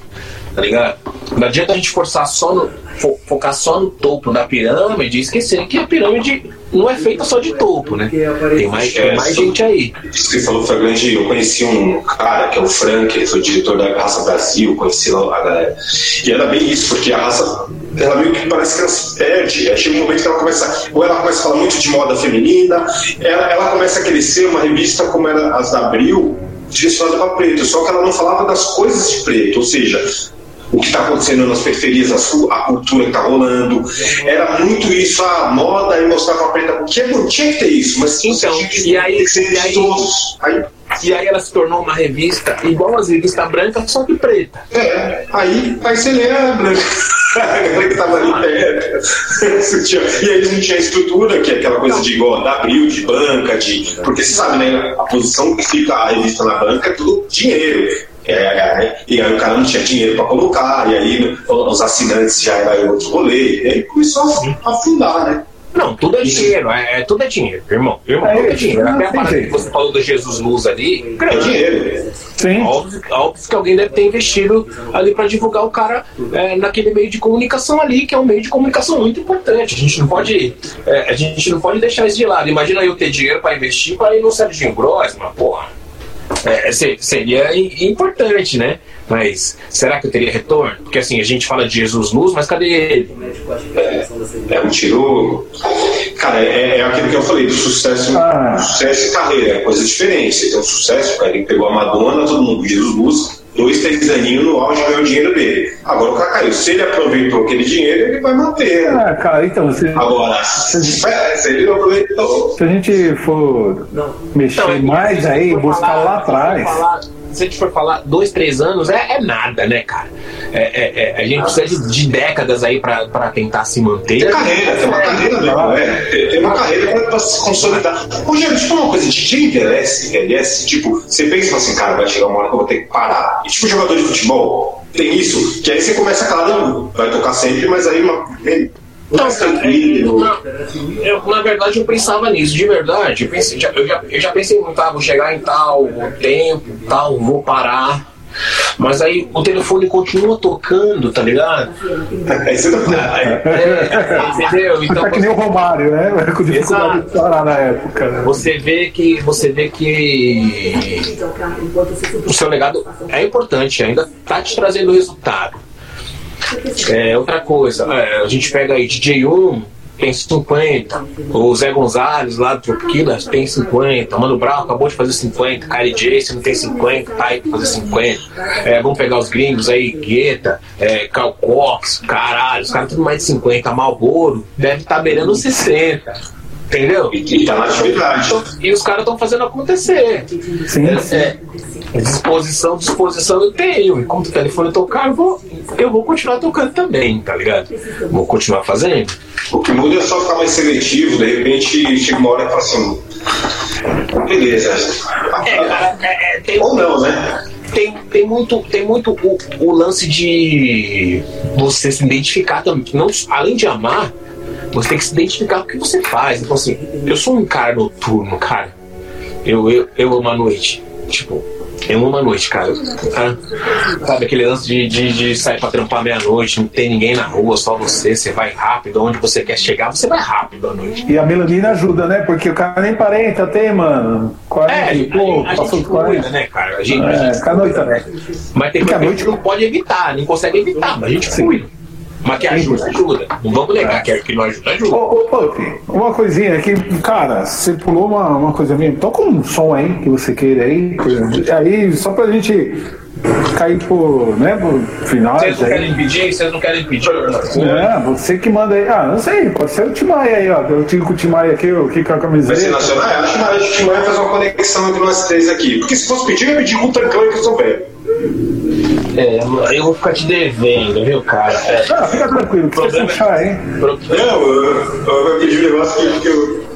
tá ligado? Não adianta a gente forçar só no, fo, focar só no topo da pirâmide e esquecer que a pirâmide não é feita só de topo, né? Tem mais, é, tem mais gente aí. Isso que você falou foi grande. Eu conheci um cara que é o Frank, ele foi diretor da Raça Brasil, conheci lá a galera. E era bem isso, porque a raça ela meio que parece que ela se perde. Aí chega um momento que ela começa, ou ela começa a falar muito de moda feminina, ela, ela começa a crescer uma revista como era as da Abril, direcionada para preto, só que ela não falava das coisas de preto, ou seja, o que está acontecendo nas periferias, a, cultura que está rolando. Era muito isso, a moda e mostrar para a preta, porque não tinha que ter isso, mas sim, então, tinha que, e aí, que ser e aí, todos. Aí, e aí ela se tornou uma revista igual as revistas brancas, só que preta. É, aí, aí você lê a branca. a galera que estava ali perto. e aí não tinham estrutura, que é aquela coisa de igual da abril, de banca, de. Porque você sabe, né? A posição que fica a revista na banca é tudo dinheiro. É, é, e aí o cara não tinha dinheiro para colocar, e aí os assinantes já era outro rolê, e aí começou a afundar, né? Não, tudo é dinheiro, é, é, tudo é dinheiro, irmão. Irmão, é, tudo é dinheiro. Até a parada que você falou do Jesus Luz ali, é dinheiro. Sim. Óbvio, óbvio que alguém deve ter investido ali para divulgar o cara é, naquele meio de comunicação ali, que é um meio de comunicação muito importante. A gente não pode, é, a gente não pode deixar isso de lado. Imagina eu ter dinheiro para investir para ir no Serginho Grossman, porra é, seria importante, né? Mas será que eu teria retorno? Porque assim, a gente fala de Jesus luz, mas cadê ele? É, é um tiro. Cara, é, é, aquilo que eu falei, do sucesso, ah. sucesso e carreira, é coisa diferente. Você tem um sucesso, cara, ele pegou a Madonna, todo mundo, Jesus luz, dois, três aninhos no auge ganhou o dinheiro dele. Agora o cara caiu. Se ele aproveitou aquele dinheiro, ele vai manter. Ah, cara, então você. Agora, se, se ele não aproveitou. Se a gente for não. mexer então, mais aí, buscar falar, lá atrás se a gente for falar dois, três anos, é, é nada, né, cara? É, é, é a gente precisa de, de, décadas aí pra, pra tentar se manter. Tem carreira, tem uma carreira mesmo, é. Tem uma carreira pra, pra se consolidar. Ô, gente, tipo uma coisa, DJ envelhece, envelhece, tipo, você pensa assim, cara, vai chegar uma hora que eu vou ter que parar. E tipo, jogador de futebol, tem isso, que aí você começa, claro, vai tocar sempre, mas aí uma não, tranquilo. Não, eu, na verdade, eu pensava nisso, de verdade. Eu, pensei, eu, já, eu já pensei muito, ah, vou chegar em tal tempo, tal, vou parar. Mas aí o telefone continua tocando, tá ligado? Aí você não é, é, Entendeu? Então, tá que nem o Romário, né? Com dificuldade de parar na época. Né? Você vê que. Você vê que o seu legado é importante, ainda tá te trazendo resultado. É, outra coisa, é, a gente pega aí DJ1, tem 50, o Zé Gonzalez lá do Tropiquilas tem 50, Mano Brown acabou de fazer 50, Kylie Jason tem 50, tá aí pra fazer 50. É, vamos pegar os gringos aí, Guetta, é, Cal Cox, caralho, os caras tudo mais de 50, Malboro deve estar tá beirando 60. Entendeu? E, tá na atividade. E os caras estão fazendo acontecer. Sim, é, sim. É, disposição, disposição eu tenho. Enquanto o telefone tocar, eu vou, eu vou continuar tocando também, tá ligado? Vou continuar fazendo. O que muda é só ficar mais seletivo, de repente chega uma hora e fala assim. Beleza. É, é, tem, Ou não, né? Tem, tem muito, tem muito o, o lance de você se identificar também. Não, além de amar, você tem que se identificar com o que você faz. Então, assim, eu sou um cara noturno, cara. Eu, eu, eu amo a noite. Tipo, eu amo a noite, cara. Tá? Sabe aquele lance de, de, de sair pra trampar meia-noite, não tem ninguém na rua, só você, você vai rápido, onde você quer chegar, você vai rápido à noite. E a melanina ajuda, né? Porque o cara nem parenta tem, mano. 40, é, a, a, a gente cuida, né, cara? A gente, é, a gente, a noite também. Mas tem coisa que a gente não pode evitar, não consegue evitar, mas a gente cuida. Mas que ajuda, ajuda. Não vamos negar que, que não ajuda, ajuda. Ô, ô, uma coisinha aqui, cara, você pulou uma, uma coisa minha. Toca um som aí que você queira aí. Aí, só pra gente cair por, né, por final. Vocês não querem pedir? Vocês não querem pedir? É, você que manda aí. Ah, não sei, pode ser o Timaya aí, ó. Eu tive com o Timaya aqui, o que com a camiseta. Vai ser nacional? Eu acho que o Timaya faz uma conexão entre nós três aqui. Porque se fosse pedir, eu ia pedir com o Tancão que eu sou velho. É, eu vou ficar te devendo, viu, cara? É. Ah, fica tranquilo, que problema, puxar, hein? Não, eu, eu, pedir um negócio que, que eu.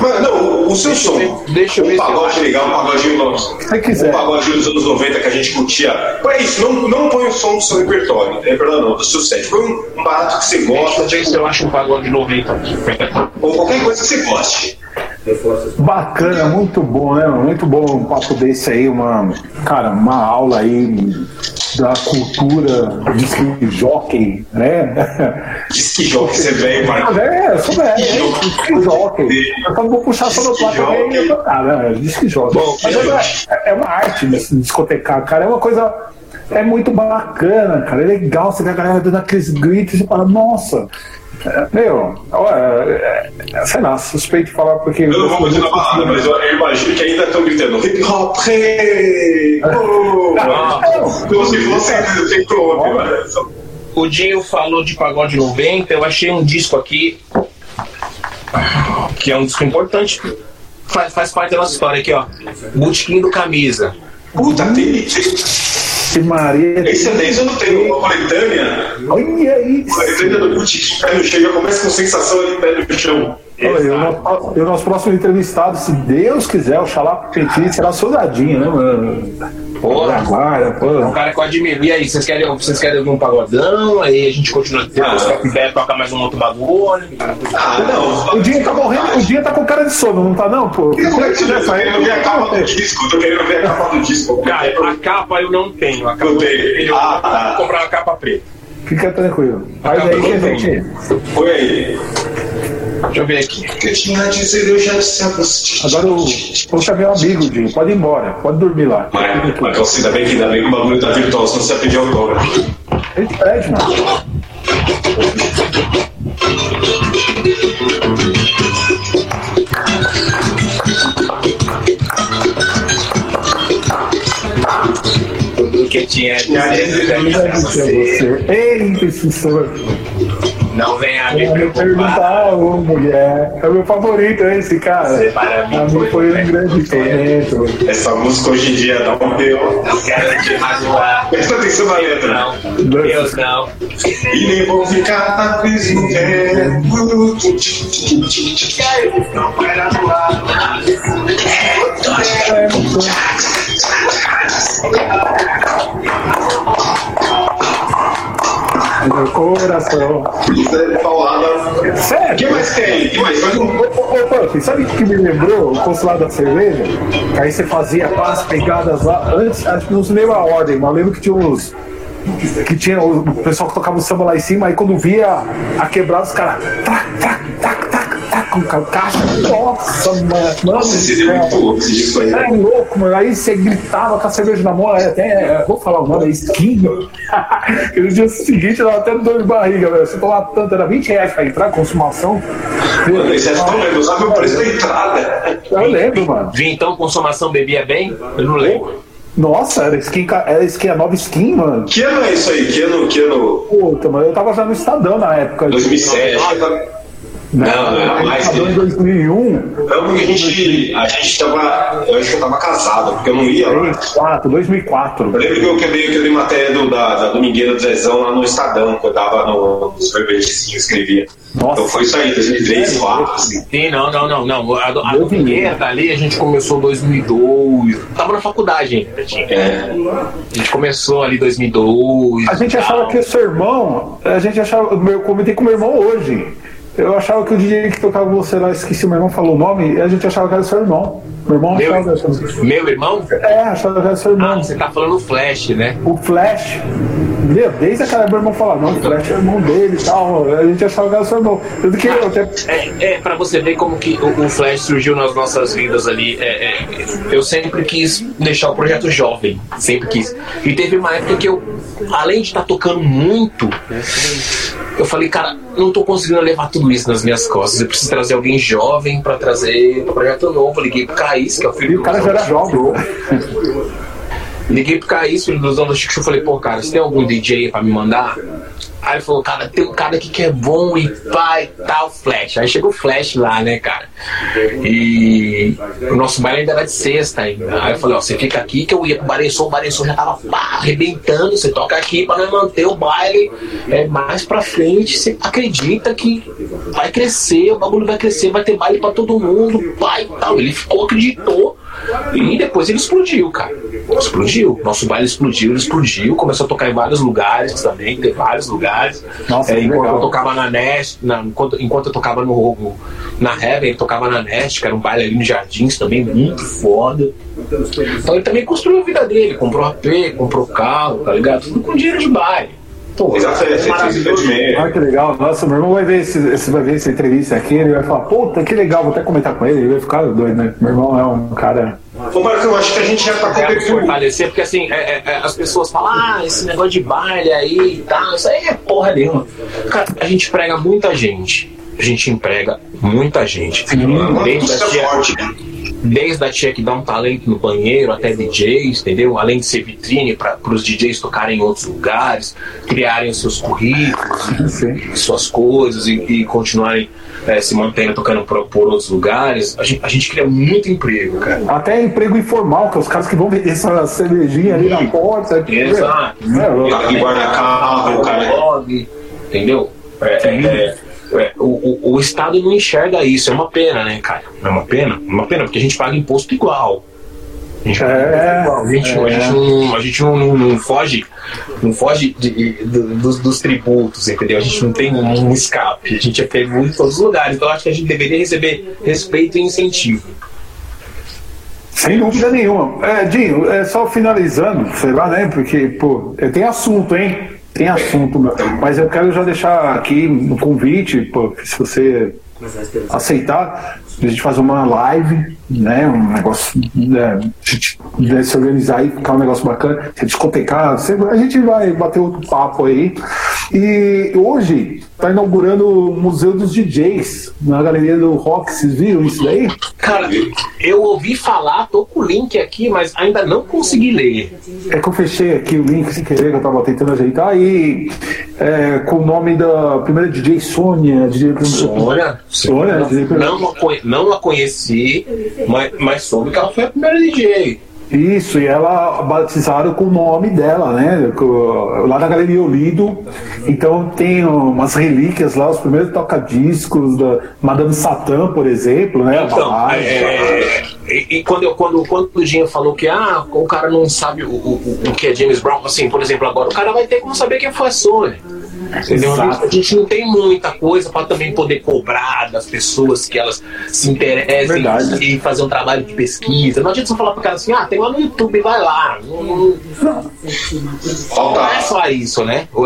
Mas, não, o seu deixa som. Eu ver, deixa eu um ver pagode se eu legal, um pagodinho nosso. Se quiser. Um pagodinho dos anos 90 que a gente curtia. É isso, não, não põe o som do seu repertório, não repertório não, do seu set. Põe um, um barato que você Deixa gosta, eu ver se eu acho um pagode 90 aqui. ou qualquer coisa que você goste. Bacana, muito bom, né? Muito bom um papo desse aí, uma, cara, uma aula aí da cultura de jockey, né? Diz que joga, você veio, Ah, Marco. é, eu sou velho, é, disque jockey. Eu só vou puxar só no plato e tocar, né? Disque jockey. Bom, Mas é, é uma arte nesse discotecar, cara. É uma coisa. É muito bacana, cara. É legal você ver a galera dando aqueles gritos e fala, nossa. É, Meu, ó, é, é, sei lá, suspeito de falar porque. Eu não vou continuar a balada, mas eu, eu imagino que ainda estão gritando hip hop, hey! Oh! Como se fosse tem clube, mano. O Dinho falou de pagode 90, eu achei um disco aqui que é um disco importante. Faz, faz parte da nossa história aqui, ó. Botequim do Camisa. Puta, tem. Que Maria. Esse é 10 eu não tenho. Uma coletânea. Olha isso. Coletânea do Boutique, pé no chão, já começa com sensação ali, pé no chão. Olha, e o nosso- o nosso próximo entrevistado, se Deus quiser, o Xalá Petit será soldadinho, né, mano? Porra. É um pô. cara que eu admiro. E aí, vocês querem, vocês querem ouvir um pagodão? Aí a gente continua depois Ah. troca ideia, toca mais um outro bagulho. Ah, não. O dia tá morrendo, o dia tá com cara de sono, não tá não, pô? Como é querendo ver a capa do disco, tô querendo ver a capa do disco. Cara, a capa eu não tenho. A capa Eu tenho. eu Ah, tá. vou comprar uma capa preta. Fica tranquilo. Faz aí que a gente. Põe aí. Deixa eu ver aqui. O que eu tinha a dizer, eu já sei a você. Agora o. Vou chamar meu amigo, Dinho. Pode ir embora, pode dormir lá. Mas, mas então, ainda bem que ainda bem que o bagulho tá virtual, senão você ia pedir autógrafo. Ele pede, mano. Tudo que tinha a Tinha a dizer, dizer, eu Ele já vai dizer sei. você. Eita, esse senhor. Não venha me preocupar. perguntar, ô mulher. É o meu favorito, esse cara. Você para mim foi foi um um grande tormento. Essa música hoje em dia dá um B.O. Não quero te magoar. Presta atenção na letra. Não, Deus não. E nem vou ficar preso no tempo. Não vai atuar. Meu coração. Isso é paulada. O Sério? que mais tem? O que mais? Faz um. Ô, ô, Puff, sabe o que me lembrou? O consulado da cerveja? Que aí você fazia as pegadas lá. Antes, acho que não se lembra a ordem, mas lembro que tinha uns. Que tinha o pessoal que tocava o samba lá em cima, aí quando via a quebrada, os caras. Com ca- caixa. Nossa, mano. mano Nossa, esse dia é muito louco, esse disco aí. É louco, mano. Aí você gritava com a cerveja na mão, aí até. é, Vou falar o nome, é skin. E no dia seguinte dava até dor de barriga, velho. Você tomava tanto, era 20 reais pra entrar, consumação. Mano, esse é tão lento, sabe o preço da entrada? Eu lembro, mano. Vintão, consumação, bebia bem? Eu não lembro. Nossa, era skin, era skin, a nova skin, mano. Que ano é isso aí? Que ano? Que ano? Puta, mano, eu tava já no Estadão na época. 2007. Que Não, não, era mais que em 2001, Não, porque a gente, a gente tava. Eu acho que eu tava casado, porque eu não ia lá. 2004, 2004. Eu lembro que eu quebrei, que eu dei matéria do, da, da Domingueira do Zezão lá no Estadão, que eu tava no, nos verbetezinhos, escrevia. Nossa. Então foi isso aí, 2003, 2004, assim. Sim, não, não, não, não. A, a Eu. Domingueira dali a gente começou em 2002. Tava na faculdade ainda. É. A gente começou ali em 2002. A gente achava tal. que o seu irmão, a gente achava, eu comentei com o meu irmão hoje. Eu achava que o DJ que tocava você lá, esqueci, o meu irmão falou o nome, e a gente achava que era seu irmão. Meu irmão Meu, achava que era seu meu irmão? É, achava que era seu Ah, irmão. você tá falando Flash, né? O Flash, meu, desde aquela meu irmão falava, não, o Flash é irmão dele e tal. A gente achava que era seu irmão. Tanto que eu até. É, é para você ver como que o, o Flash surgiu nas nossas vidas ali. É, é, eu sempre quis deixar o projeto jovem, sempre quis. E teve uma época que eu, além de estar tocando muito, eu falei, cara, não tô conseguindo levar tudo isso nas minhas costas. Eu preciso trazer alguém jovem para trazer um projeto novo. Eu liguei pro Caís, que é o filho E do o cara já era jovem. Liguei pro Caís, filho do dono do Chico, eu falei, pô, cara, você tem algum DJ pra me mandar? Aí ele falou, cara, tem um cara aqui que é bom e pai tal, Flash. Aí chegou o Flash lá, né, cara? E o nosso baile ainda era de sexta ainda. Aí eu falei, ó, você fica aqui que eu ia pro Barençom, o Barençom já tava pá, arrebentando, você toca aqui pra nós manter o baile é, mais pra frente. Você acredita que vai crescer, o bagulho vai crescer, vai ter baile pra todo mundo, pai e tal. Ele ficou, acreditou. E depois ele explodiu, cara. Explodiu. Nosso baile explodiu, ele explodiu. Começou a tocar em vários lugares também, tem vários lugares. Nossa, é, enquanto legal. eu tocava na Nest, na, enquanto, enquanto eu tocava no, na Heaven, ele tocava na Nest, que era um baile ali no Jardins também, muito foda. Então ele também construiu a vida dele, comprou AP, comprou carro, tá ligado? Tudo com dinheiro de baile. Pô, Exatamente, Ah, que legal. Nossa, meu irmão vai ver, esse, esse, vai ver essa entrevista aqui, ele vai falar, puta, que legal, vou até comentar com ele, ele vai ficar doido, né? Meu irmão é um cara. Ô, Marco, eu acho que a gente já tá com fortalecer, porque assim, é, é, é, as pessoas falam, ah, esse negócio de baile aí e tal, isso aí é porra nenhuma. Cara, a gente prega muita gente. A gente emprega muita gente. Sim, a tia, desde a tia que dá um talento no banheiro até DJs, entendeu? Além de ser vitrine para os DJs tocarem em outros lugares, criarem seus currículos, suas coisas e, e continuarem é, se mantendo tocando por, por, outros lugares. A gente, a gente cria muito emprego, cara. Até emprego informal, que é os caras que vão vender essa cervejinha ali na porta. Exato. É, guarda-carro, cara. Entendeu? É, é, é é, o, o, o, Estado não enxerga isso. É uma pena, né, cara? É uma pena? É uma pena, porque a gente paga imposto igual. A gente, é, igual. A gente, é. a gente, não, a gente não, não, não foge, não foge de, de, dos, dos, tributos, entendeu? A gente não tem um escape. A gente é pego em todos os lugares. Então acho que a gente deveria receber respeito e incentivo. Sem dúvida nenhuma. É, Dinho, é só finalizando, sei lá, né? Porque, pô, tem assunto, hein? Tem assunto, mas eu quero já deixar aqui no convite, pô, se você aceitar, a gente fazer uma live, né? Um negócio, né, de, se organizar e ficar um negócio bacana, se discotecar, a gente vai bater outro papo aí. E hoje está inaugurando o Museu dos DJs na Galeria do Rock. Vocês viram isso daí? Cara, eu ouvi falar, tô com o link aqui, mas ainda não consegui ler. É que eu fechei aqui o link sem querer, que eu tava tentando ajeitar, e é, com o nome da primeira DJ Sônia. DJ... Sônia? Sônia? Não, não, não a conheci, mas, mas soube que ela foi a primeira DJ. Isso, e ela batizaram com o nome dela, né? Lá na Galeria Olido. Então tem umas relíquias lá, os primeiros toca-discos da Madame Satã, por exemplo, né? Então, é, é, e, e, quando, eu, quando, quando o Dinho falou que ah, o cara não sabe o, o, o que é James Brown, assim, por exemplo, agora o cara vai ter como saber quem foi a Sony. Entendeu? A gente não tem muita coisa para também poder cobrar das pessoas que elas se interessem Verdade. e fazer um trabalho de pesquisa. Não adianta só falar para o cara assim, ah, tem lá no YouTube, vai lá. Não, não, não é só isso, né? O,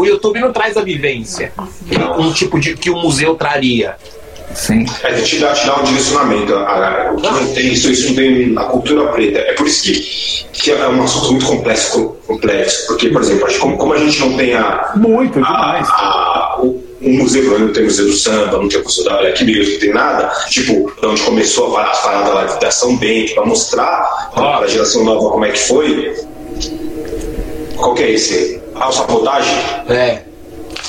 o YouTube não traz a vivência um tipo de que o museu traria. Sim. É, te dá, te dá um direcionamento. A, o que não tem isso, isso não tem na cultura preta. É por isso que, que é um assunto muito complexo, complexo. Porque, por exemplo, como, como a gente não tem a. Muito, demais. A, o, um museu, não tem museu do samba, não tem o museu da Black Music, não tem nada, tipo, de onde começou a, a parada lá da São Bento, para mostrar para a geração nova como é que foi. Qual que é esse? Ah, o sabotagem? É.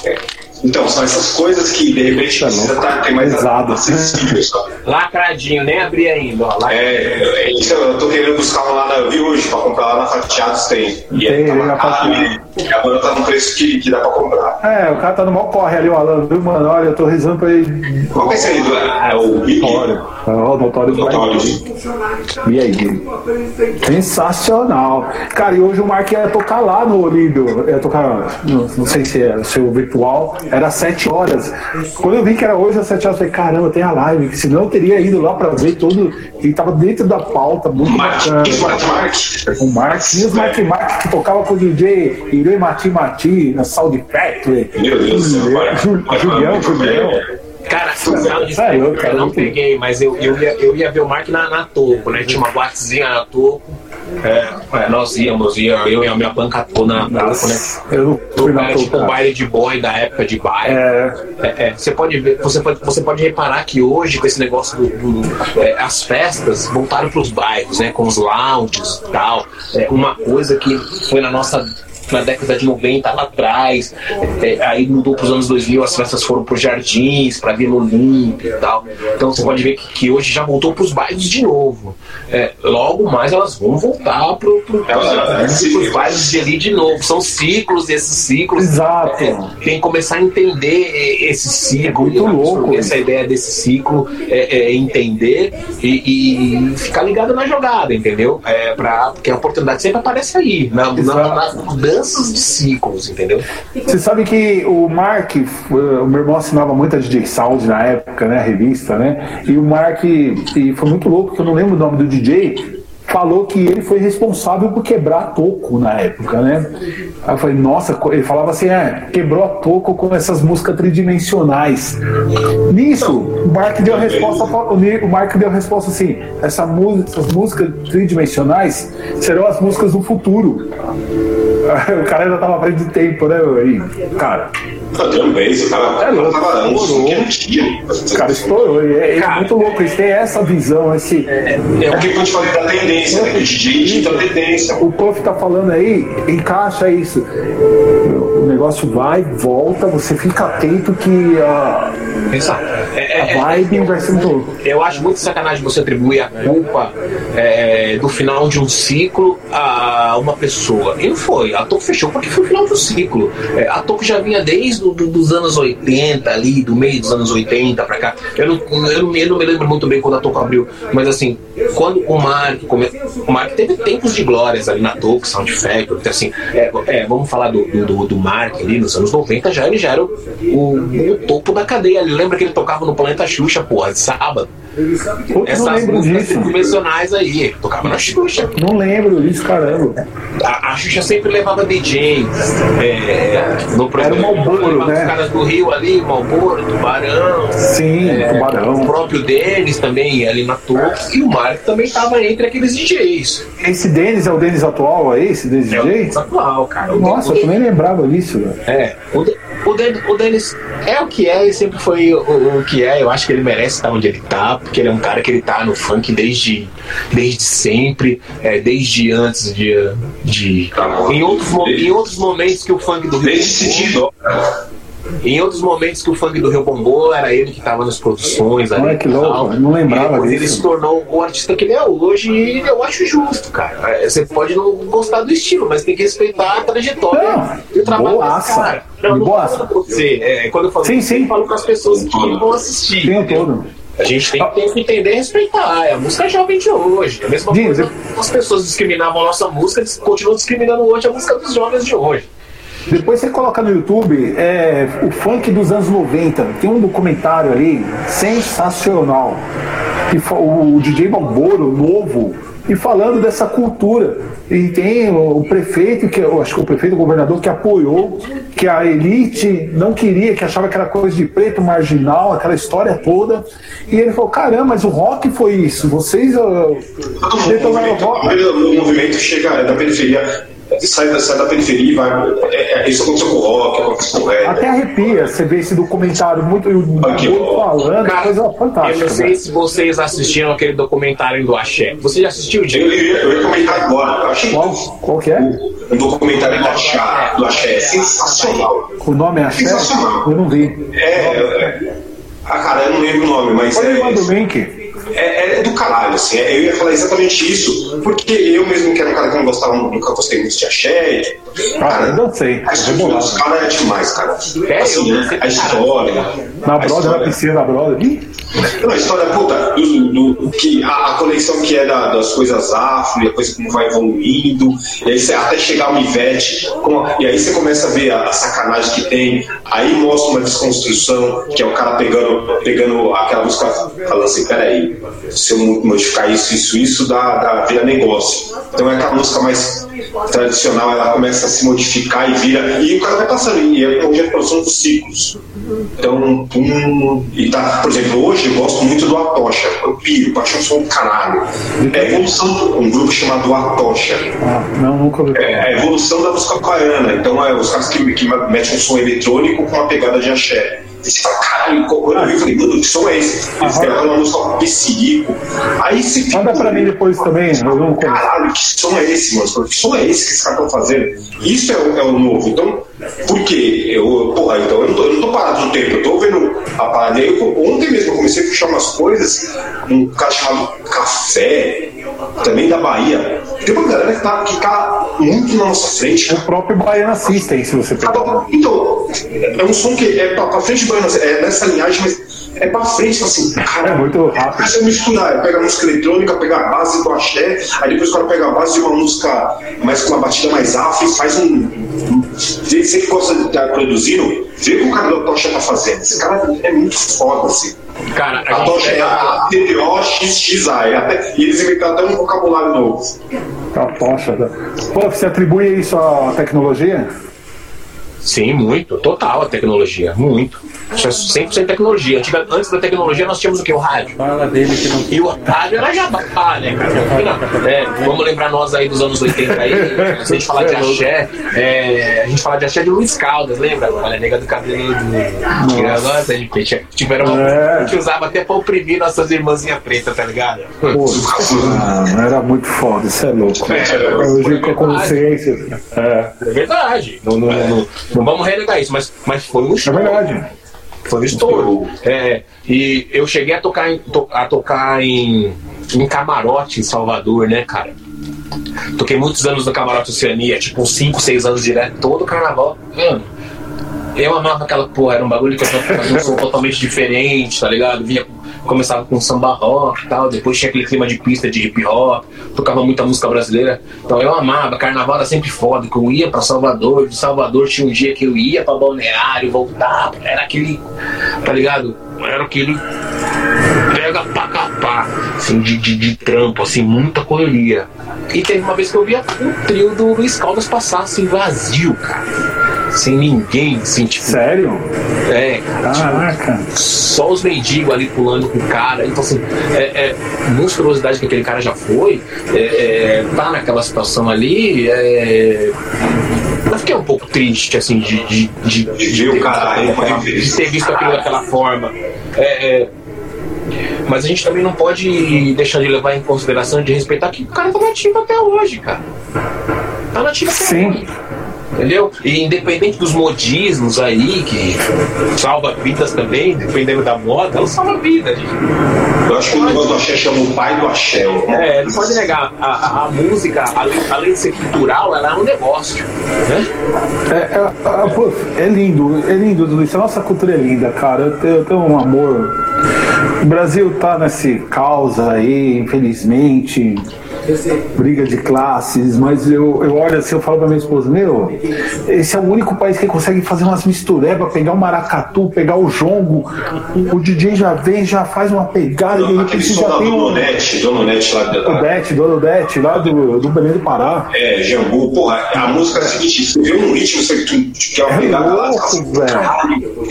é. Então, são essas coisas que de repente precisa estar tá, mais pesado, acessível, sabe? Lacradinho, nem abri ainda, ó. É, é, isso eu tô querendo buscar um lá, eu vi hoje pra comprar lá na Fatiados tem. E tem, tá marcado, e agora tá no preço que, que dá pra comprar. É, o cara tá no maior corre ali, o Alan, viu, mano? Olha, eu tô rezando pra ele. Qual que é esse aí? É o Big? Notório. É o Notório Notório. E aí, Sensacional. Cara, e hoje o Mark ia tocar lá no Lido, ia tocar, não, não sei se é seu virtual, era sete horas. Quando eu vi que era hoje às sete horas, eu falei, caramba, tem a live, senão eu teria ido lá pra ver todo. Ele tava dentro da pauta, muito bacana. O Marquinhos Mark Mark, que tocava com o DJ Irei Mati Mati na Saudi Factory. Meu Deus. Julião, Julião. Cara, é, eu, cara, eu não peguei, mas eu, eu, ia, eu ia ver o Mark na, na Toco, né? Tinha uma boatezinha na Toco. É, é, nós íamos, ia, eu e a minha banca toda na Toco, né? Eu fui na Toco. Tipo baile de boy da época de baile. É. É, é. você, pode ver, você, pode, você pode reparar que hoje, com esse negócio do. do é, as festas voltaram para os bairros, né? Com os lounges e tal. É, uma coisa que foi na nossa na década de 90 lá atrás, é, aí mudou para os anos 2000, as festas foram para os jardins, para Vila Olímpia e tal. Então você pode ver que, que hoje já voltou para os bailes de novo. É, logo mais elas vão voltar para os bailes de ali de novo. São ciclos, esses ciclos. Exato. É, tem que começar a entender esse ciclo, muito louco. Essa ideia desse ciclo, é, é entender e, e, ficar ligado na jogada, entendeu? É, pra, porque a oportunidade sempre aparece aí, na, na, nas mudanças de ciclos, entendeu? Você sabe que o Mark, o meu irmão assinava muita DJ Sound na época, né? A revista, né? E o Mark, e foi muito louco, que eu não lembro o nome do DJ, falou que ele foi responsável por quebrar a Toco na época, né? Aí eu falei, nossa, ele falava assim, é, quebrou a Toco com essas músicas tridimensionais. Nisso, o Mark deu a resposta, o Mark deu a resposta assim, essa essas músicas tridimensionais serão as músicas do futuro. O cara ainda tava à frente do tempo, né? Aí, cara. Também, esse cara, é louco, tava estourou. O cara estourou. É, é muito louco, eles têm essa visão, esse. É, é o que a gente fala da tendência, né? Que o DJ da tendência. O Puff tá falando aí, encaixa isso. O negócio vai, volta, você fica atento que a. Exato. É, a vibe vai ser muito louco. Eu acho muito sacanagem você atribuir a culpa é, do final de um ciclo a uma pessoa. E não foi. A Toco fechou porque foi o final do ciclo. É, a Toco já vinha desde do, do, dos anos 80 ali, do meio dos anos 80 pra cá. Eu não, eu não, eu não me lembro muito bem quando a Toco abriu, mas assim, quando o Mark come... o Mark teve tempos de glórias ali na Toco, Sound Factory, então, assim, é, é, vamos falar do, do, do Mark ali nos anos 90, já ele já era o, o, o topo da cadeia. Lembra que ele tocava no Planeta Xuxa, porra, de sábado? Essas músicas convencionais aí, tocava na Xuxa. Não lembro disso, caramba. A, a Xuxa sempre levava DJs. É, no Era o Malboro, né? Os caras do Rio ali, Malboro, Tubarão. Sim, é, Tubarão. O próprio Denis também ali na torre. E o Mark também estava entre aqueles DJs. Esse Denis é o Denis atual aí? Esse Denis é DJ? O Denis atual, cara. Nossa, eu nem lembrava disso, velho. É. O, de, o, Denis, o Denis é o que é e sempre foi o, o que é. Eu acho que ele merece estar onde ele tá porque ele é um cara que ele tá no funk desde, desde sempre, é, desde antes de. de em, outros, em outros momentos que o funk do Rio. Desde em outros momentos que o funk do Rio bombou, era ele que estava nas produções ali. Olha que louco, não lembrava disso. Ele se tornou o artista que ele é hoje e eu acho justo, cara. É, você pode não gostar do estilo, mas tem que respeitar a trajetória não, e o trabalho boaça, desse cara. Não, boaça. não você. É, quando eu falo, sim, sim. eu falo com as pessoas que vão assistir. Tem todo. A gente tem, tem, que entender e respeitar. É a música jovem de hoje. A mesma Diz, coisa eu... as pessoas discriminavam a nossa música, eles continuam discriminando hoje a música dos jovens de hoje. Depois você coloca no YouTube é, o funk dos anos 90. Tem um documentário ali sensacional. Que o DJ Malboro, novo, e falando dessa cultura. E tem o, prefeito, que eu acho que o prefeito, o governador, que apoiou, que a elite não queria, que achava que era coisa de preto marginal, aquela história toda. E ele falou: caramba, mas o rock foi isso. Vocês. Uh, detonaram o rock. O movimento chega da periferia sai, sai da periferia e vai. É, é, isso aconteceu com o rock, aconteceu com o Até arrepia você ver esse documentário muito, Aqui, muito falando, cara, coisa fantástica. Eu não sei né? se vocês assistiram aquele documentário do Axé. Você já assistiu, Diego? Eu, eu, eu ia comentar agora. Eu achei qual, qual que é? Um documentário do Axé, do Axé é sensacional. O nome é Axé? Sensacional. Eu não vi. É, é, ah, cara, eu não lembro o nome, mas. Pode é, mandar o link é, é, do caralho, assim. É, eu ia falar exatamente isso, porque eu mesmo que era um cara que não gostava, nunca gostei muito de axé. Ah, cara, eu não sei. Os caras é demais, cara. É, assim, né, a história. Na brother, na piscina da brother. Não, a história, puta, do, do, que, a, a, conexão que é da, das coisas afro, e a coisa como vai evoluindo, e aí você até chegar ao Ivete, como, e aí você começa a ver a, a, sacanagem que tem, aí mostra uma desconstrução, que é o cara pegando, pegando aquela música, falando assim, peraí, se eu modificar isso, isso, isso, dá, dá, vira negócio. Então é aquela música mais tradicional, ela começa a se modificar e vira, e o cara vai passando, e é hoje é a produção dos ciclos. Então, um, e tá, por exemplo, hoje eu gosto muito do Atocha, eu piro, acho um som do caralho. É a evolução um grupo chamado Atocha. Ah, não, nunca ouvi. É a evolução da música aquariana. Então, é os caras que, que metem um som eletrônico com uma pegada de axé. E fala, caralho, quando eu vi, eu falei, mano, que som é esse? Eles gravaram uma música com Pissirico. Aí você fica. Manda pra mim depois também, eu não Caralho, que som é esse, mano? Que som é esse que esses caras estão fazendo? Isso é o, é o novo. Então, por quê? Eu, porra, então eu não, tô, eu não tô parado no tempo, eu tô vendo a parada. Eu, ontem mesmo eu comecei a puxar umas coisas, um cara chamado Café, também da Bahia. Tem uma galera que tá, que tá muito na nossa frente. O próprio Baiana System, se você pegar. Então, é um som que é pra, pra frente do Baiana é nessa linhagem, mas é pra frente, assim, cara. É muito rápido. Aí você misturar, pega a música eletrônica, pega a base do axé, aí depois o cara pega a base de uma música mais com uma batida mais afro e faz um. Você que gosta de estar produzindo, vê o que o cara do Tocha tá fazendo. Esse cara é muito foda, assim. Cara, a, a Tocha é a TTO XXA, e eles inventaram até um vocabulário novo. A Tocha, né? Pô, você atribui isso à tecnologia? Sim, muito. Total a tecnologia. Muito. Isso é 100% tecnologia. Antes da tecnologia nós tínhamos o que? O rádio. Fala dele que não. E o rádio era jabá, né, cara? É, vamos lembrar nós aí dos anos 80 aí. Se a gente falar de axé, é, a gente fala de axé de Luiz Caldas, lembra? Olha, nega do cabelo. Nossa, a gente, tiveram, é. a gente usava até pra oprimir nossas irmãzinhas pretas, tá ligado? Pô, ah, era muito foda, isso é louco. É, Hoje com a consciência. É, é verdade. Não, não, não, não vamos renegar isso, mas, mas foi um show. É verdade. Foi um estouro. É, e eu cheguei a tocar em, to, a tocar em, em camarote em Salvador, né, cara? Toquei muitos anos no Camarote Oceania, tipo uns 5, 6 anos direto, todo carnaval. Mano, eu amava aquela porra, era um bagulho que eu um som totalmente diferente, tá ligado? Vinha começava com samba rock tal, depois tinha aquele clima de pista de hip hop, tocava muita música brasileira. Então eu amava, carnaval era sempre foda, que eu ia para Salvador, de Salvador tinha um dia que eu ia para Balneário, voltava, era aquele, tá ligado? Era aquele pega pra capar, assim, de, de, de, trampo, assim, muita correria. E teve uma vez que eu via o trio do Luiz Caldas passar assim, vazio, cara sem ninguém, assim, tipo. Sério? É, Caraca. Tipo, só os mendigos ali pulando com o cara. Então, assim, é, é, monstruosidade que aquele cara já foi, é, é, tá naquela situação ali, é. Eu fiquei um pouco triste, assim, de, de, de, de, de, ter, cara, de ter visto aquilo daquela forma. É, é, mas a gente também não pode deixar de levar em consideração de respeitar que o cara tá nativo até hoje, cara. Tá nativo até Sim. hoje. Entendeu? E independente dos modismos aí, que salva vidas também, dependendo da moda, ela salva vidas. Eu acho que o negócio do axé chama o pai do axé. É, não pode negar. A, a, a música, além, além, de ser cultural, ela é um negócio. Né? É, é, é lindo, é lindo, Luiz. A nossa cultura é linda, cara. Eu tenho, eu tenho um amor. O Brasil tá nessa causa aí, infelizmente briga de classes, mas eu, eu olho assim, eu falo pra minha esposa, meu, esse é o único país que consegue fazer umas misturebas, pegar o maracatu, pegar o jongo, o DJ já vem, já faz uma pegada Não, e de repente já tem um... Donete, Donete lá do... Odete, Donete, lá do, do Belém do Pará. É, Jambu, porra, a música é a seguinte, você vê um ritmo, você quer uma é pegada lá,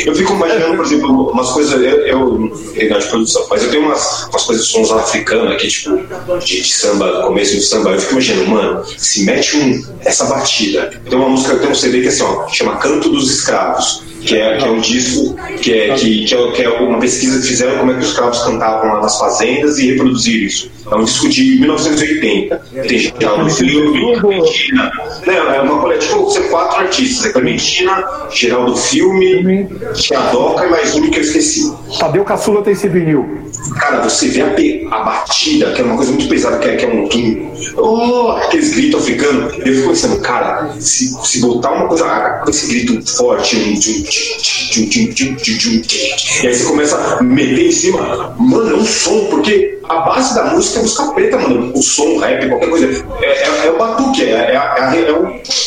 eu fico imaginando, por exemplo, umas coisas, eu, eu, eu de produção, mas eu tenho umas, umas coisas de sons africanos aqui, tipo, de, de samba começo do samba, eu fico imaginando, mano, se mete um, essa batida. Tem uma música, tem um CD que é assim, ó, chama Canto dos Escravos que é, que é um disco que é, que, que, é, que é uma pesquisa que fizeram como é que os escravos cantavam lá nas fazendas e reproduziram isso. É um disco de 1980. Tem Geraldo Filme, Clementina. Não, é uma coletiva, tipo, você quatro artistas. É Clementina, Geraldo Filme, Tiadoca e mais um que eu esqueci. Tadeu Caçula tem esse vinil. Cara, você vê a, a batida, que é uma coisa muito pesada, que é, que é um tum, oh, aqueles gritos africanos. Eu fico pensando, cara, se, se botar uma coisa com esse grito forte, um, e aí você começa a meter em cima, mano, é um som, porque a base da música é música preta, mano. O som, rap, qualquer coisa. É, é, é o batuque, é, é, é, é o.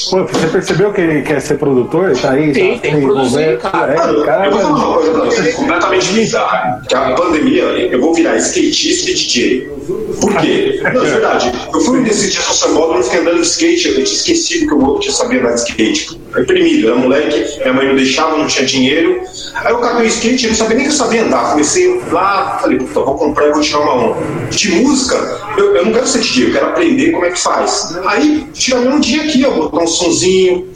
Pô, você percebeu que ele quer ser produtor? Tá aí? Tem, tá, tem que produzir, cara. É, cara. Eu vou falar uma coisa pra você, completamente bizarra. Que a pandemia, eu vou virar skatista e DJ. Por quê? Não, é verdade. Eu fui nesse dia no sambódromo, fiquei andando de skate, eu tinha esquecido que eu tinha sabia andar de skate. Reprimido, era moleque, minha mãe não deixava, não tinha dinheiro. Aí eu catei o skate, eu não sabia nem que eu sabia andar. Comecei lá, falei, puta, vou comprar e vou tirar uma onda. De música, eu, eu não quero ser DJ, eu quero aprender como é que faz. Aí, tirando um dia aqui, eu botar um sonzinho,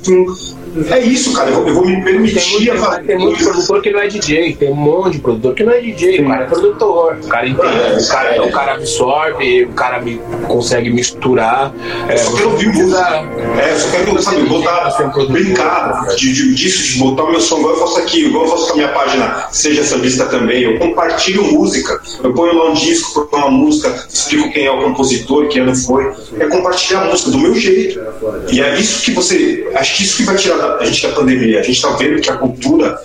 é isso, cara. Eu vou, eu vou me permitir tem muito, Tem muito produtor que não é DJ, tem um monte de produtor que não é DJ, Sim. o cara é produtor. O cara entende, é, o, cara, é. o cara absorve, o cara me, consegue misturar. É, só quero ouvir música. É, só quero, sabe, botar, um brincar de, de, disso, de botar o meu som, igual eu faço aqui, igual eu faço com a minha página Seja Sambista também. Eu compartilho música, eu ponho lá um disco, ponho uma música, explico quem é o compositor, quem não foi. É compartilhar a música do meu jeito. E é isso que você. Acho que isso que vai tirar a gente da pandemia. A gente está vendo que a cultura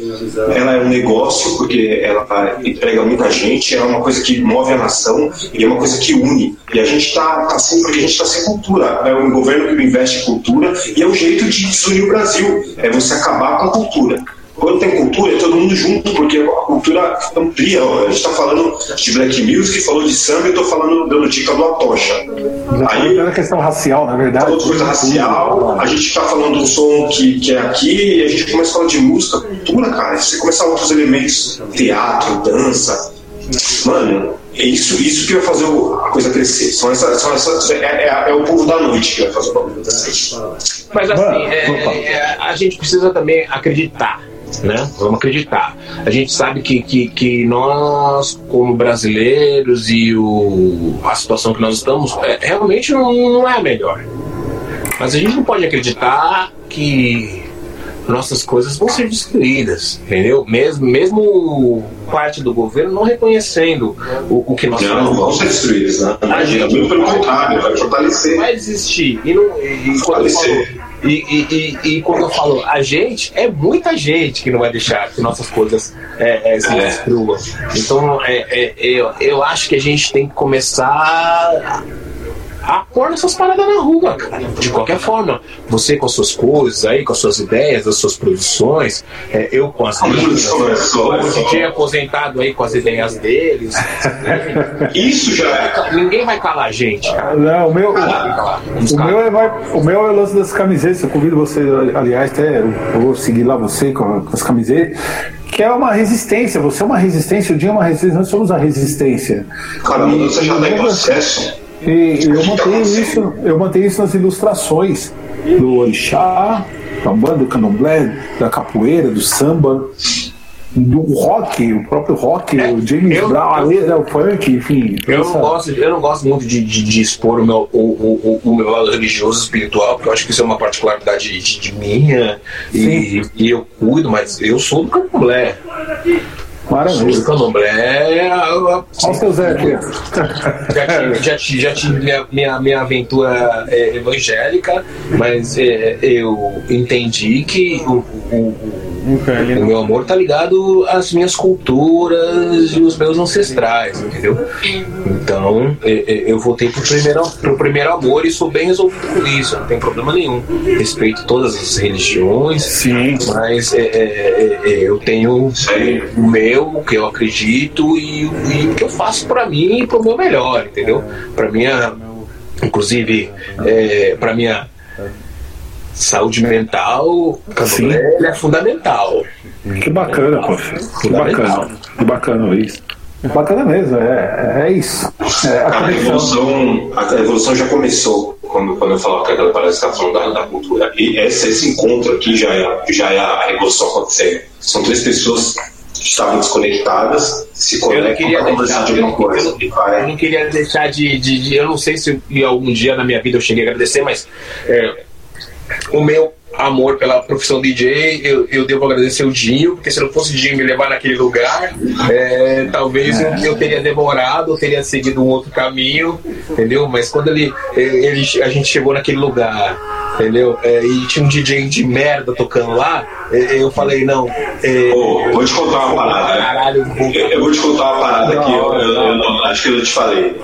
ela é um negócio, porque ela emprega muita gente, é uma coisa que move a nação e é uma coisa que une. E a gente está tá assim porque a gente está sem cultura. É um governo que investe em cultura e é um jeito de desunir o Brasil. É você acabar com a cultura. Quando tem cultura, é todo mundo junto, porque a cultura amplia. A gente está falando de black music, falou de samba, e estou falando dando dica do Atocha. Aí é questão racial, na verdade. Falou coisa racial, a gente está falando do som que, que é aqui, e a gente começa a falar de música, cultura, cara. Você começa a outros elementos, teatro, dança. Mano, é isso, isso que vai fazer a coisa crescer. São essa, são essa, é, é, é, o povo da noite que vai fazer o bagulho crescer. Mas assim, é, é, a gente precisa também acreditar né? Vamos acreditar. A gente sabe que, que, que nós, como brasileiros, e o, a situação que nós estamos, é, realmente não, não é a melhor. Mas a gente não pode acreditar que nossas coisas vão ser destruídas, entendeu? Mesmo, mesmo parte do governo não reconhecendo o, o que nós Não, não vão ser destruídas, né? A gente, muito pelo contrário, vai fortalecer. Vai existir. E, não, e, e fortalecer. E, e, e, quando eu falo a gente, é muita gente que não vai deixar que nossas coisas é, é, se é. destruam. Então, é, é, eu, eu acho que a gente tem que começar a pôr essas paradas na rua, cara. De qualquer forma. Você com as suas coisas aí, com as suas ideias, as suas produções, é, eu com as minhas, o DJ aposentado aí com as ideias deles. Isso já é. Ninguém vai calar a gente, cara. Não, o meu, o, meu é, vai, o meu é o lance das camisetas. Eu convido você, aliás, até eu vou seguir lá você com, as camisetas que é uma resistência. Você é uma resistência, o dia é uma resistência, nós somos a resistência. Cara, você já está em processo. E eu mantenho isso, eu mantenho isso nas ilustrações do orixá, da banda, do candomblé, da capoeira, do samba, do rock, o próprio rock, é, o James eu, Brown, a letra, o funk, enfim. Eu essa... não, gosto, eu não gosto muito de, de, de expor o meu, o, o, o, meu lado religioso espiritual, porque eu acho que isso é uma particularidade de, de minha e, e, eu cuido, mas eu sou do candomblé. Maravilha. O candomblé. Olha o seu Zé aqui. Já tive, já tive, minha, minha, minha aventura é, evangélica, mas é, eu entendi que o, o o meu amor tá ligado às minhas culturas e os meus ancestrais, entendeu? Então eu voltei pro primeiro, pro primeiro amor e sou bem resolvido com isso, não tem problema nenhum. Respeito todas as religiões, Sim. mas é, é, é, eu tenho o meu, o que eu acredito e, e o que eu faço para mim e pro meu melhor, entendeu? Para minha, inclusive, é, para minha saúde mental, Sim. é fundamental. Que bacana, poxa. Que bacana. Que bacana isso. Bacana mesmo, é, é isso. É, a, a, evolução, a evolução já começou quando, quando eu falava que aquela parece que está falando da, da, cultura. E esse, esse encontro aqui já é, já é a revolução acontecendo. São três pessoas estavam desconectadas, se conectam para conversar de alguma coisa. Eu, eu, não queria deixar de, de, de, Eu não sei se algum dia na minha vida eu cheguei a agradecer, mas. É, o meu amor pela profissão DJ, eu, eu devo agradecer o Dinho, porque se não fosse o Dinho me levar naquele lugar, é, talvez eu, eu, teria demorado, eu teria seguido um outro caminho, entendeu? Mas quando ele, ele a gente chegou naquele lugar, entendeu? É, e tinha um DJ de merda tocando lá, é, eu falei, não. É, oh, vou te contar uma parada. Caralho, vou... Eu, vou te contar uma parada que eu, eu, acho que eu te falei.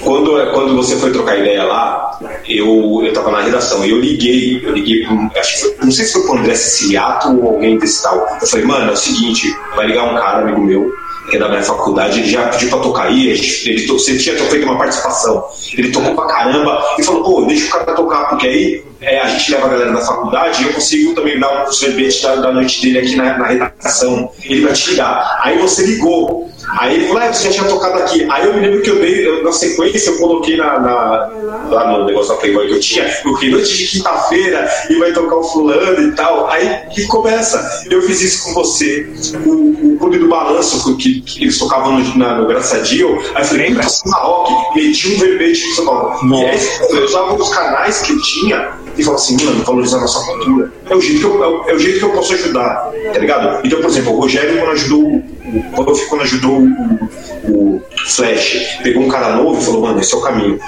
Quando, quando você foi trocar ideia lá, eu, eu tava na redação e eu liguei, eu liguei, acho que foi, não sei se foi pro André Siciliato ou alguém desse tal. Eu falei, mano, é o seguinte, vai ligar um cara, amigo meu, que é da minha faculdade, ele já pediu pra tocar aí, ele, você tinha feito uma participação. Ele tocou pra caramba e falou, pô, deixa o cara tocar, porque aí é, a gente leva a galera da faculdade e eu consigo também dar um verbete da, da noite dele aqui na, na redação. Ele vai te ligar. Aí você ligou. Aí ele falou, ah, você já tinha tocado aqui. Aí eu me lembro que eu dei, eu, na sequência, eu coloquei na, na, lá no negócio da Playboy que eu tinha, fiquei noite de quinta-feira e vai tocar o fulano e tal. Aí que começa. Eu fiz isso com você. O, o Clube do Balanço, que, que eles tocavam no, na, no Graçadio, aí eu falei, puta, rock, meti um verbete no São Paulo. E aí eu usava os canais que eu tinha e falava assim, mano, valorizar a nossa cultura. É o jeito que eu, é o jeito que eu posso ajudar, tá ligado? Então, por exemplo, o Rogério, quando ajudou o Buff, quando ajudou o, o Flash, pegou um cara novo e falou, mano, esse é o caminho.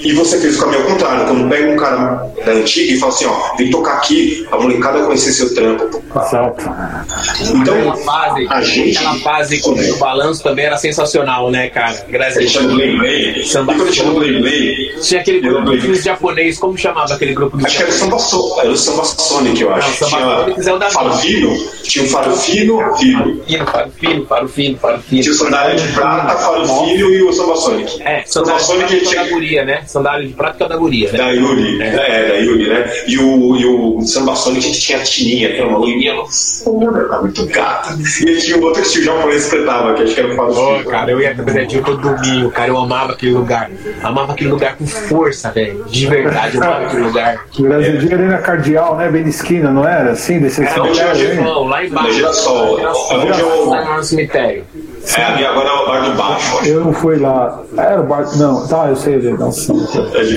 E você fez o caminho ao contrário, quando pega um cara da antiga e fala assim, ó, vem tocar aqui, a molecada conhecer seu trampo. Exato. Então, fase, a gente. Aquela fase com o balanço também era sensacional, né, cara? Graças a Deus. Samba Tinha aquele grupo de japonês, como chamava aquele grupo do que era o Samba, so, era o Samba Sonic, eu acho. Não, Samba Sonic é o da Faro Fino, tinha o Faro Fino, Fino. Faro Fino, Faro Fino, Faro Fino. Tinha o Sandália de Prata, Faro Fino e o Samba Sonic. É, Samba Sonic tinha. Da guria, né? Sandália de Prata que é da guria, né? Da Yuri, é, é da Yuri, né? E o, e o Samba Sonic tinha a Tininha, que era uma loirinha foda, muito gata. E tinha um outro que o japonês cantava, que acho que era o Faro Fino. Cara, eu ia trabalhar dia todo domingo, cara, eu amava aquele lugar. Amava aquele lugar com força, velho. De verdade, eu amava aquele lugar. Brasil era na Cardeal, né? Bem na esquina, não era? Assim, desse era, não, lá embaixo. Girassol. Girassol. Lá no cemitério. É, ali agora é o bar do baixo. Eu não fui lá. Era o bar. Não, tá, eu sei, nossa.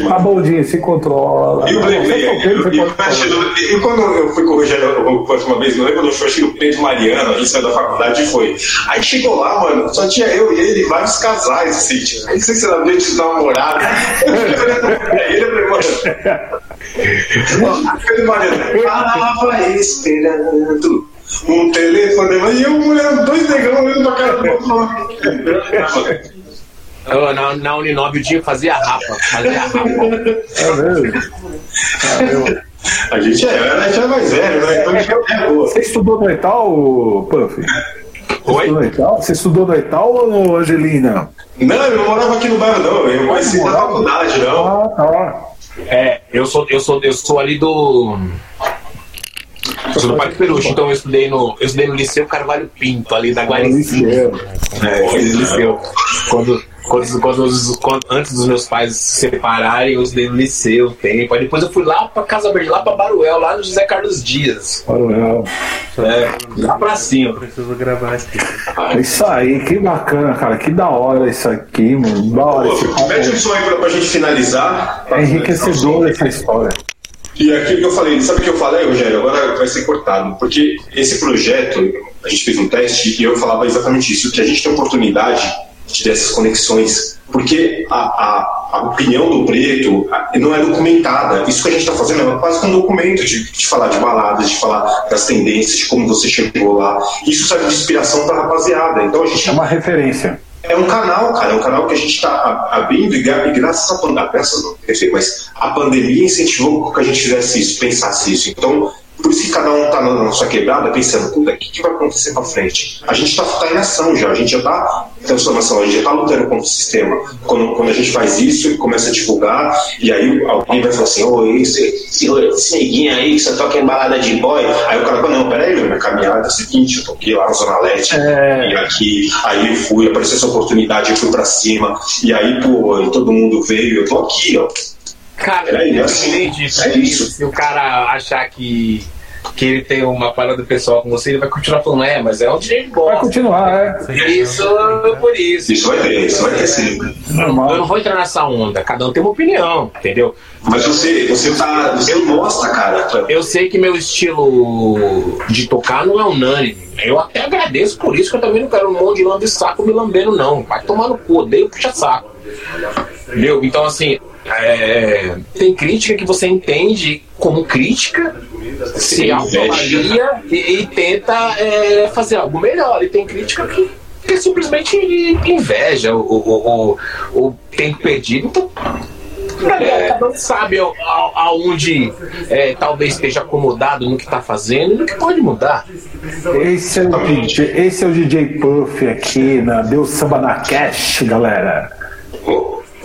A Boldinha se controla. E o Blay E quando eu fui com o Rogério uma vez, não lembro do show, achei o Pedro Mariano, a gente saiu da faculdade e foi. Aí chegou lá, mano, só tinha eu e ele, vários casais, assim, tipo, não sei se era meio de namorado. ele é mano. Pedro Mariano, falava esperando um telefone, e eu, mulher, dois negão olhando pra cara do eu, na, na Uninob o dia fazia rapa. Fazia rapa. É mesmo? A gente é, a gente é mais velho, né? Então a gente é boa. Você estudou no Etal, Puff? Oi? Estudou Etal? Você estudou no Etal ou no Angelina? Não, eu não morava aqui no bairro, não. Eu conheci na faculdade, não. Ah, tá. É, eu sou, eu sou, eu sou ali do. Eu sou do Parque Peruche, então eu estudei no, eu estudei no Liceu Carvalho Pinto, ali da Guarici. É, liceu. Quando, quando, quando, quando, antes dos meus pais se separarem, eu estudei no liceu tempo. Aí depois eu fui lá pra Casa Verde, lá pra Baruel, lá no José Carlos Dias. Baruel. É, lá pra cima. Preciso gravar aqui. É isso aí, que bacana, cara. Que da hora isso aqui, mano. Da hora. Pô, mete um som aí pra, pra gente finalizar. É enriquecedor essa história. E aquilo que eu falei, sabe o que eu falei, Rogério? Agora vai ser cortado, porque esse projeto, a gente fez um teste e eu falava exatamente isso, que a gente tem oportunidade de ter essas conexões, porque a, a, a opinião do preto não é documentada. Isso que a gente está fazendo é quase um documento de, de falar de baladas, de falar das tendências, de como você chegou lá. Isso serve de inspiração para a rapaziada. Então a gente é uma referência. É um canal, cara, é um canal que a gente está abrindo e, graças à pandemia, mas a pandemia incentivou que a gente fizesse isso, pensasse isso. Então, por isso que cada um está na sua quebrada pensando, puta, o que, que vai acontecer para frente? A gente está tá em ação já, a gente já está em transformação, a gente já está lutando contra o sistema. Quando, quando a gente faz isso e começa a divulgar, e aí alguém vai falar assim, ô, esse, esse, esse neguinho aí que você toca em balada de boy, aí o cara fala, não, peraí, minha caminhada é a seguinte, eu toquei lá na Zona Leste, é... e aqui, aí eu fui, apareceu essa oportunidade, eu fui para cima, e aí, pô, todo mundo veio, eu tô aqui, ó. Cara, é, independente disso, é isso. se o cara achar que que ele tem uma parada pessoal com você, ele vai continuar falando, é, mas é onde ele gosta. Vai continuar, é. Isso por isso. Isso vai ter, isso vai ter sim. Normal. Eu não vou entrar nessa onda, cada um tem uma opinião, entendeu? Mas você, você tá. Você mostra, cara. Eu sei que meu estilo de tocar não é unânime. Eu até agradeço por isso, que eu também não quero um monte de lambe saco me lambendo, não. Vai tomar no cu, odeio puxa saco. Entendeu? Então, assim, é, tem crítica que você entende como crítica, se autoavalia e, e tenta é, fazer algo melhor. E tem crítica que, que simplesmente inveja o, o, o, tempo perdido. Então, é. cada um sabe aonde é, talvez esteja acomodado no que está fazendo e no que pode mudar. Esse é, o DJ, esse é o DJ Puff aqui na Deus Samba na Cash, galera.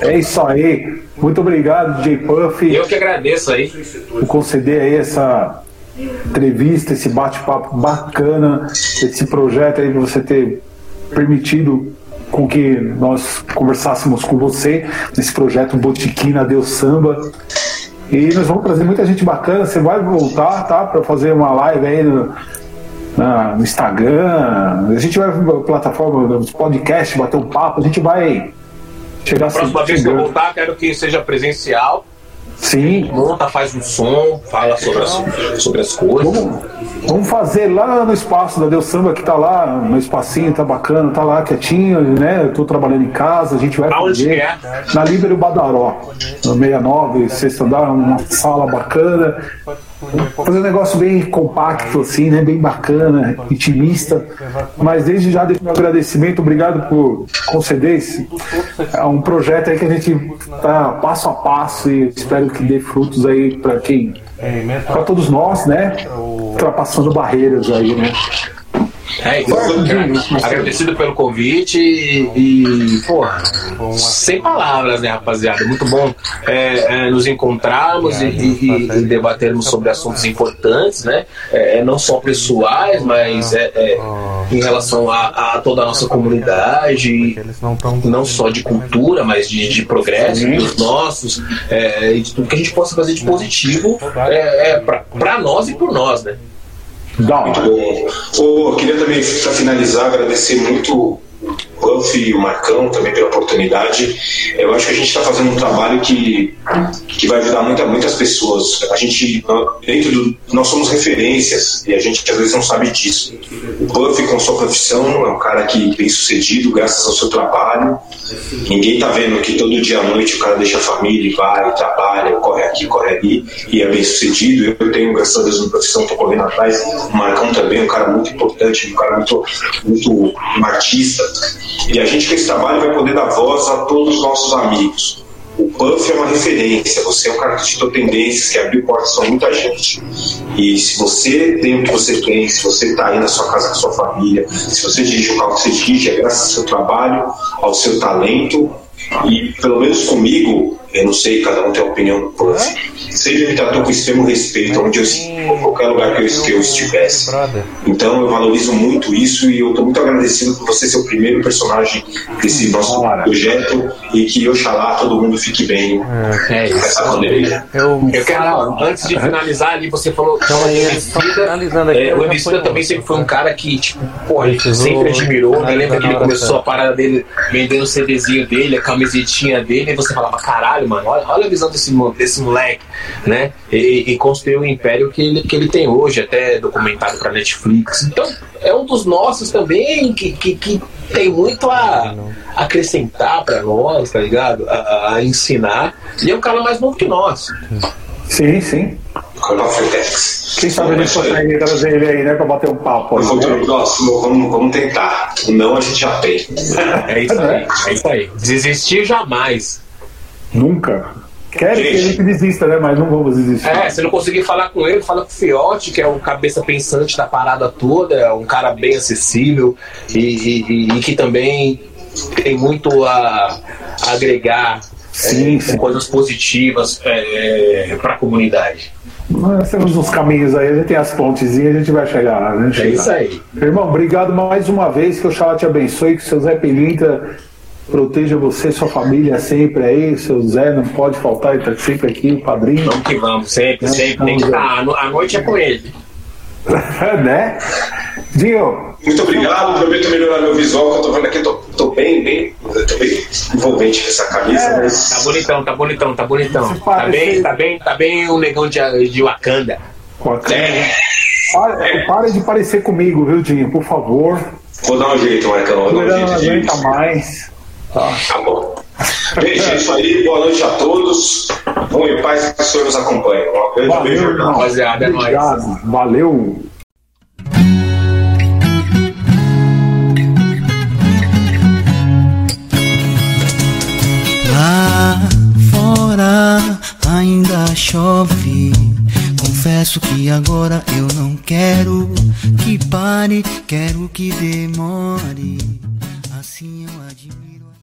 É isso aí. Muito obrigado, J Puff. Eu que agradeço aí. Por conceder aí essa entrevista, esse bate-papo bacana, esse projeto aí de você ter permitido com que nós conversássemos com você nesse projeto Botiquina Deus Samba. E nós vamos trazer muita gente bacana. Você vai voltar, tá? Para fazer uma live aí no, na, no Instagram. A gente vai para plataforma, nos podcasts, bater um papo. A gente vai chegar A próxima vez que eu voltar, quero que seja presencial. Sim. Monta, faz um som, fala sobre as, sobre as coisas. Vamos, vamos fazer lá no espaço da Deus Samba, que tá lá, no espacinho, tá bacana, tá lá quietinho, né? Eu tô trabalhando em casa, a gente vai Aonde fazer é? na Líbero Badaró, no 69, sexto andar, uma sala bacana. Fazer um negócio bem compacto, assim, né? Bem bacana, intimista. Mas desde já deixo meu agradecimento, obrigado por conceder esse. É um projeto aí que a gente tá passo a passo e espero que dê frutos aí para quem. para todos nós, né? Ultrapassando barreiras aí, né? É, então, agradecido pelo convite e, e porra, sem palavras, né, rapaziada? Muito bom é, é, nos encontrarmos e, e, e, debatermos sobre assuntos importantes, né? É, não só pessoais, mas é, é, em relação a, a, toda a nossa comunidade, não só de cultura, mas de, de progresso dos nossos, é, e de tudo que a gente possa fazer de positivo é, para nós e por nós, né? Muito bom. Oh, queria também, para finalizar, agradecer muito o Puff e o Marcão também pela oportunidade. Eu acho que a gente está fazendo um trabalho que, que vai ajudar muita, muitas pessoas. A gente, dentro do. Nós somos referências e a gente às vezes não sabe disso. O Puff, com sua profissão, é um cara que bem sucedido, graças ao seu trabalho. Ninguém está vendo que todo dia à noite o cara deixa a família e vai, trabalha, corre aqui, corre ali, e é bem sucedido. Eu tenho, graças a Deus, uma profissão, estou correndo atrás. O Marcão também, um cara muito importante, um cara muito, muito artista. E a gente com esse trabalho vai poder dar voz a todos os nossos amigos. O Puff é uma referência, você é um cara que ditou tendências, que abriu portas para muita gente. E se você tem o que você tem, se você está aí na sua casa com a sua família, se você dirige o carro que você dirige, é graças ao seu trabalho, ao seu talento. E pelo menos comigo, eu não sei, cada um tem a opinião do Puff, sempre me tratou com extremo respeito, onde eu, em qualquer lugar que eu, que eu estivesse. Então eu valorizo muito isso e eu estou muito agradecido por você ser o primeiro personagem desse nosso projeto e que oxalá todo mundo fique bem É com essa pandemia. Eu, eu quero, antes de finalizar ali, você falou só finalizando aqui. é, eu o Emicida também sempre foi um cara que, tipo, pô, a gente Precisou sempre admirou, né? Lembra que ele começou a parada dele vendendo o CDzinho dele, a camisetinha dele, e você falava, caralho, mano, olha, olha a visão desse, desse moleque, né? E, e construiu o império que ele, que ele tem hoje, até documentado pra Netflix. Então, é um dos nossos também que, que, que tem muito a acrescentar pra nós, tá ligado? A, a- ensinar. E é um cara mais novo que nós. Sim, sim. Fretex. Quem sabe a gente consegue trazer ele aí, né, para bater um papo. No aí, futuro né? próximo, vamos, vamos tentar. Não a gente já tem. É isso aí, é isso aí. Desistir jamais. Nunca. Querem que a gente desista, né? Mas não vamos desistir. É, se não conseguir falar com ele, fala com o Fiote, que é o cabeça pensante da parada toda, é um cara bem acessível e, e- e- e que também tem muito a, a agregar Sim, é, sim. coisas positivas é, para a comunidade. Nós temos uns caminhos aí, a gente tem as pontezinhas, a gente vai chegar lá, né? É Chegar. isso aí. Irmão, obrigado mais uma vez, que o Xalá te abençoe, que o seu Zé Pelintra proteja você, sua família sempre aí, seu Zé não pode faltar, ele tá sempre aqui, o padrinho, Vamos que vamos, sempre, sempre. Tem que estar. A noite é com ele. né? Dinho, Muito obrigado, prometo melhorar meu visual, que eu tô vendo aqui, tô, tô bem, bem, tô bem envolvente com essa camisa, É, Tá mas. bonitão, tá bonitão, tá bonitão. Tá parece- bem, tá bem, tá bem o negão de, de Wakanda. com a câmera. É, Pare, pare de parecer comigo, viu, Dinho? Por favor. vou dar um jeito, Marcão, vou dar um não jeito de. aguenta mais. Tá. Tá bom. Gente, é isso aí, boa noite a todos. Vamos em paz, que o Senhor nos acompanhe. Um grande Valeu, beijo, irmão. Rapaziada, é nóis. Obrigado. Valeu. Lá fora ainda chove. Confesso que agora eu não quero que pare, quero que demore. Assim eu admiro.